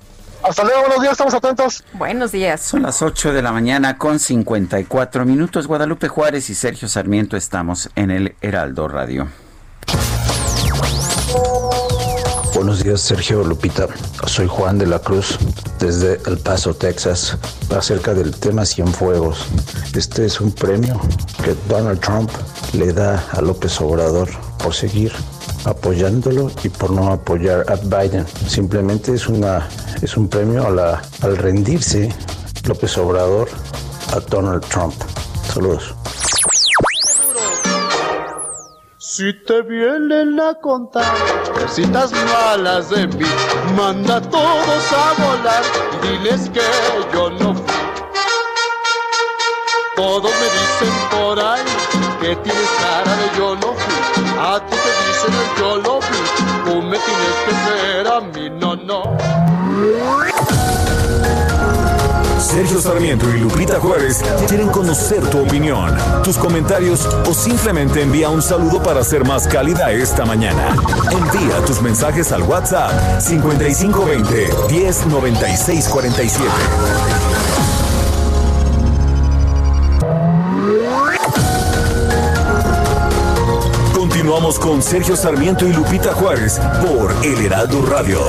Hasta luego, buenos días, estamos atentos. Buenos días. Son las 8 de la mañana con 54 minutos. Guadalupe Juárez y Sergio Sarmiento estamos en el Heraldo Radio. Buenos días, Sergio Lupita. Soy Juan de la Cruz, desde El Paso, Texas, acerca del tema Cienfuegos. Este es un premio que Donald Trump le da a López Obrador por seguir apoyándolo y por no apoyar a Biden. Simplemente es, una, es un premio a la, al rendirse López Obrador a Donald Trump. Saludos. Si te vienen a contar cositas malas de mí, manda a todos a volar y diles que yo no fui. Todos me dicen por ahí que tienes cara de yo no fui. A ti te dicen el yo tú me tienes que ser a mí, no, no. Sergio Sarmiento y Lupita Juárez quieren conocer tu opinión, tus comentarios o simplemente envía un saludo para ser más cálida esta mañana. Envía tus mensajes al WhatsApp 5520 109647. Continuamos con Sergio Sarmiento y Lupita Juárez por El Heraldo Radio.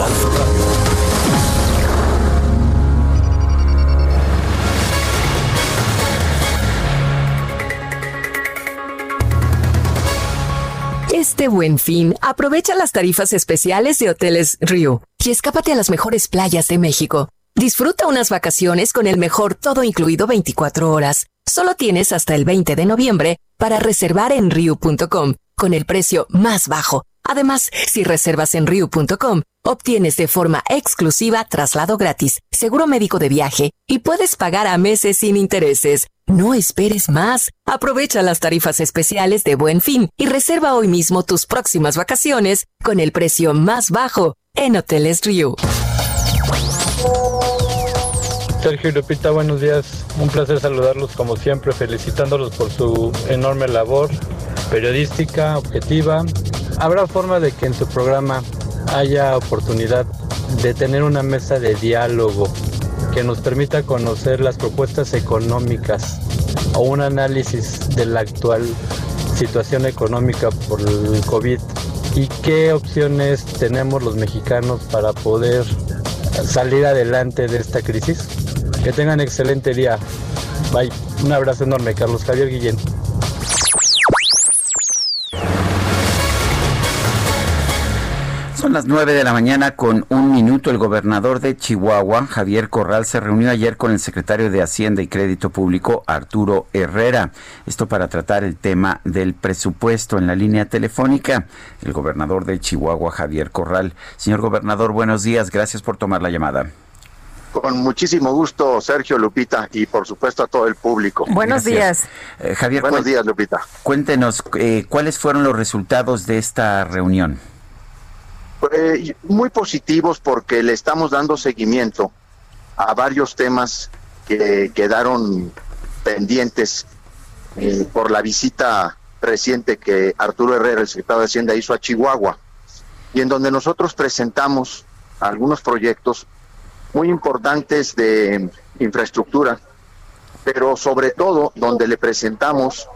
Este buen fin, aprovecha las tarifas especiales de Hoteles Rio y escápate a las mejores playas de México. Disfruta unas vacaciones con el mejor todo incluido 24 horas. Solo tienes hasta el 20 de noviembre para reservar en Riu.com con el precio más bajo. Además, si reservas en Ryu.com, obtienes de forma exclusiva traslado gratis, seguro médico de viaje y puedes pagar a meses sin intereses. No esperes más. Aprovecha las tarifas especiales de Buen Fin y reserva hoy mismo tus próximas vacaciones con el precio más bajo en Hoteles Ryu. Sergio y Lupita, buenos días. Un placer saludarlos como siempre, felicitándolos por su enorme labor periodística, objetiva. Habrá forma de que en su programa haya oportunidad de tener una mesa de diálogo que nos permita conocer las propuestas económicas o un análisis de la actual situación económica por el COVID y qué opciones tenemos los mexicanos para poder salir adelante de esta crisis. Que tengan excelente día. Bye. Un abrazo enorme, Carlos Javier Guillén. Son las nueve de la mañana con un minuto. El gobernador de Chihuahua, Javier Corral, se reunió ayer con el secretario de Hacienda y Crédito Público, Arturo Herrera. Esto para tratar el tema del presupuesto en la línea telefónica. El gobernador de Chihuahua, Javier Corral. Señor gobernador, buenos días. Gracias por tomar la llamada. Con muchísimo gusto, Sergio Lupita, y por supuesto a todo el público. Buenos días. Eh, Javier, Buenos días, Lupita. Cuéntenos, eh, ¿cuáles fueron los resultados de esta reunión? Muy positivos porque le estamos dando seguimiento a varios temas que quedaron pendientes eh, por la visita reciente que Arturo Herrera, el secretario de Hacienda, hizo a Chihuahua, y en donde nosotros presentamos algunos proyectos muy importantes de infraestructura, pero sobre todo donde le presentamos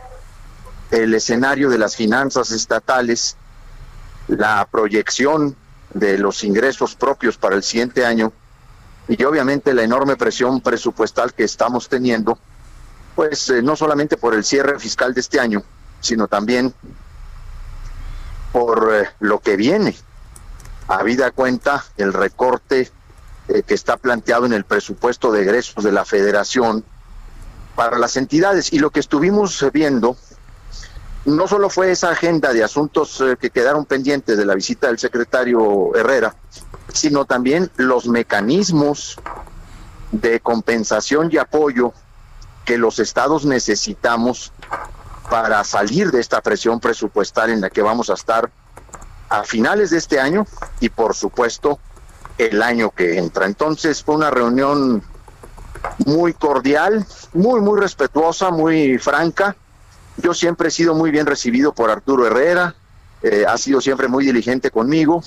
el escenario de las finanzas estatales la proyección de los ingresos propios para el siguiente año y obviamente la enorme presión presupuestal que estamos teniendo, pues eh, no solamente por el cierre fiscal de este año, sino también por eh, lo que viene. Habida cuenta el recorte eh, que está planteado en el presupuesto de egresos de la federación para las entidades y lo que estuvimos viendo no solo fue esa agenda de asuntos eh, que quedaron pendientes de la visita del secretario Herrera, sino también los mecanismos de compensación y apoyo que los estados necesitamos para salir de esta presión presupuestal en la que vamos a estar a finales de este año y por supuesto el año que entra. Entonces fue una reunión muy cordial, muy, muy respetuosa, muy franca yo siempre he sido muy bien recibido por Arturo Herrera, eh, ha sido siempre muy diligente conmigo.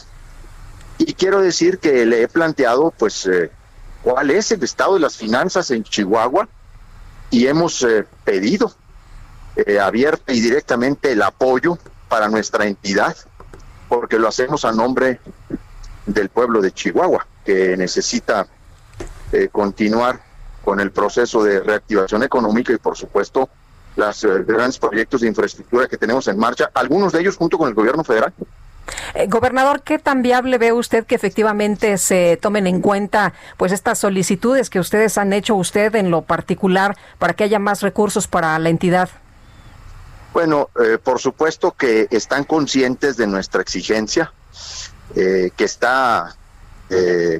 Y quiero decir que le he planteado pues eh, cuál es el estado de las finanzas en Chihuahua y hemos eh, pedido abierta y directamente el apoyo para nuestra entidad porque lo hacemos a nombre del pueblo de Chihuahua que necesita continuar con el proceso de reactivación económica y por supuesto los eh, grandes proyectos de infraestructura que tenemos en marcha, algunos de ellos junto con el gobierno federal. Eh, gobernador, ¿qué tan viable ve usted que efectivamente se tomen en cuenta pues estas solicitudes que ustedes han hecho usted en lo particular para que haya más recursos para la entidad? Bueno, eh, por supuesto que están conscientes de nuestra exigencia, que está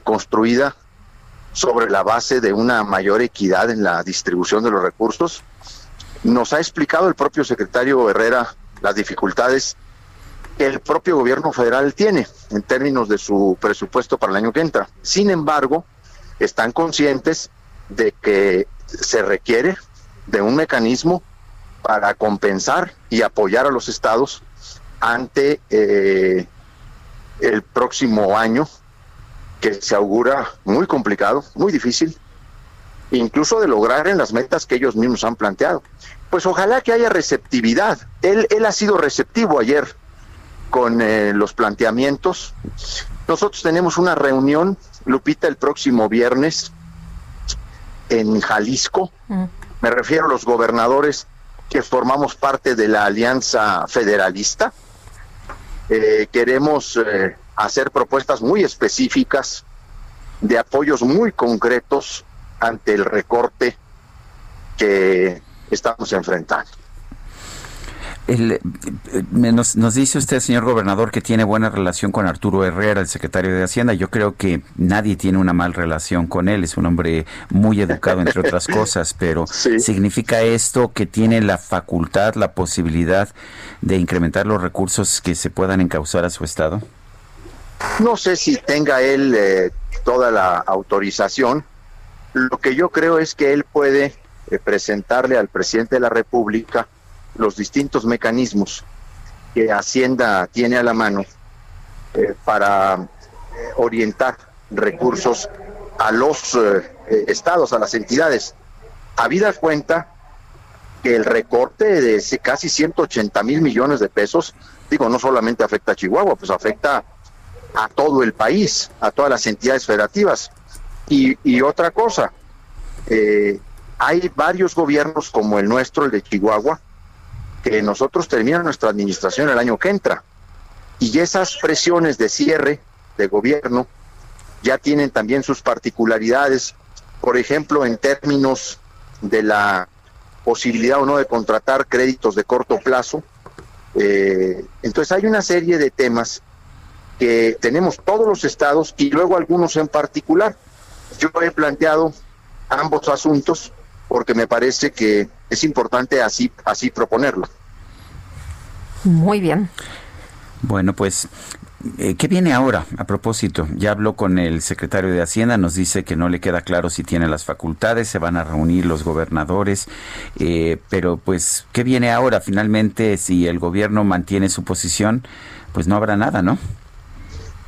construida sobre la base de una mayor equidad en la distribución de los recursos nos ha explicado el propio secretario Herrera las dificultades que el propio gobierno federal tiene en términos de su presupuesto para el año que entra. Sin embargo, están conscientes de que se requiere de un mecanismo para compensar y apoyar a los estados ante eh, el próximo año que se augura muy complicado, muy difícil, incluso de lograr en las metas que ellos mismos han planteado pues ojalá que haya receptividad. Él, él ha sido receptivo ayer con eh, los planteamientos. Nosotros tenemos una reunión, Lupita, el próximo viernes en Jalisco. Mm. Me refiero a los gobernadores que formamos parte de la Alianza Federalista. Eh, queremos eh, hacer propuestas muy específicas de apoyos muy concretos ante el recorte que estamos enfrentando. El, nos, nos, dice usted, señor gobernador, que tiene buena relación con Arturo Herrera, el secretario de Hacienda. Yo creo que nadie tiene una mal relación con él. Es un hombre muy educado, entre otras cosas. Pero ¿significa esto que tiene la facultad, la posibilidad de incrementar los recursos que se puedan encauzar a su Estado? No sé si tenga él eh, toda la autorización. Lo que yo creo es que él puede eh, presentarle al presidente de la República los distintos mecanismos que Hacienda tiene a la mano eh, para eh, orientar recursos a los eh, estados, a las entidades. Habida cuenta que el recorte de casi 180 mil millones de pesos, digo, no solamente afecta a Chihuahua, pues afecta a todo el país, a todas las entidades federativas. Y, y otra cosa, hay varios gobiernos como el nuestro, el de Chihuahua, que nosotros terminamos nuestra administración el año que entra. Y esas presiones de cierre de gobierno ya tienen también sus particularidades, por ejemplo, en términos de la posibilidad o no de contratar créditos de corto plazo. Eh, entonces hay una serie de temas que tenemos todos los estados y luego algunos en particular. Yo he planteado ambos asuntos porque me parece que es importante así, así proponerlo. Muy bien. Bueno, pues eh, ¿Qué viene ahora? A propósito, ya habló con el secretario de Hacienda, nos dice que no le queda claro si tiene las facultades, se van a reunir los gobernadores, eh, pero pues, ¿qué viene ahora? Finalmente, si el gobierno mantiene su posición, pues no habrá nada, ¿no?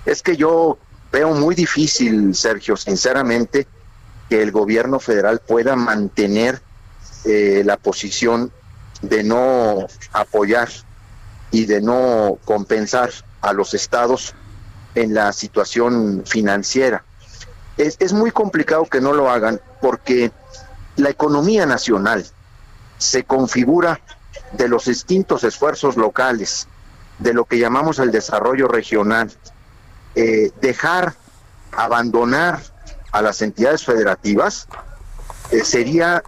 Es que yo veo muy difícil, Sergio, sinceramente, que el gobierno federal pueda mantener eh, la posición de no apoyar y de no compensar a los estados en la situación financiera. Es, es, muy complicado que no lo hagan porque la economía nacional se configura de los distintos esfuerzos locales, de lo que llamamos el desarrollo regional. Eh, dejar, abandonar a las entidades federativas eh, sería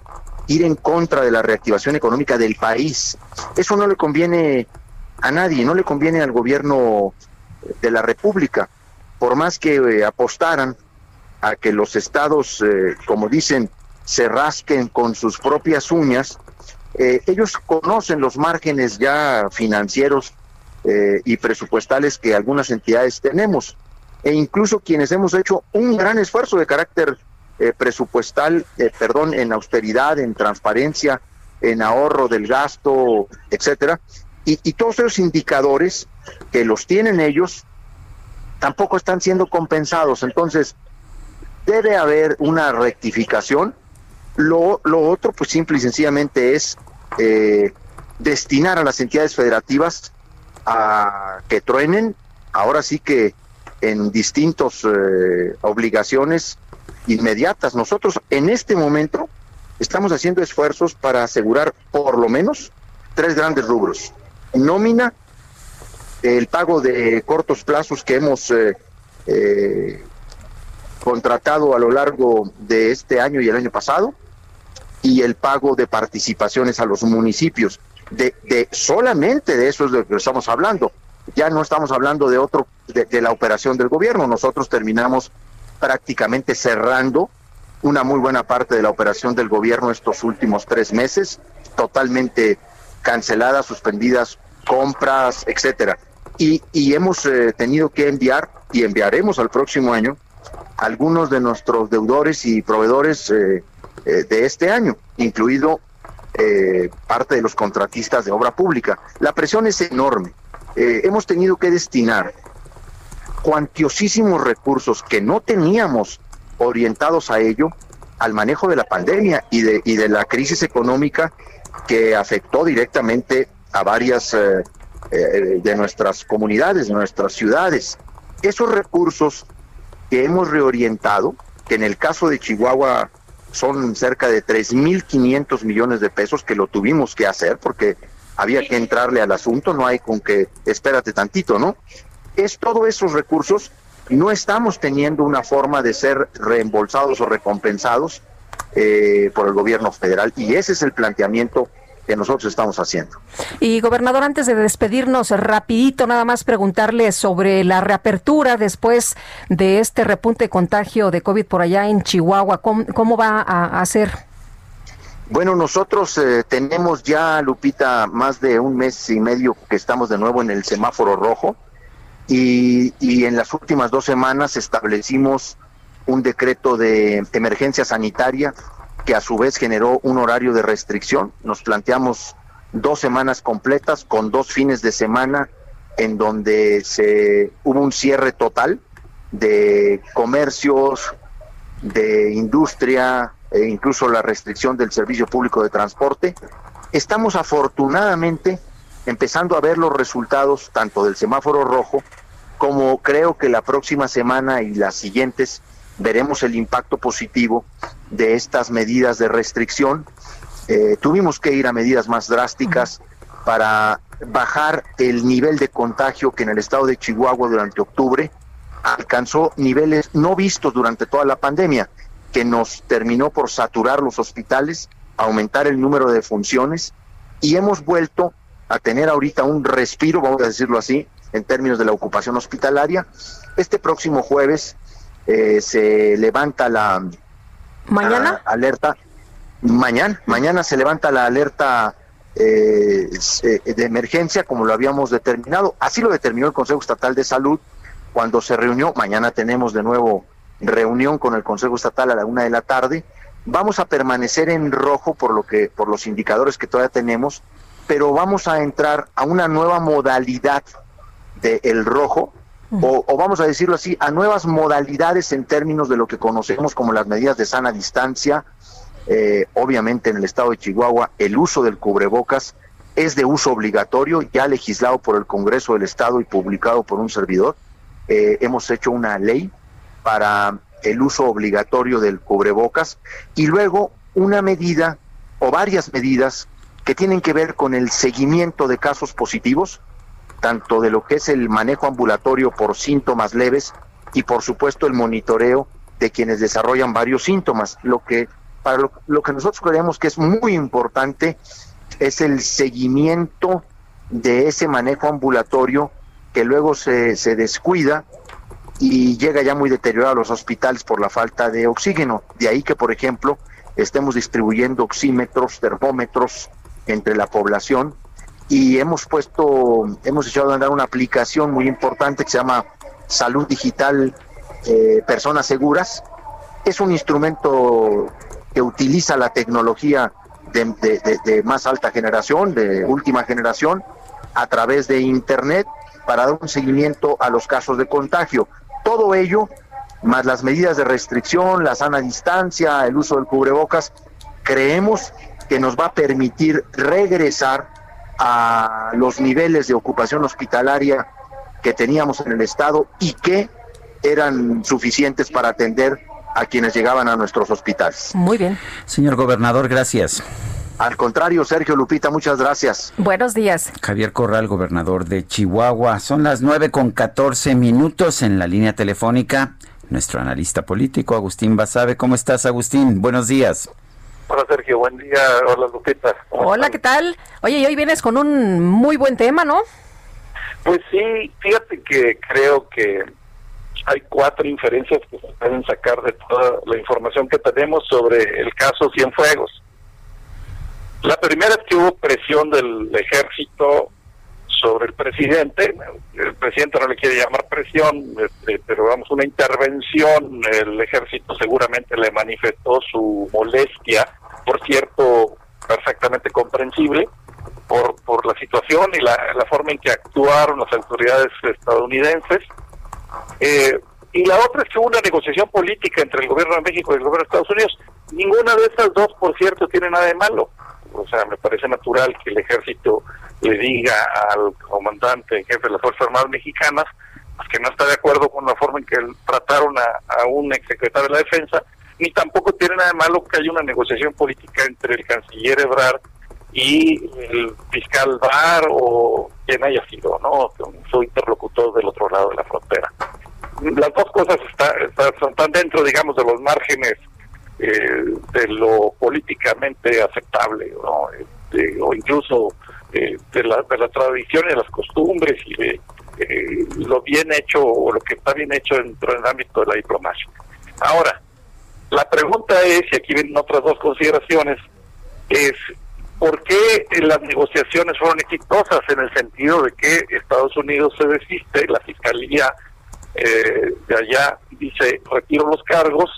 ir en contra de la reactivación económica del país. Eso no le conviene a nadie, no le conviene al gobierno de la República, por más que eh, apostaran a que los estados, eh, como dicen, se rasquen con sus propias uñas, ellos conocen los márgenes ya financieros y presupuestales que algunas entidades tenemos e incluso quienes hemos hecho un gran esfuerzo de carácter eh, presupuestal, eh, perdón, en austeridad, en transparencia, en ahorro del gasto, etcétera, y, todos esos indicadores que los tienen ellos tampoco están siendo compensados. Entonces, debe haber una rectificación. Lo, lo otro, pues simple y sencillamente es eh, destinar a las entidades federativas a que truenen, ahora sí que en distintas eh, obligaciones inmediatas. Nosotros en este momento estamos haciendo esfuerzos para asegurar por lo menos tres grandes rubros. Nómina, el pago de cortos plazos que hemos eh, eh, contratado a lo largo de este año y el año pasado, y el pago de participaciones a los municipios. De, de solamente de eso es de lo que estamos hablando ya no estamos hablando de otro, de, la operación del gobierno, nosotros terminamos prácticamente cerrando una muy buena parte de la operación del gobierno estos últimos tres meses, totalmente canceladas, suspendidas compras, etcétera. Y, hemos eh, tenido que enviar y enviaremos al próximo año algunos de nuestros deudores y proveedores eh, eh, de este año, incluido parte de los contratistas de obra pública. La presión es enorme. Eh, hemos tenido que destinar cuantiosísimos recursos que no teníamos orientados a ello al manejo de la pandemia y de, y de la crisis económica que afectó directamente a varias eh, eh, de nuestras comunidades, nuestras ciudades. Esos recursos que hemos reorientado, que en el caso de Chihuahua son cerca de 3.500 millones de pesos que lo tuvimos que hacer porque había que entrarle al asunto, no hay con que espérate tantito, ¿no? Es todos esos recursos, no estamos teniendo una forma de ser reembolsados o recompensados eh, por el gobierno federal y ese es el planteamiento que nosotros estamos haciendo. Y gobernador, antes de despedirnos, rapidito nada más preguntarle sobre la reapertura después de este repunte de contagio de COVID por allá en Chihuahua. ¿Cómo, va a, ser? Bueno, nosotros eh, tenemos ya, Lupita, más de un mes y medio que estamos de nuevo en el semáforo rojo y, en las últimas dos semanas establecimos un decreto de emergencia sanitaria que a su vez generó un horario de restricción. Nos planteamos dos semanas completas con dos fines de semana en donde se hubo un cierre total de comercios, de industria, e incluso la restricción del servicio público de transporte. Estamos afortunadamente empezando a ver los resultados tanto del semáforo rojo como creo que la próxima semana y las siguientes veremos el impacto positivo de estas medidas de restricción. Eh, tuvimos que ir a medidas más drásticas para bajar el nivel de contagio que en el estado de Chihuahua durante octubre alcanzó niveles no vistos durante toda la pandemia, que nos terminó por saturar los hospitales, aumentar el número de funciones y hemos vuelto a tener ahorita un respiro, vamos a decirlo así, en términos de la ocupación hospitalaria. Este próximo jueves eh, se levanta la mañana alerta. Mañana mañana se levanta la alerta eh, eh, de emergencia como lo habíamos determinado. Así lo determinó el Consejo Estatal de Salud cuando se reunió. Mañana tenemos de nuevo reunión con el Consejo Estatal a la una de la tarde vamos a permanecer en rojo por lo que por los indicadores que todavía tenemos pero vamos a entrar a una nueva modalidad del el rojo o, vamos a decirlo así, a nuevas modalidades en términos de lo que conocemos como las medidas de sana distancia. Eh, obviamente en el estado de Chihuahua el uso del cubrebocas es de uso obligatorio, ya legislado por el Congreso del Estado y publicado por un servidor. Eh, hemos hecho una ley para el uso obligatorio del cubrebocas y luego una medida o varias medidas que tienen que ver con el seguimiento de casos positivos, tanto de lo que es el manejo ambulatorio por síntomas leves y por supuesto el monitoreo de quienes desarrollan varios síntomas. Lo que para lo, que nosotros creemos que es muy importante es el seguimiento de ese manejo ambulatorio que luego se, se descuida y llega ya muy deteriorado a los hospitales por la falta de oxígeno. De ahí que, por ejemplo, estemos distribuyendo oxímetros, termómetros entre la población y hemos puesto, hemos echado a andar una aplicación muy importante que se llama Salud Digital eh, Personas Seguras. Es un instrumento que utiliza la tecnología de, más alta generación, de última generación, a través de Internet para dar un seguimiento a los casos de contagio. Todo ello, más las medidas de restricción, la sana distancia, el uso del cubrebocas, creemos que nos va a permitir regresar a los niveles de ocupación hospitalaria que teníamos en el Estado y que eran suficientes para atender a quienes llegaban a nuestros hospitales. Muy bien. Señor gobernador, gracias. Al contrario, Sergio Lupita, muchas gracias. Buenos días. Javier Corral, gobernador de Chihuahua. Son las nueve con catorce minutos en la línea telefónica. Nuestro analista político, Agustín Basabe. ¿Cómo estás, Agustín? Buenos días. Hola Sergio, buen día. Hola Lupita. Hola, ¿qué tal? Oye, y hoy vienes con un muy buen tema, ¿no? Pues sí, fíjate que creo que hay cuatro inferencias que se pueden sacar de toda la información que tenemos sobre el caso Cienfuegos. La primera es que hubo presión del ejército sobre el presidente. El presidente no le quiere llamar presión, este, pero vamos, una intervención. El ejército seguramente le manifestó su molestia, por cierto, perfectamente comprensible, por, por la situación y la, forma en que actuaron las autoridades estadounidenses. Eh, y la otra es que hubo una negociación política entre el gobierno de México y el gobierno de Estados Unidos. Ninguna de estas dos, por cierto, tiene nada de malo. O sea, me parece natural que el ejército le diga al comandante en jefe de las Fuerzas Armadas Mexicanas pues, que no está de acuerdo con la forma en que trataron a, un exsecretario de la Defensa, ni tampoco tiene nada de malo que haya una negociación política entre el canciller Ebrard y el fiscal Barr o quien haya sido, ¿no? Su interlocutor del otro lado de la frontera. Las dos cosas están dentro, digamos, de los márgenes eh, de lo políticamente aceptable, ¿no? eh, o incluso eh, de, la, de la tradición y de las costumbres y de eh, lo bien hecho o lo que está bien hecho dentro del ámbito de la diplomacia. Ahora, la pregunta es, y aquí vienen otras dos consideraciones, es ¿por qué las negociaciones fueron exitosas en el sentido de que Estados Unidos se desiste, la fiscalía eh, de allá dice retiro los cargos,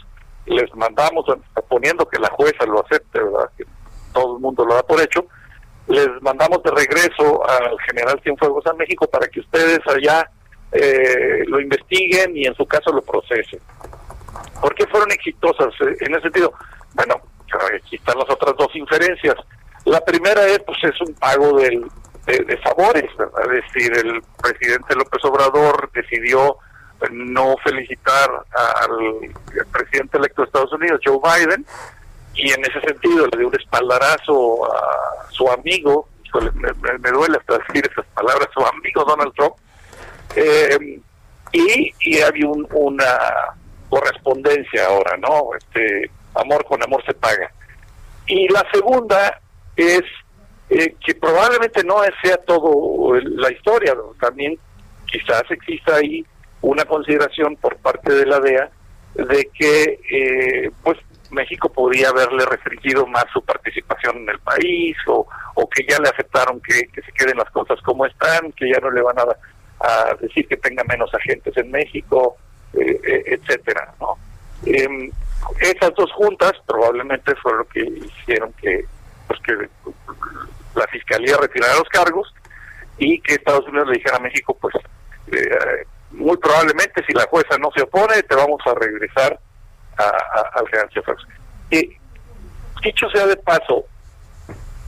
les mandamos, poniendo que la jueza lo acepte, ¿verdad? que todo el mundo lo da por hecho, les mandamos de regreso al general Cienfuegos a México para que ustedes allá eh, lo investiguen y en su caso lo procesen. ¿Por qué fueron exitosas eh, en ese sentido? Bueno, aquí están las otras dos inferencias. La primera es, pues, es un pago del, de, favores, ¿verdad? Es decir, el presidente López Obrador decidió no felicitar al, presidente electo de Estados Unidos, Joe Biden, y en ese sentido le dio un espaldarazo a su amigo, me, duele hasta decir esas palabras, su amigo Donald Trump, eh, y, y había una correspondencia ahora, ¿no? Este amor con amor se paga. Y la segunda es eh, que probablemente no sea todo la historia, también quizás exista ahí una consideración por parte de la DEA de que eh, pues México podría haberle restringido más su participación en el país o, o que ya le aceptaron que, se queden las cosas como están, que ya no le van a, a decir que tenga menos agentes en México, eh, eh, etcétera, ¿no? Em, esas dos juntas probablemente fueron lo que hicieron que, pues que la fiscalía retirara los cargos y que Estados Unidos le dijera a México, pues eh, muy probablemente si la jueza no se opone, te vamos a regresar al general Cienfuegos. Y dicho sea de paso,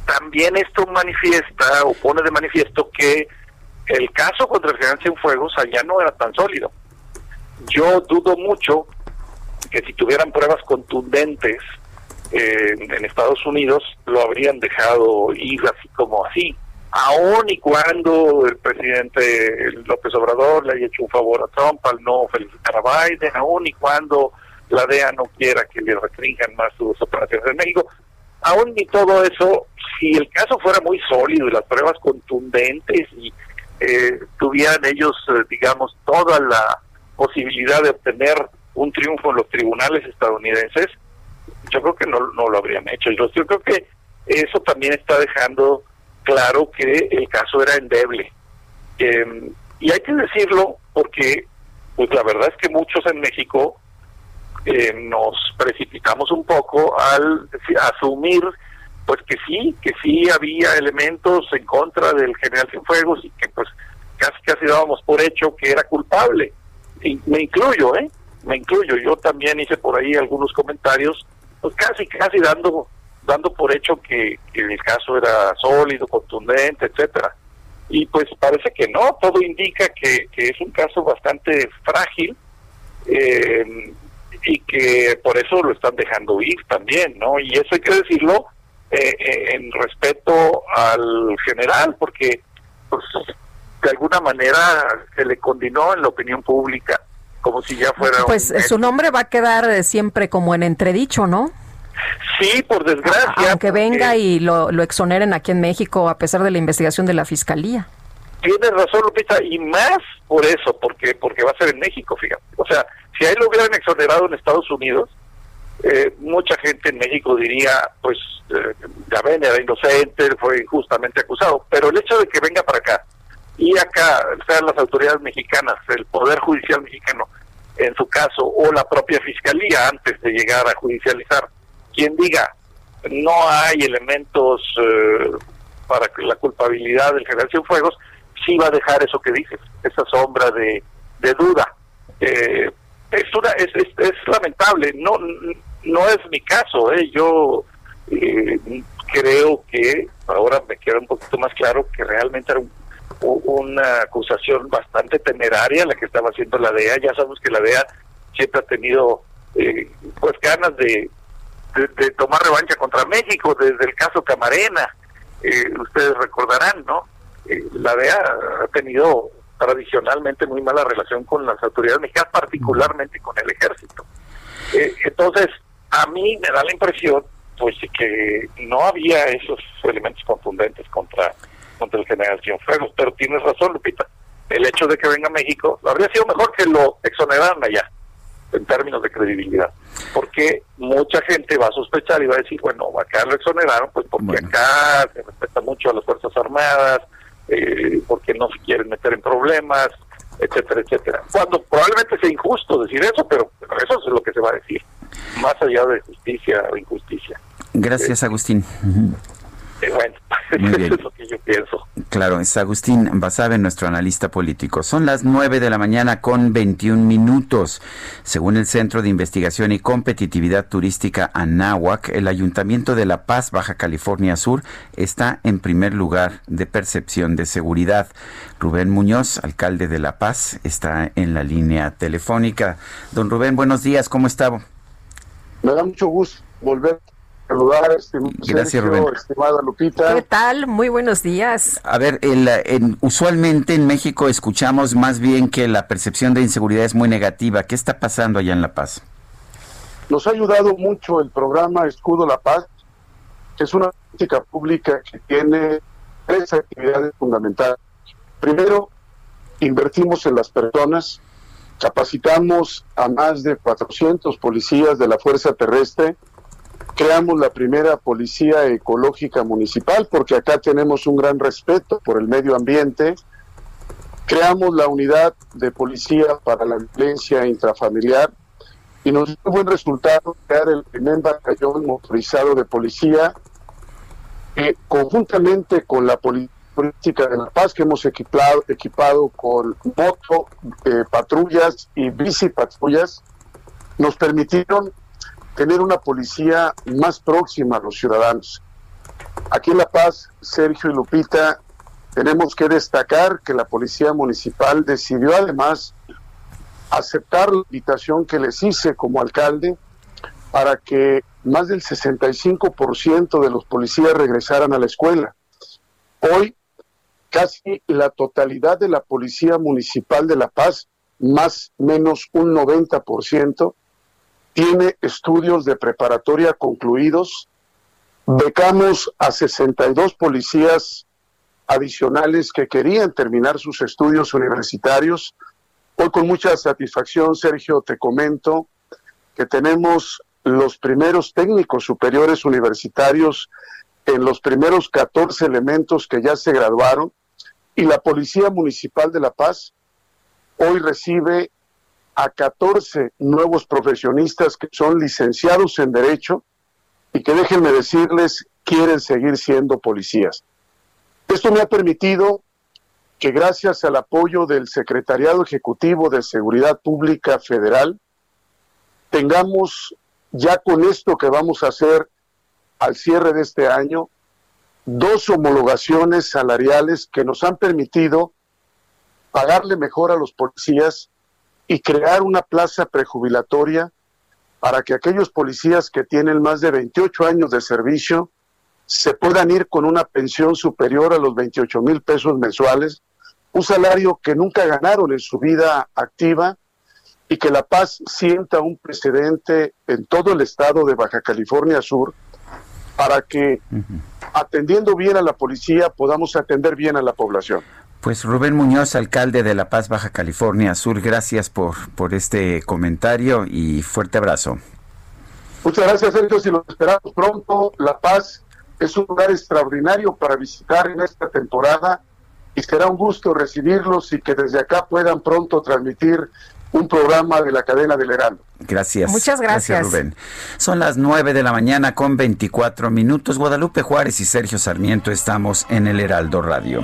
también esto manifiesta o pone de manifiesto que el caso contra el general Cienfuegos allá no era tan sólido. Yo dudo mucho que si tuvieran pruebas contundentes eh, en Estados Unidos lo habrían dejado ir así como así aun y cuando el presidente López Obrador le haya hecho un favor a Trump al no felicitar a Biden, aun y cuando la DEA no quiera que le restrinjan más sus operaciones en México, aún y todo eso, si el caso fuera muy sólido y las pruebas contundentes y eh, tuvieran ellos, eh, digamos, toda la posibilidad de obtener un triunfo en los tribunales estadounidenses, yo creo que no, no lo habrían hecho. Yo creo que eso también está dejando claro que el caso era endeble. Em, y hay que decirlo porque, pues la verdad es que muchos en México eh, nos precipitamos un poco al asumir pues que sí, que sí había elementos en contra del general Cienfuegos y que pues casi casi dábamos por hecho que era culpable. Y me incluyo, ¿eh? Me incluyo. Yo también hice por ahí algunos comentarios, pues casi casi dando dando por hecho que, el caso era sólido, contundente, etcétera. Y pues parece que no, todo indica que, es un caso bastante frágil eh, y que por eso lo están dejando ir también, ¿no? Y eso hay que decirlo eh, eh, en respeto al general, porque pues, de alguna manera se le condenó en la opinión pública como si ya fuera... Pues su nombre va a quedar siempre como en entredicho, ¿no? Sí, por desgracia. Aunque venga y lo, lo exoneren aquí en México a pesar de la investigación de la Fiscalía. Tienes razón, Lupita, y más por eso, porque porque va a ser en México, fíjate. O sea, si a él lo hubieran exonerado en Estados Unidos, eh, mucha gente en México diría, pues, eh, ya ven, era inocente, fue injustamente acusado. Pero el hecho de que venga para acá y acá sean las autoridades mexicanas, el Poder Judicial mexicano, en su caso, o la propia Fiscalía antes de llegar a judicializar, quien diga no hay elementos eh, para la culpabilidad del general Cienfuegos, sí va a dejar eso que dices, esa sombra de, duda. Eh, es, una, es, es, lamentable, no no es mi caso, eh. yo eh, creo que ahora me queda un poquito más claro que realmente era una acusación bastante temeraria la que estaba haciendo la DEA, ya sabemos que la DEA siempre ha tenido pues ganas de, de, tomar revancha contra México desde el caso Camarena. Eh, ustedes recordarán, ¿no? Eh, la DEA ha tenido tradicionalmente muy mala relación con las autoridades mexicanas, particularmente con el ejército. Eh, entonces, a mí me da la impresión pues que no había esos elementos contundentes contra contra el general Cienfuegos, pero tienes razón, Lupita. El hecho de que venga a México habría sido mejor que lo exoneraran allá, en términos de credibilidad, porque mucha gente va a sospechar y va a decir, bueno, acá lo exoneraron, pues porque acá se respeta mucho a las Fuerzas Armadas, eh, porque no se quieren meter en problemas, etcétera, etcétera. Cuando probablemente sea injusto decir eso, pero eso es lo que se va a decir, más allá de justicia o injusticia. Gracias, Agustín. Eh, bueno, eso es lo que yo pienso. Claro, es Agustín Basabe, nuestro analista político. Son las 9 de la mañana con 21 minutos. Según el Centro de Investigación y Competitividad Turística Anáhuac, el Ayuntamiento de La Paz, Baja California Sur, está en primer lugar de percepción de seguridad. Rubén Muñoz, alcalde de La Paz, está en la línea telefónica. Don Rubén, buenos días, ¿cómo está? Me da mucho gusto volver saludar, estimado Gracias, Rubén. estimada Lupita. ¿Qué tal? Muy buenos días. A ver, el, en- usualmente en México escuchamos más bien que la percepción de inseguridad es muy negativa. ¿Qué está pasando allá en La Paz? Nos ha ayudado mucho el programa Escudo La Paz, que es una política pública que tiene tres actividades fundamentales. Primero, invertimos en las personas, capacitamos a más de 400 policías de la Fuerza Terrestre, creamos la primera policía ecológica municipal, porque acá tenemos un gran respeto por el medio ambiente, creamos la unidad de policía para la violencia intrafamiliar, y nos dio buen resultado crear el primer batallón motorizado de policía que conjuntamente con la política de la paz que hemos equipado, equipado con moto, eh, patrullas y bici patrullas, nos permitieron tener una policía más próxima a los ciudadanos. Aquí en La Paz, Sergio y Lupita, tenemos que destacar que la Policía Municipal decidió además aceptar la invitación que les hice como alcalde para que más del 65% de los policías regresaran a la escuela. Hoy, casi la totalidad de la Policía Municipal de La Paz, más menos un 90%, tiene estudios de preparatoria concluidos. Becamos a 62 policías adicionales que querían terminar sus estudios universitarios. Hoy con mucha satisfacción, Sergio, te comento que tenemos los primeros técnicos superiores universitarios en los primeros 14 elementos que ya se graduaron y la Policía Municipal de La Paz hoy recibe a 14 nuevos profesionistas que son licenciados en Derecho y que déjenme decirles, quieren seguir siendo policías. Esto me ha permitido que gracias al apoyo del Secretariado Ejecutivo de Seguridad Pública Federal, tengamos ya con esto que vamos a hacer al cierre de este año, dos homologaciones salariales que nos han permitido pagarle mejor a los policías y crear una plaza prejubilatoria para que aquellos policías que tienen más de 28 años de servicio se puedan ir con una pensión superior a los 28 mil pesos mensuales, un salario que nunca ganaron en su vida activa y que La Paz sienta un precedente en todo el estado de Baja California Sur para que atendiendo bien a la policía podamos atender bien a la población. Pues Rubén Muñoz, alcalde de La Paz, Baja California Sur, gracias por, por este comentario y fuerte abrazo. Muchas gracias, Sergio. Si lo esperamos pronto, La Paz es un lugar extraordinario para visitar en esta temporada y será un gusto recibirlos y que desde acá puedan pronto transmitir un programa de la cadena del Heraldo. Gracias. Muchas gracias. Rubén. Son las 9 de la mañana con 24 minutos. Guadalupe Juárez y Sergio Sarmiento estamos en el Heraldo Radio.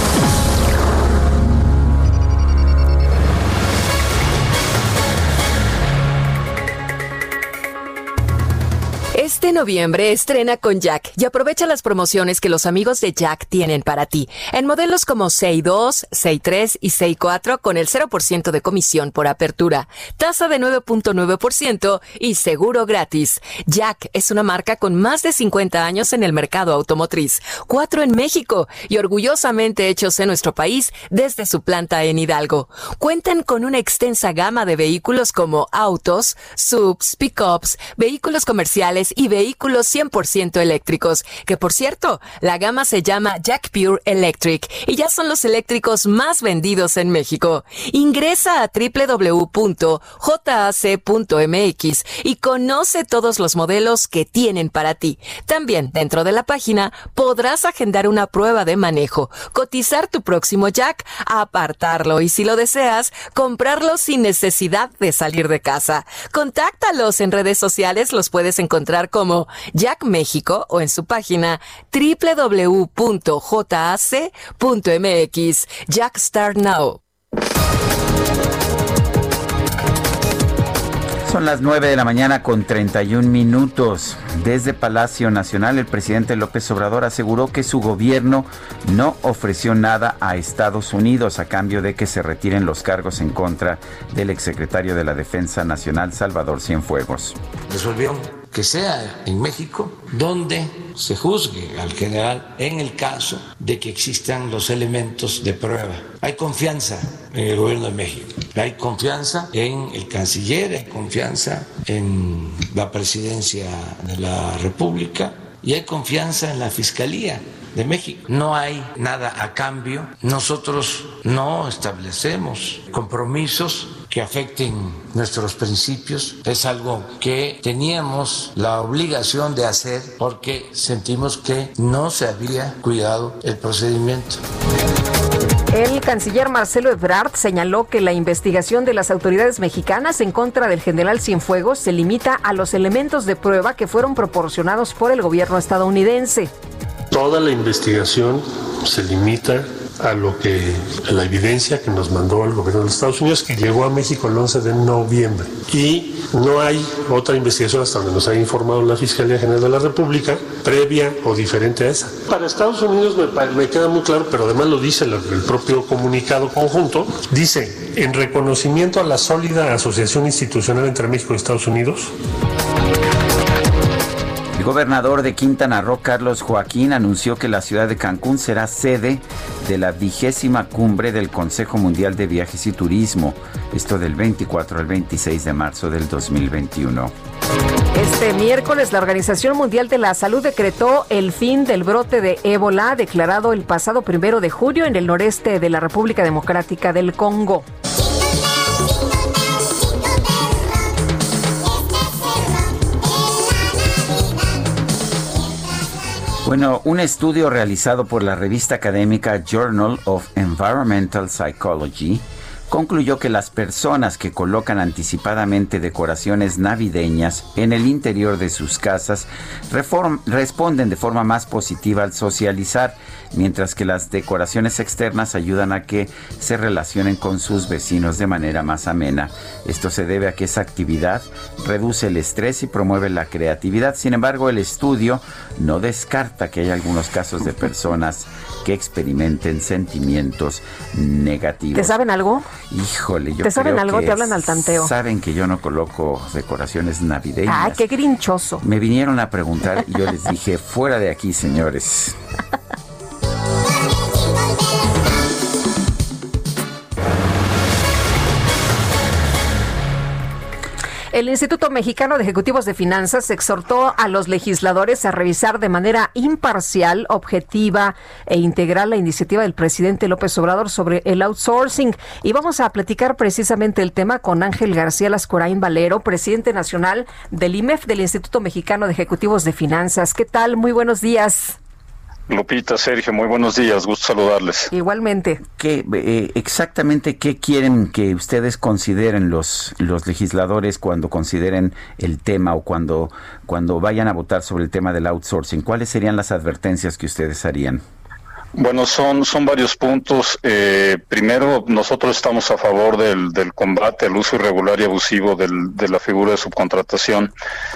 Noviembre estrena con Jack y aprovecha las promociones que los amigos de Jack tienen para ti. En modelos como 6.2, 6.3 y 6.4 con el 0% de comisión por apertura, tasa de 9.9% y seguro gratis. Jack es una marca con más de 50 años en el mercado automotriz, cuatro en México y orgullosamente hechos en nuestro país desde su planta en Hidalgo. Cuentan con una extensa gama de vehículos como autos, subs, pickups, vehículos comerciales y vehículos 100% eléctricos, que por cierto, la gama se llama Jack Pure Electric y ya son los eléctricos más vendidos en México. Ingresa a www.jac.mx y conoce todos los modelos que tienen para ti. También dentro de la página podrás agendar una prueba de manejo, cotizar tu próximo Jack, apartarlo y si lo deseas, comprarlo sin necesidad de salir de casa. Contáctalos en redes sociales, los puedes encontrar como Jack México o en su página www.jac.mx. Jack Start Now. Son las 9 de la mañana con 31 minutos. Desde Palacio Nacional, el presidente López Obrador aseguró que su gobierno no ofreció nada a Estados Unidos a cambio de que se retiren los cargos en contra del exsecretario de la Defensa Nacional, Salvador Cienfuegos. Resolvió que sea en México donde se juzgue al general en el caso de que existan los elementos de prueba. Hay confianza en el gobierno de México, hay confianza en el canciller, hay confianza en la presidencia de la República y hay confianza en la Fiscalía de México. No hay nada a cambio. Nosotros no establecemos compromisos que afecten nuestros principios. Es algo que teníamos la obligación de hacer porque sentimos que no se había cuidado el procedimiento. El canciller Marcelo Ebrard señaló que la investigación de las autoridades mexicanas en contra del general Cienfuegos se limita a los elementos de prueba que fueron proporcionados por el gobierno estadounidense. Toda la investigación se limita a lo que a la evidencia que nos mandó el gobierno de los Estados Unidos que llegó a México el 11 de noviembre y no hay otra investigación hasta donde nos ha informado la Fiscalía General de la República previa o diferente a esa. Para Estados Unidos me, queda muy claro, pero además lo dice el, el propio comunicado conjunto, dice en reconocimiento a la sólida asociación institucional entre México y Estados Unidos, El gobernador de Quintana Roo, Carlos Joaquín, anunció que la ciudad de Cancún será sede de la vigésima cumbre del Consejo Mundial de Viajes y Turismo, esto del 24 al 26 de marzo del 2021. Este miércoles la Organización Mundial de la Salud decretó el fin del brote de ébola declarado el pasado primero de julio en el noreste de la República Democrática del Congo. Bueno, un estudio realizado por la revista académica Journal of Environmental Psychology concluyó que las personas que colocan anticipadamente decoraciones navideñas en el interior de sus casas responden de forma más positiva al socializar, mientras que las decoraciones externas ayudan a que se relacionen con sus vecinos de manera más amena. Esto se debe a que esa actividad reduce el estrés y promueve la creatividad. Sin embargo, el estudio no descarta que hay algunos casos de personas que experimenten sentimientos negativos. ¿Te saben algo? Híjole, yo ¿Te saben creo algo? que ¿Te hablan al tanteo? Saben que yo no coloco decoraciones navideñas. Ay, qué grinchoso. Me vinieron a preguntar y yo les dije, fuera de aquí, señores. El Instituto Mexicano de Ejecutivos de Finanzas exhortó a los legisladores a revisar de manera imparcial, objetiva e integral la iniciativa del presidente López Obrador sobre el outsourcing. Y vamos a platicar precisamente el tema con Ángel García Lascorain Valero, presidente nacional del IMEF, del Instituto Mexicano de Ejecutivos de Finanzas. ¿Qué tal? Muy buenos días. Lupita, Sergio, muy buenos días, gusto saludarles. Igualmente. ¿Qué, eh, exactamente qué quieren que ustedes consideren los, los legisladores cuando consideren el tema o cuando, cuando vayan a votar sobre el tema del outsourcing? ¿Cuáles serían las advertencias que ustedes harían? Bueno, son, son varios puntos. Eh, primero, nosotros estamos a favor del, del combate al uso irregular y abusivo del, de la figura de subcontratación.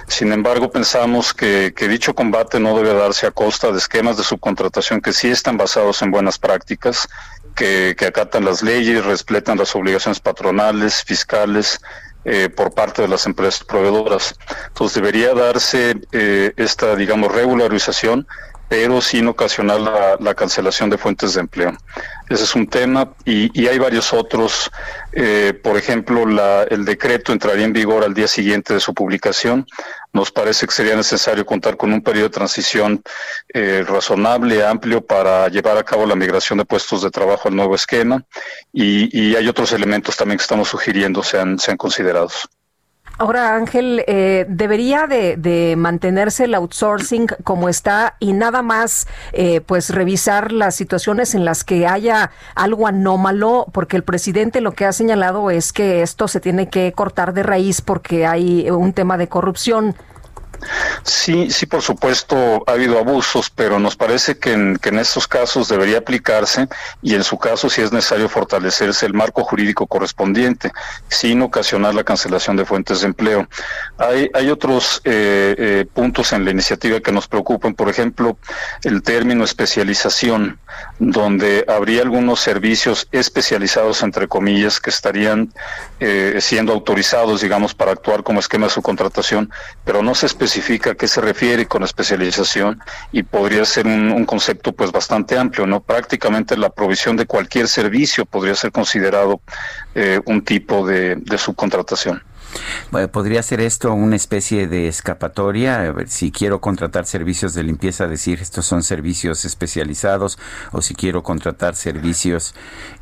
Sin embargo, pensamos que, que dicho combate no debe darse a costa de esquemas de subcontratación que sí están basados en buenas prácticas, que, que acatan las leyes, respetan las obligaciones patronales, fiscales, eh, por parte de las empresas proveedoras. Entonces debería darse eh, esta, digamos, regularización pero sin ocasionar la, la, cancelación de fuentes de empleo. Ese es un tema y, hay varios otros. Eh, por ejemplo, el decreto entraría en vigor al día siguiente de su publicación. Nos parece que sería necesario contar con un periodo de transición eh, razonable, amplio, para llevar a cabo la migración de puestos de trabajo al nuevo esquema. Y, y hay otros elementos también que estamos sugiriendo sean, sean considerados. Ahora, Ángel, eh, debería de, de, mantenerse el outsourcing como está y nada más, eh, pues revisar las situaciones en las que haya algo anómalo, porque el presidente lo que ha señalado es que esto se tiene que cortar de raíz porque hay un tema de corrupción. Sí, sí, por supuesto ha habido abusos, pero nos parece que en, estos casos debería aplicarse y en su caso si es necesario fortalecerse el marco jurídico correspondiente, sin ocasionar la cancelación de fuentes de empleo. Hay, otros eh, eh, puntos en la iniciativa que nos preocupan, por ejemplo, el término especialización, donde habría algunos servicios especializados, entre comillas, que estarían eh, siendo autorizados, digamos, para actuar como esquema de su contratación, pero no se especifica a qué se refiere con especialización y podría ser un, concepto pues bastante amplio, ¿no? Prácticamente la provisión de cualquier servicio podría ser considerado eh, un tipo de subcontratación. ¿Podría ser esto una especie de escapatoria? Si quiero contratar servicios de limpieza, decir estos son servicios especializados, o si quiero contratar servicios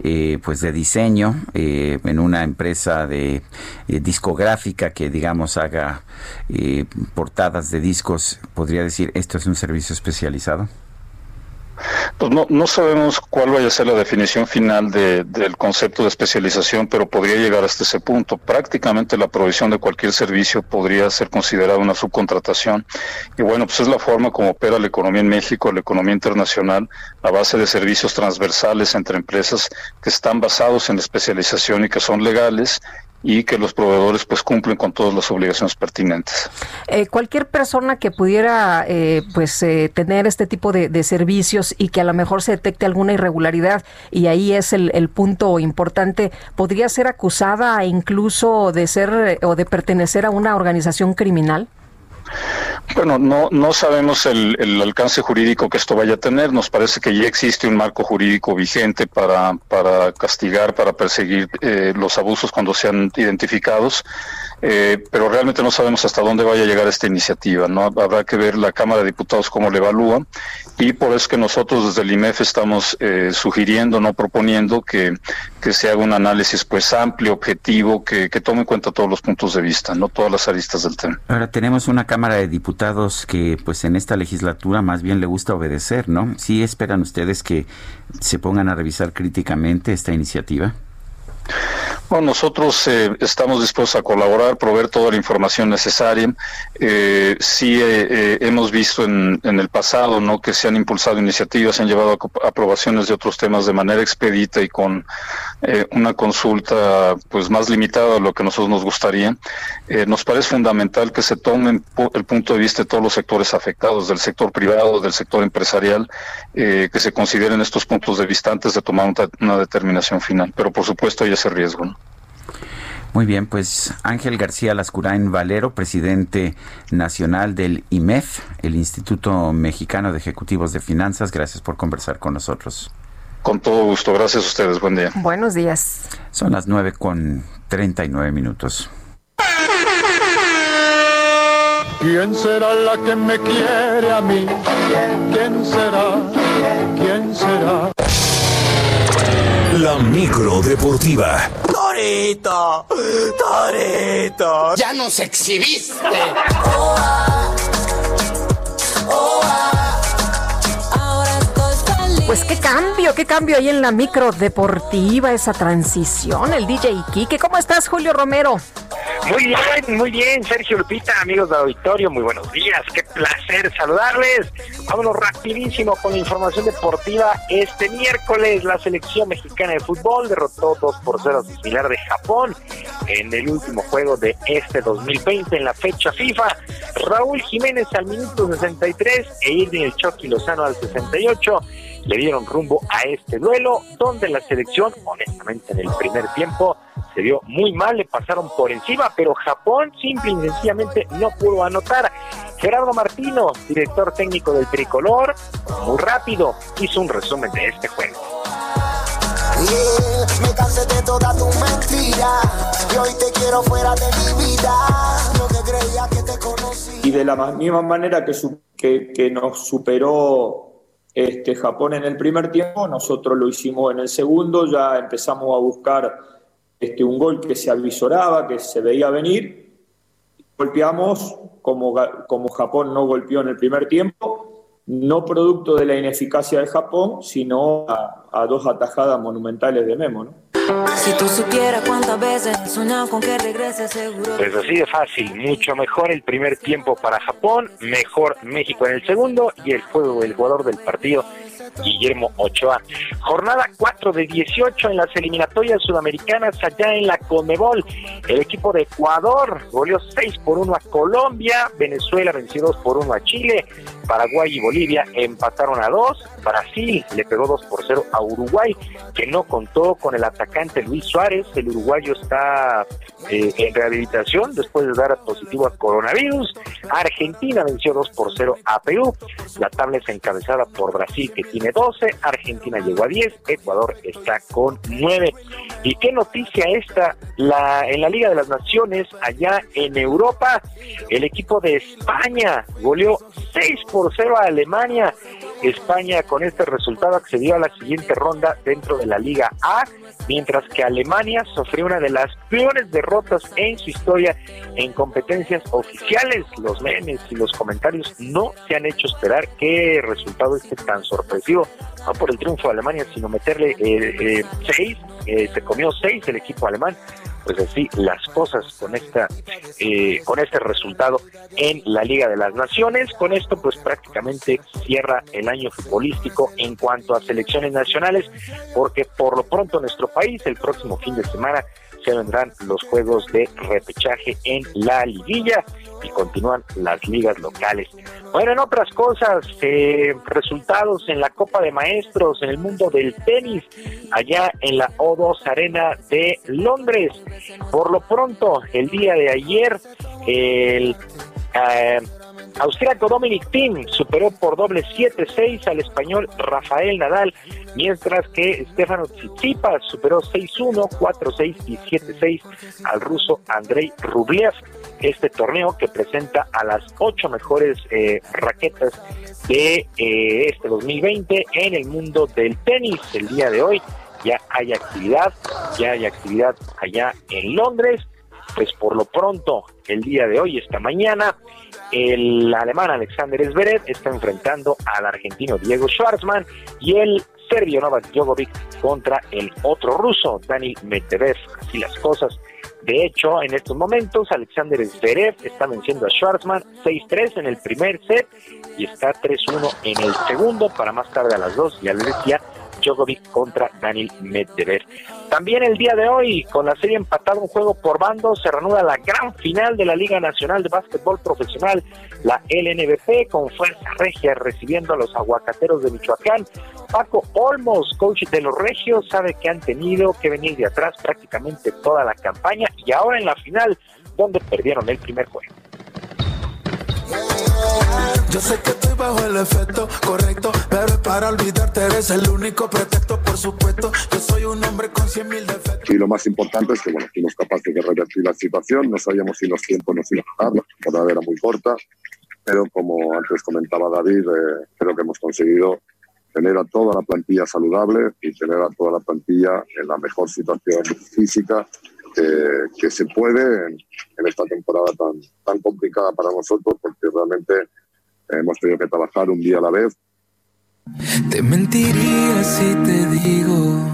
eh, pues de diseño eh, en una empresa de eh, discográfica que digamos haga eh, portadas de discos, podría decir esto es un servicio especializado. Pues no, no sabemos cuál vaya a ser la definición final de, del concepto de especialización, pero podría llegar hasta ese punto. Prácticamente la provisión de cualquier servicio podría ser considerada una subcontratación. Y bueno, pues es la forma como opera la economía en México, la economía internacional, a base de servicios transversales entre empresas que están basados en la especialización y que son legales y que los proveedores pues cumplen con todas las obligaciones pertinentes. Eh, cualquier persona que pudiera eh, pues eh, tener este tipo de, servicios y que a lo mejor se detecte alguna irregularidad y ahí es el, el punto importante, podría ser acusada incluso de ser o de pertenecer a una organización criminal. Bueno, no, no sabemos el, el, alcance jurídico que esto vaya a tener. Nos parece que ya existe un marco jurídico vigente para, para castigar, para perseguir eh, los abusos cuando sean identificados. Eh, pero realmente no sabemos hasta dónde vaya a llegar esta iniciativa. No habrá que ver la Cámara de Diputados cómo le evalúa y por eso es que nosotros desde el IMEF estamos eh, sugiriendo, no proponiendo que, que, se haga un análisis pues amplio, objetivo, que, tome en cuenta todos los puntos de vista, no todas las aristas del tema. Ahora tenemos una Cámara de Diputados que pues en esta legislatura más bien le gusta obedecer, ¿no? ¿Sí esperan ustedes que se pongan a revisar críticamente esta iniciativa? Bueno, nosotros eh, estamos dispuestos a colaborar, proveer toda la información necesaria. Eh, sí eh, eh, hemos visto en, en, el pasado no que se han impulsado iniciativas, se han llevado a aprobaciones de otros temas de manera expedita y con eh, una consulta pues más limitada a lo que nosotros nos gustaría. nos parece fundamental que se tome el punto de vista de todos los sectores afectados, del sector privado, del sector empresarial, que se consideren estos puntos de vista antes de tomar una, una determinación final. Pero por supuesto hay ese riesgo. ¿no? Muy bien, pues Ángel García Lascurain Valero, presidente nacional del IMEF, el Instituto Mexicano de Ejecutivos de Finanzas, gracias por conversar con nosotros. Con todo gusto, gracias a ustedes, buen día. Buenos días. Son las nueve con treinta y nueve minutos. ¿Quién será la que me quiere a mí? ¿Quién será? ¿Quién será? La micro deportiva. Torito, Torito, ya nos exhibiste. Pues qué cambio, qué cambio ahí en la micro deportiva, esa transición, el DJ Kike. ¿Cómo estás, Julio Romero? Muy bien, muy bien, Sergio Lupita, amigos del auditorio, muy buenos días, qué placer saludarles. Vámonos rapidísimo con información deportiva. Este miércoles la selección mexicana de fútbol derrotó 2 por 0 a similar de Japón en el último juego de este 2020 en la fecha FIFA. Raúl Jiménez al minuto 63 e Irving el Chucky Lozano al 68 le dieron rumbo a este duelo, donde la selección, honestamente, en el primer tiempo se vio muy mal, le pasaron por encima, pero Japón simple y sencillamente no pudo anotar. Gerardo Martino, director técnico del tricolor, muy rápido hizo un resumen de este juego. me cansé de toda tu mentira y hoy te quiero fuera de mi vida. Lo que creía que te conocí. Y de la misma manera que, su- que, que nos superó este, Japón en el primer tiempo, nosotros lo hicimos en el segundo, ya empezamos a buscar este, un gol que se avisoraba, que se veía venir, golpeamos como, como Japón no golpeó en el primer tiempo, no producto de la ineficacia de Japón, sino a, a dos atajadas monumentales de Memo. ¿no? Si tú supieras cuántas veces he soñado con que regrese seguro. Pues así de fácil, mucho mejor el primer tiempo para Japón, mejor México en el segundo y el juego del jugador del partido, Guillermo Ochoa. Jornada 4 de 18 en las eliminatorias sudamericanas allá en la Conmebol. El equipo de Ecuador goleó 6 por 1 a Colombia, Venezuela venció 2 por 1 a Chile, Paraguay y Bolivia empataron a 2, Brasil le pegó 2 por 0 a Uruguay, que no contó con el atacante Luis Suárez, el uruguayo está eh, en rehabilitación después de dar positivo a coronavirus. Argentina venció 2 por 0 a Perú. La tabla es encabezada por Brasil que tiene 12, Argentina llegó a 10, Ecuador está con 9. ¿Y qué noticia esta? La, en la Liga de las Naciones, allá en Europa, el equipo de España goleó 6 por 0 a Alemania. España con este resultado accedió a la siguiente ronda dentro de la Liga A, que Alemania sufrió una de las peores derrotas en su historia en competencias oficiales. Los memes y los comentarios no se han hecho esperar qué resultado este tan sorpresivo, no por el triunfo de Alemania, sino meterle eh, eh, seis, eh, se comió seis el equipo alemán pues así las cosas con esta eh, con este resultado en la Liga de las Naciones. Con esto, pues prácticamente cierra el año futbolístico en cuanto a selecciones nacionales, porque por lo pronto nuestro país el próximo fin de semana se vendrán los juegos de repechaje en la liguilla y continúan las ligas locales. Bueno, en otras cosas, eh, resultados en la Copa de Maestros, en el mundo del tenis, allá en la O2 Arena de Londres. Por lo pronto, el día de ayer, el eh, austriaco Dominic Thiem superó por doble 7-6 al español Rafael Nadal, mientras que Stefano Tsitsipas superó 6-1, 4-6 y 7-6 al ruso Andrei Rublev. Este torneo que presenta a las ocho mejores eh, raquetas de eh, este 2020 en el mundo del tenis. El día de hoy ya hay actividad, ya hay actividad allá en Londres. Pues por lo pronto, el día de hoy, esta mañana, el alemán Alexander Zverev está enfrentando al argentino Diego Schwartzman y el serbio Novak Djokovic contra el otro ruso, Dani Medvedev. Así las cosas. De hecho, en estos momentos, Alexander Zverev está venciendo a Schwartzman 6-3 en el primer set y está 3-1 en el segundo, para más tarde a las 2, ya les decía, Djokovic contra Daniel Medvedev. También el día de hoy, con la serie empatada un juego por bando, se reanuda la gran final de la Liga Nacional de Básquetbol Profesional, la LNBP, con fuerza regia recibiendo a los aguacateros de Michoacán. Paco Olmos, coach de los regios, sabe que han tenido que venir de atrás prácticamente toda la campaña y ahora en la final, donde perdieron el primer juego. Yo sé que estoy bajo el efecto correcto, pero para olvidarte eres el único pretexto, por supuesto. Yo soy un hombre con cien mil defectos. Y lo más importante es que bueno, fuimos capaces de revertir la situación. No sabíamos si los tiempos nos iban a dar, la temporada era muy corta, pero como antes comentaba David, eh, creo que hemos conseguido tener a toda la plantilla saludable y tener a toda la plantilla en la mejor situación física que, que se puede en, en esta temporada tan, tan complicada para nosotros, porque realmente hemos tenido que trabajar un día a la vez Te mentiría si te digo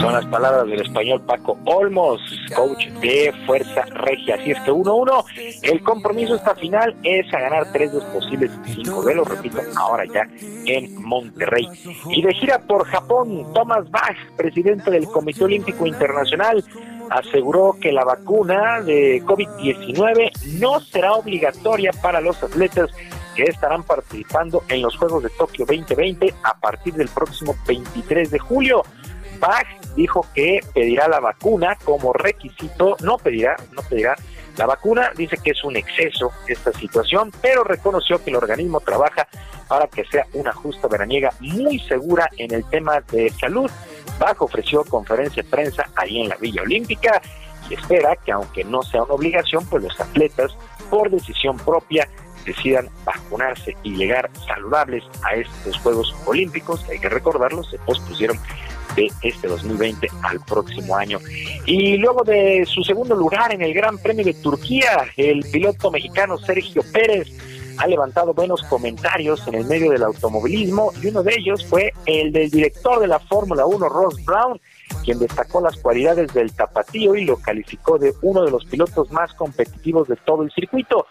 Son las palabras del español Paco Olmos, coach de Fuerza Regia. Así es que 1-1. El compromiso esta final es a ganar tres de los posibles cinco lo repito, ahora ya en Monterrey. Y de gira por Japón, Thomas Bach, presidente del Comité Olímpico Internacional, aseguró que la vacuna de COVID-19 no será obligatoria para los atletas que estarán participando en los Juegos de Tokio 2020 a partir del próximo 23 de julio. Bach dijo que pedirá la vacuna como requisito, no pedirá, no pedirá la vacuna, dice que es un exceso esta situación, pero reconoció que el organismo trabaja para que sea una justa veraniega muy segura en el tema de salud. Bach ofreció conferencia de prensa ahí en la Villa Olímpica y espera que aunque no sea una obligación, pues los atletas por decisión propia decidan vacunarse y llegar saludables a estos Juegos Olímpicos, hay que recordarlo, se pospusieron de este 2020 al próximo año. Y luego de su segundo lugar en el Gran Premio de Turquía, el piloto mexicano Sergio Pérez ha levantado buenos comentarios en el medio del automovilismo y uno de ellos fue el del director de la Fórmula 1, Ross Brown, quien destacó las cualidades del tapatío y lo calificó de uno de los pilotos más competitivos de todo el circuito.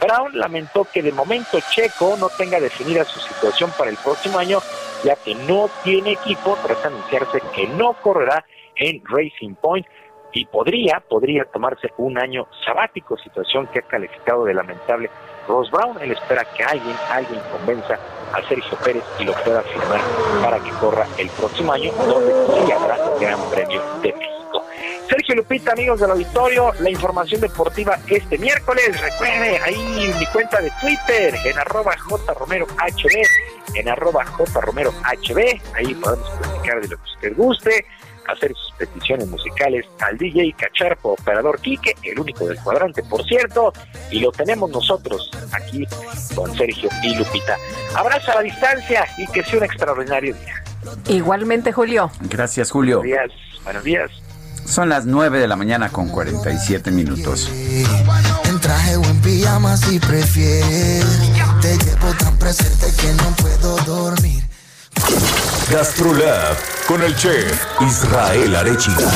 Brown lamentó que de momento Checo no tenga definida su situación para el próximo año, ya que no tiene equipo tras anunciarse que no correrá en Racing Point y podría, podría tomarse un año sabático, situación que ha calificado de lamentable Ross Brown. Él espera que alguien, alguien convenza a Sergio Pérez y lo pueda firmar para que corra el próximo año, donde sí habrá Gran Premio de México. Sergio Lupita, amigos del auditorio, la información deportiva este miércoles. Recuerde ahí mi cuenta de Twitter en arroba jromerohb, en arroba jromerohb. Ahí podemos platicar de lo que usted guste, hacer sus peticiones musicales al DJ Cacharpo, operador Quique, el único del cuadrante, por cierto, y lo tenemos nosotros aquí con Sergio y Lupita. Abrazo a la distancia y que sea un extraordinario día. Igualmente, Julio. Gracias, Julio. Buenos días. Buenos días. Son las 9 de la mañana con 47 minutos. En traje o en pijama si prefieres. Te llevo tan presente que no puedo dormir. Gastrolab con el chef Israel Arechiga.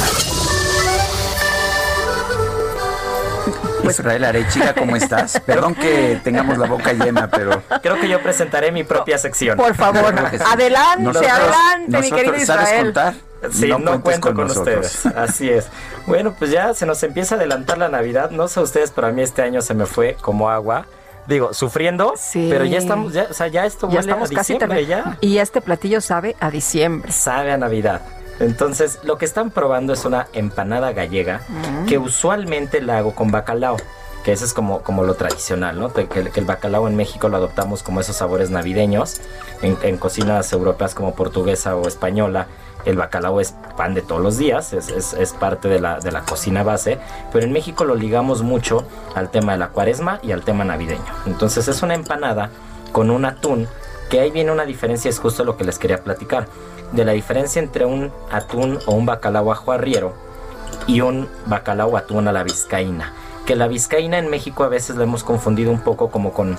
Israel Arechiga, ¿cómo estás? Perdón que tengamos la boca llena, pero... Creo que yo presentaré mi propia sección. Por favor, adelante, Nosotros- adelante, mi querido nosotros- ¿Sabes Israel. contar? Sí, no, cuento con, nosotros. ustedes. Así es. Bueno, pues ya se nos empieza a adelantar la Navidad. No sé ustedes, pero a mí este año se me fue como agua. Digo, sufriendo, pero ya estamos, ya, o sea, ya esto Ya huele estamos a casi diciembre ya. Y este platillo sabe a diciembre. Sabe a Navidad. Entonces, lo que están probando es una empanada gallega Mm. que usualmente la hago con bacalao. Que ese es como, como lo tradicional, ¿no? Que, que el bacalao en México lo adoptamos como esos sabores navideños. En, en cocinas europeas como portuguesa o española, el bacalao es pan de todos los días, es, parte de la, de la cocina base. Pero en México lo ligamos mucho al tema de la cuaresma y al tema navideño. Entonces es una empanada con un atún, que ahí viene una diferencia, es justo lo que les quería platicar. De la diferencia entre un atún o un bacalao ajo arriero y un bacalao atún a la vizcaína. Que la vizcaína en México a veces la hemos confundido un poco como con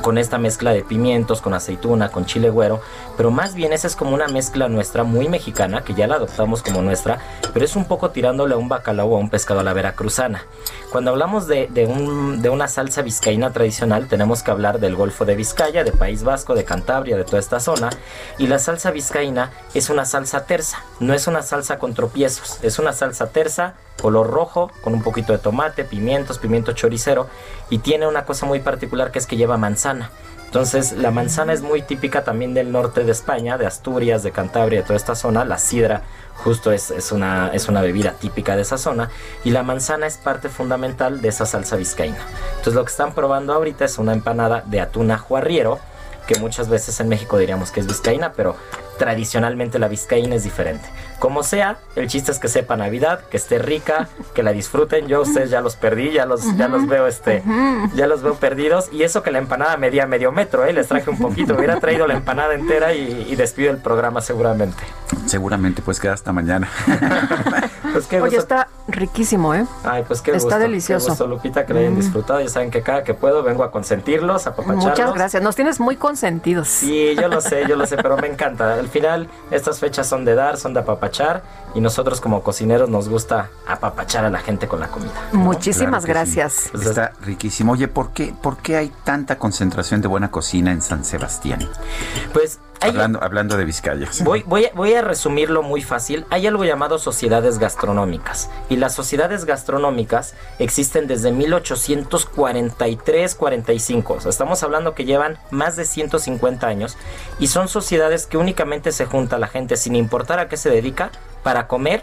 con esta mezcla de pimientos, con aceituna, con chile güero, pero más bien esa es como una mezcla nuestra muy mexicana, que ya la adoptamos como nuestra, pero es un poco tirándole a un bacalao o a un pescado a la veracruzana. Cuando hablamos de, un- de una salsa vizcaína tradicional, tenemos que hablar del Golfo de Vizcaya, de País Vasco, de Cantabria, de toda esta zona, y la salsa vizcaína es una salsa tersa, no es una salsa con tropiezos, es una salsa tersa, color rojo, con un poquito de tomate, pimientos, pimiento choricero, y tiene una cosa muy particular que es que lleva manzana. Entonces, la manzana es muy típica también del norte de España, de Asturias, de Cantabria, de toda esta zona. La sidra justo es, una, es una bebida típica de esa zona. Y la manzana es parte fundamental de esa salsa vizcaína. Entonces, lo que están probando ahorita es una empanada de atún ajo arriero, que muchas veces en México diríamos que es vizcaína, pero tradicionalmente la vizcaína es diferente. Como sea, el chiste es que sepa Navidad, que esté rica, que la disfruten. Yo a ustedes ya los perdí, ya los, ya los veo este, ya los veo perdidos. Y eso que la empanada medía medio metro, ¿eh? les traje un poquito. Hubiera traído la empanada entera y, y despido el programa seguramente. Seguramente pues queda hasta mañana. Pues qué Oye, gusto. está riquísimo, ¿eh? Ay, pues qué Está gusto, delicioso. Qué gusto, Lupita, que lo hayan disfrutado. Ya saben que cada que puedo vengo a consentirlos, a apapacharlos. Muchas gracias. Nos tienes muy consentidos. Sí, yo lo sé, yo lo sé, pero me encanta. Final, estas fechas son de dar, son de apapachar, y nosotros como cocineros nos gusta apapachar a la gente con la comida. Muchísimas Claro que sí. gracias. Está riquísimo. Oye, ¿por qué, ¿por qué hay tanta concentración de buena cocina en San Sebastián? Pues hablando, hablando de Vizcaya. Voy, voy, a- voy a resumirlo muy fácil. Hay algo llamado sociedades gastronómicas. Y las sociedades gastronómicas existen desde 1843-45. O sea, estamos hablando que llevan más de 150 años. Y son sociedades que únicamente se junta la gente sin importar a qué se dedica para comer,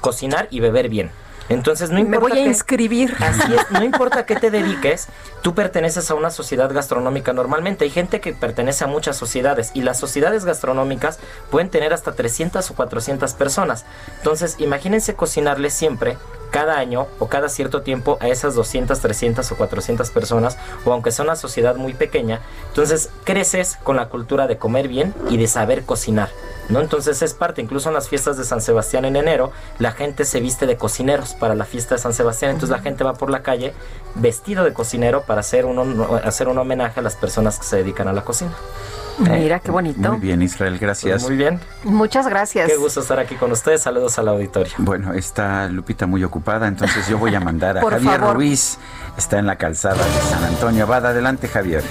cocinar y beber bien. Entonces no Me importa voy a inscribir. Así es, no importa qué te dediques, tú perteneces a una sociedad gastronómica normalmente. Hay gente que pertenece a muchas sociedades y las sociedades gastronómicas pueden tener hasta 300 o 400 personas. Entonces, imagínense cocinarle siempre, cada año o cada cierto tiempo, a esas 200, 300 o 400 personas, o aunque sea una sociedad muy pequeña. Entonces, creces con la cultura de comer bien y de saber cocinar. ¿No? Entonces es parte, incluso en las fiestas de San Sebastián en enero, la gente se viste de cocineros para la fiesta de San Sebastián, entonces la gente va por la calle vestido de cocinero para hacer un, hacer un homenaje a las personas que se dedican a la cocina. Mira, qué bonito. Muy bien, Israel, gracias. Pues muy bien. Muchas gracias. Qué gusto estar aquí con ustedes. Saludos al auditorio. Bueno, está Lupita muy ocupada, entonces yo voy a mandar a Javier favor. Ruiz. Está en la calzada de San Antonio Abad. Adelante, Javier.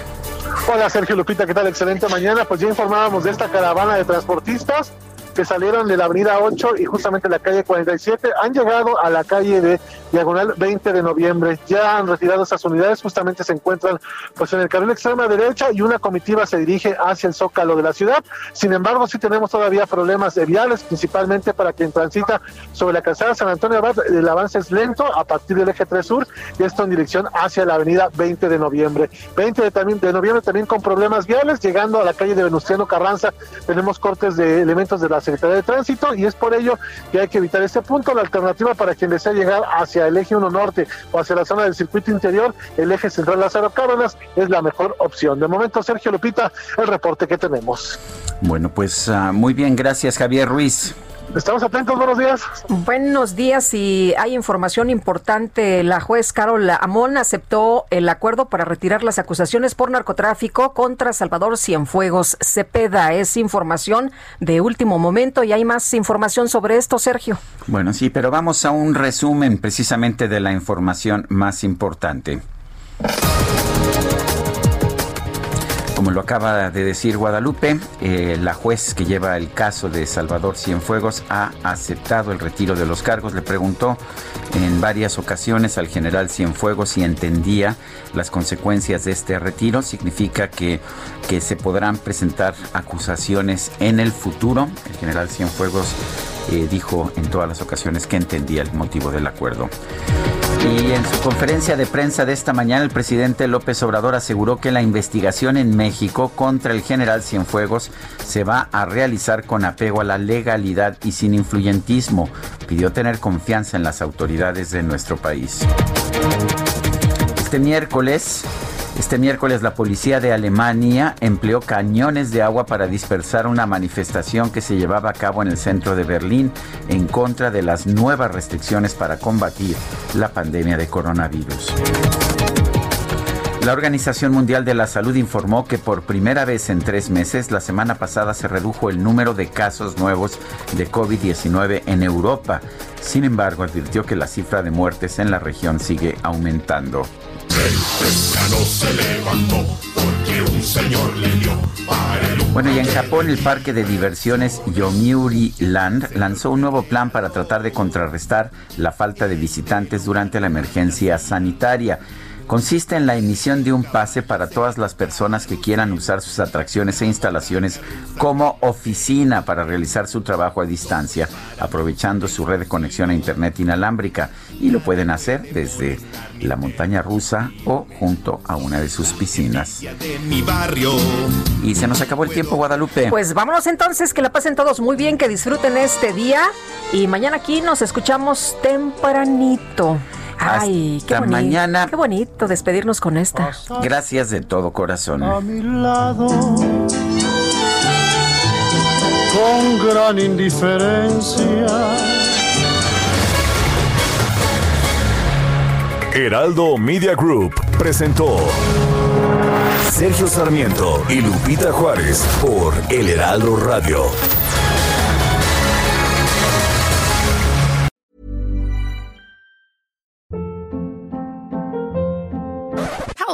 Hola Sergio Lupita, ¿qué tal? Excelente mañana. Pues ya informábamos de esta caravana de transportistas que salieron de la avenida 8 y justamente la calle 47 han llegado a la calle de diagonal 20 de noviembre. Ya han retirado esas unidades, justamente se encuentran pues en el carril extrema derecha y una comitiva se dirige hacia el zócalo de la ciudad. Sin embargo, sí tenemos todavía problemas de viales, principalmente para quien transita sobre la calzada San Antonio Abad. El avance es lento a partir del eje 3 sur y esto en dirección hacia la avenida 20 de noviembre. 20 de, también, de noviembre también con problemas viales, llegando a la calle de Venustiano Carranza tenemos cortes de elementos de la Secretaría de Tránsito y es por ello que hay que evitar este punto. La alternativa para quien desea llegar hacia el eje 1 norte o hacia la zona del circuito interior, el eje central Lázaro Cárdenas es la mejor opción. De momento, Sergio Lupita, el reporte que tenemos. Bueno, pues ah, muy bien, gracias, Javier Ruiz. Estamos atentos, buenos días. Buenos días y hay información importante. La juez Carol Amón aceptó el acuerdo para retirar las acusaciones por narcotráfico contra Salvador Cienfuegos Cepeda. Es información de último momento y hay más información sobre esto, Sergio. Bueno, sí, pero vamos a un resumen precisamente de la información más importante. Como lo acaba de decir Guadalupe, eh, la juez que lleva el caso de Salvador Cienfuegos ha aceptado el retiro de los cargos. Le preguntó en varias ocasiones al general Cienfuegos si entendía las consecuencias de este retiro. Significa que, que se podrán presentar acusaciones en el futuro. El general Cienfuegos eh, dijo en todas las ocasiones que entendía el motivo del acuerdo. Y en su conferencia de prensa de esta mañana, el presidente López Obrador aseguró que la investigación en México contra el general Cienfuegos se va a realizar con apego a la legalidad y sin influyentismo. Pidió tener confianza en las autoridades de nuestro país. Este miércoles, este miércoles la policía de Alemania empleó cañones de agua para dispersar una manifestación que se llevaba a cabo en el centro de Berlín en contra de las nuevas restricciones para combatir la pandemia de coronavirus. La Organización Mundial de la Salud informó que por primera vez en tres meses, la semana pasada se redujo el número de casos nuevos de COVID-19 en Europa. Sin embargo, advirtió que la cifra de muertes en la región sigue aumentando. Se levantó porque un señor le dio para el Bueno, y en Japón el parque de diversiones Yomiuri Land lanzó un nuevo plan para tratar de contrarrestar la falta de visitantes durante la emergencia sanitaria. Consiste en la emisión de un pase para todas las personas que quieran usar sus atracciones e instalaciones como oficina para realizar su trabajo a distancia, aprovechando su red de conexión a Internet inalámbrica. Y lo pueden hacer desde la montaña rusa o junto a una de sus piscinas. Y se nos acabó el tiempo, Guadalupe. Pues vámonos entonces, que la pasen todos muy bien, que disfruten este día y mañana aquí nos escuchamos tempranito. Ay, qué bonito. mañana. Qué bonito despedirnos con esta. Gracias de todo corazón. A mi lado. Con gran indiferencia. Heraldo Media Group presentó Sergio Sarmiento y Lupita Juárez por El Heraldo Radio.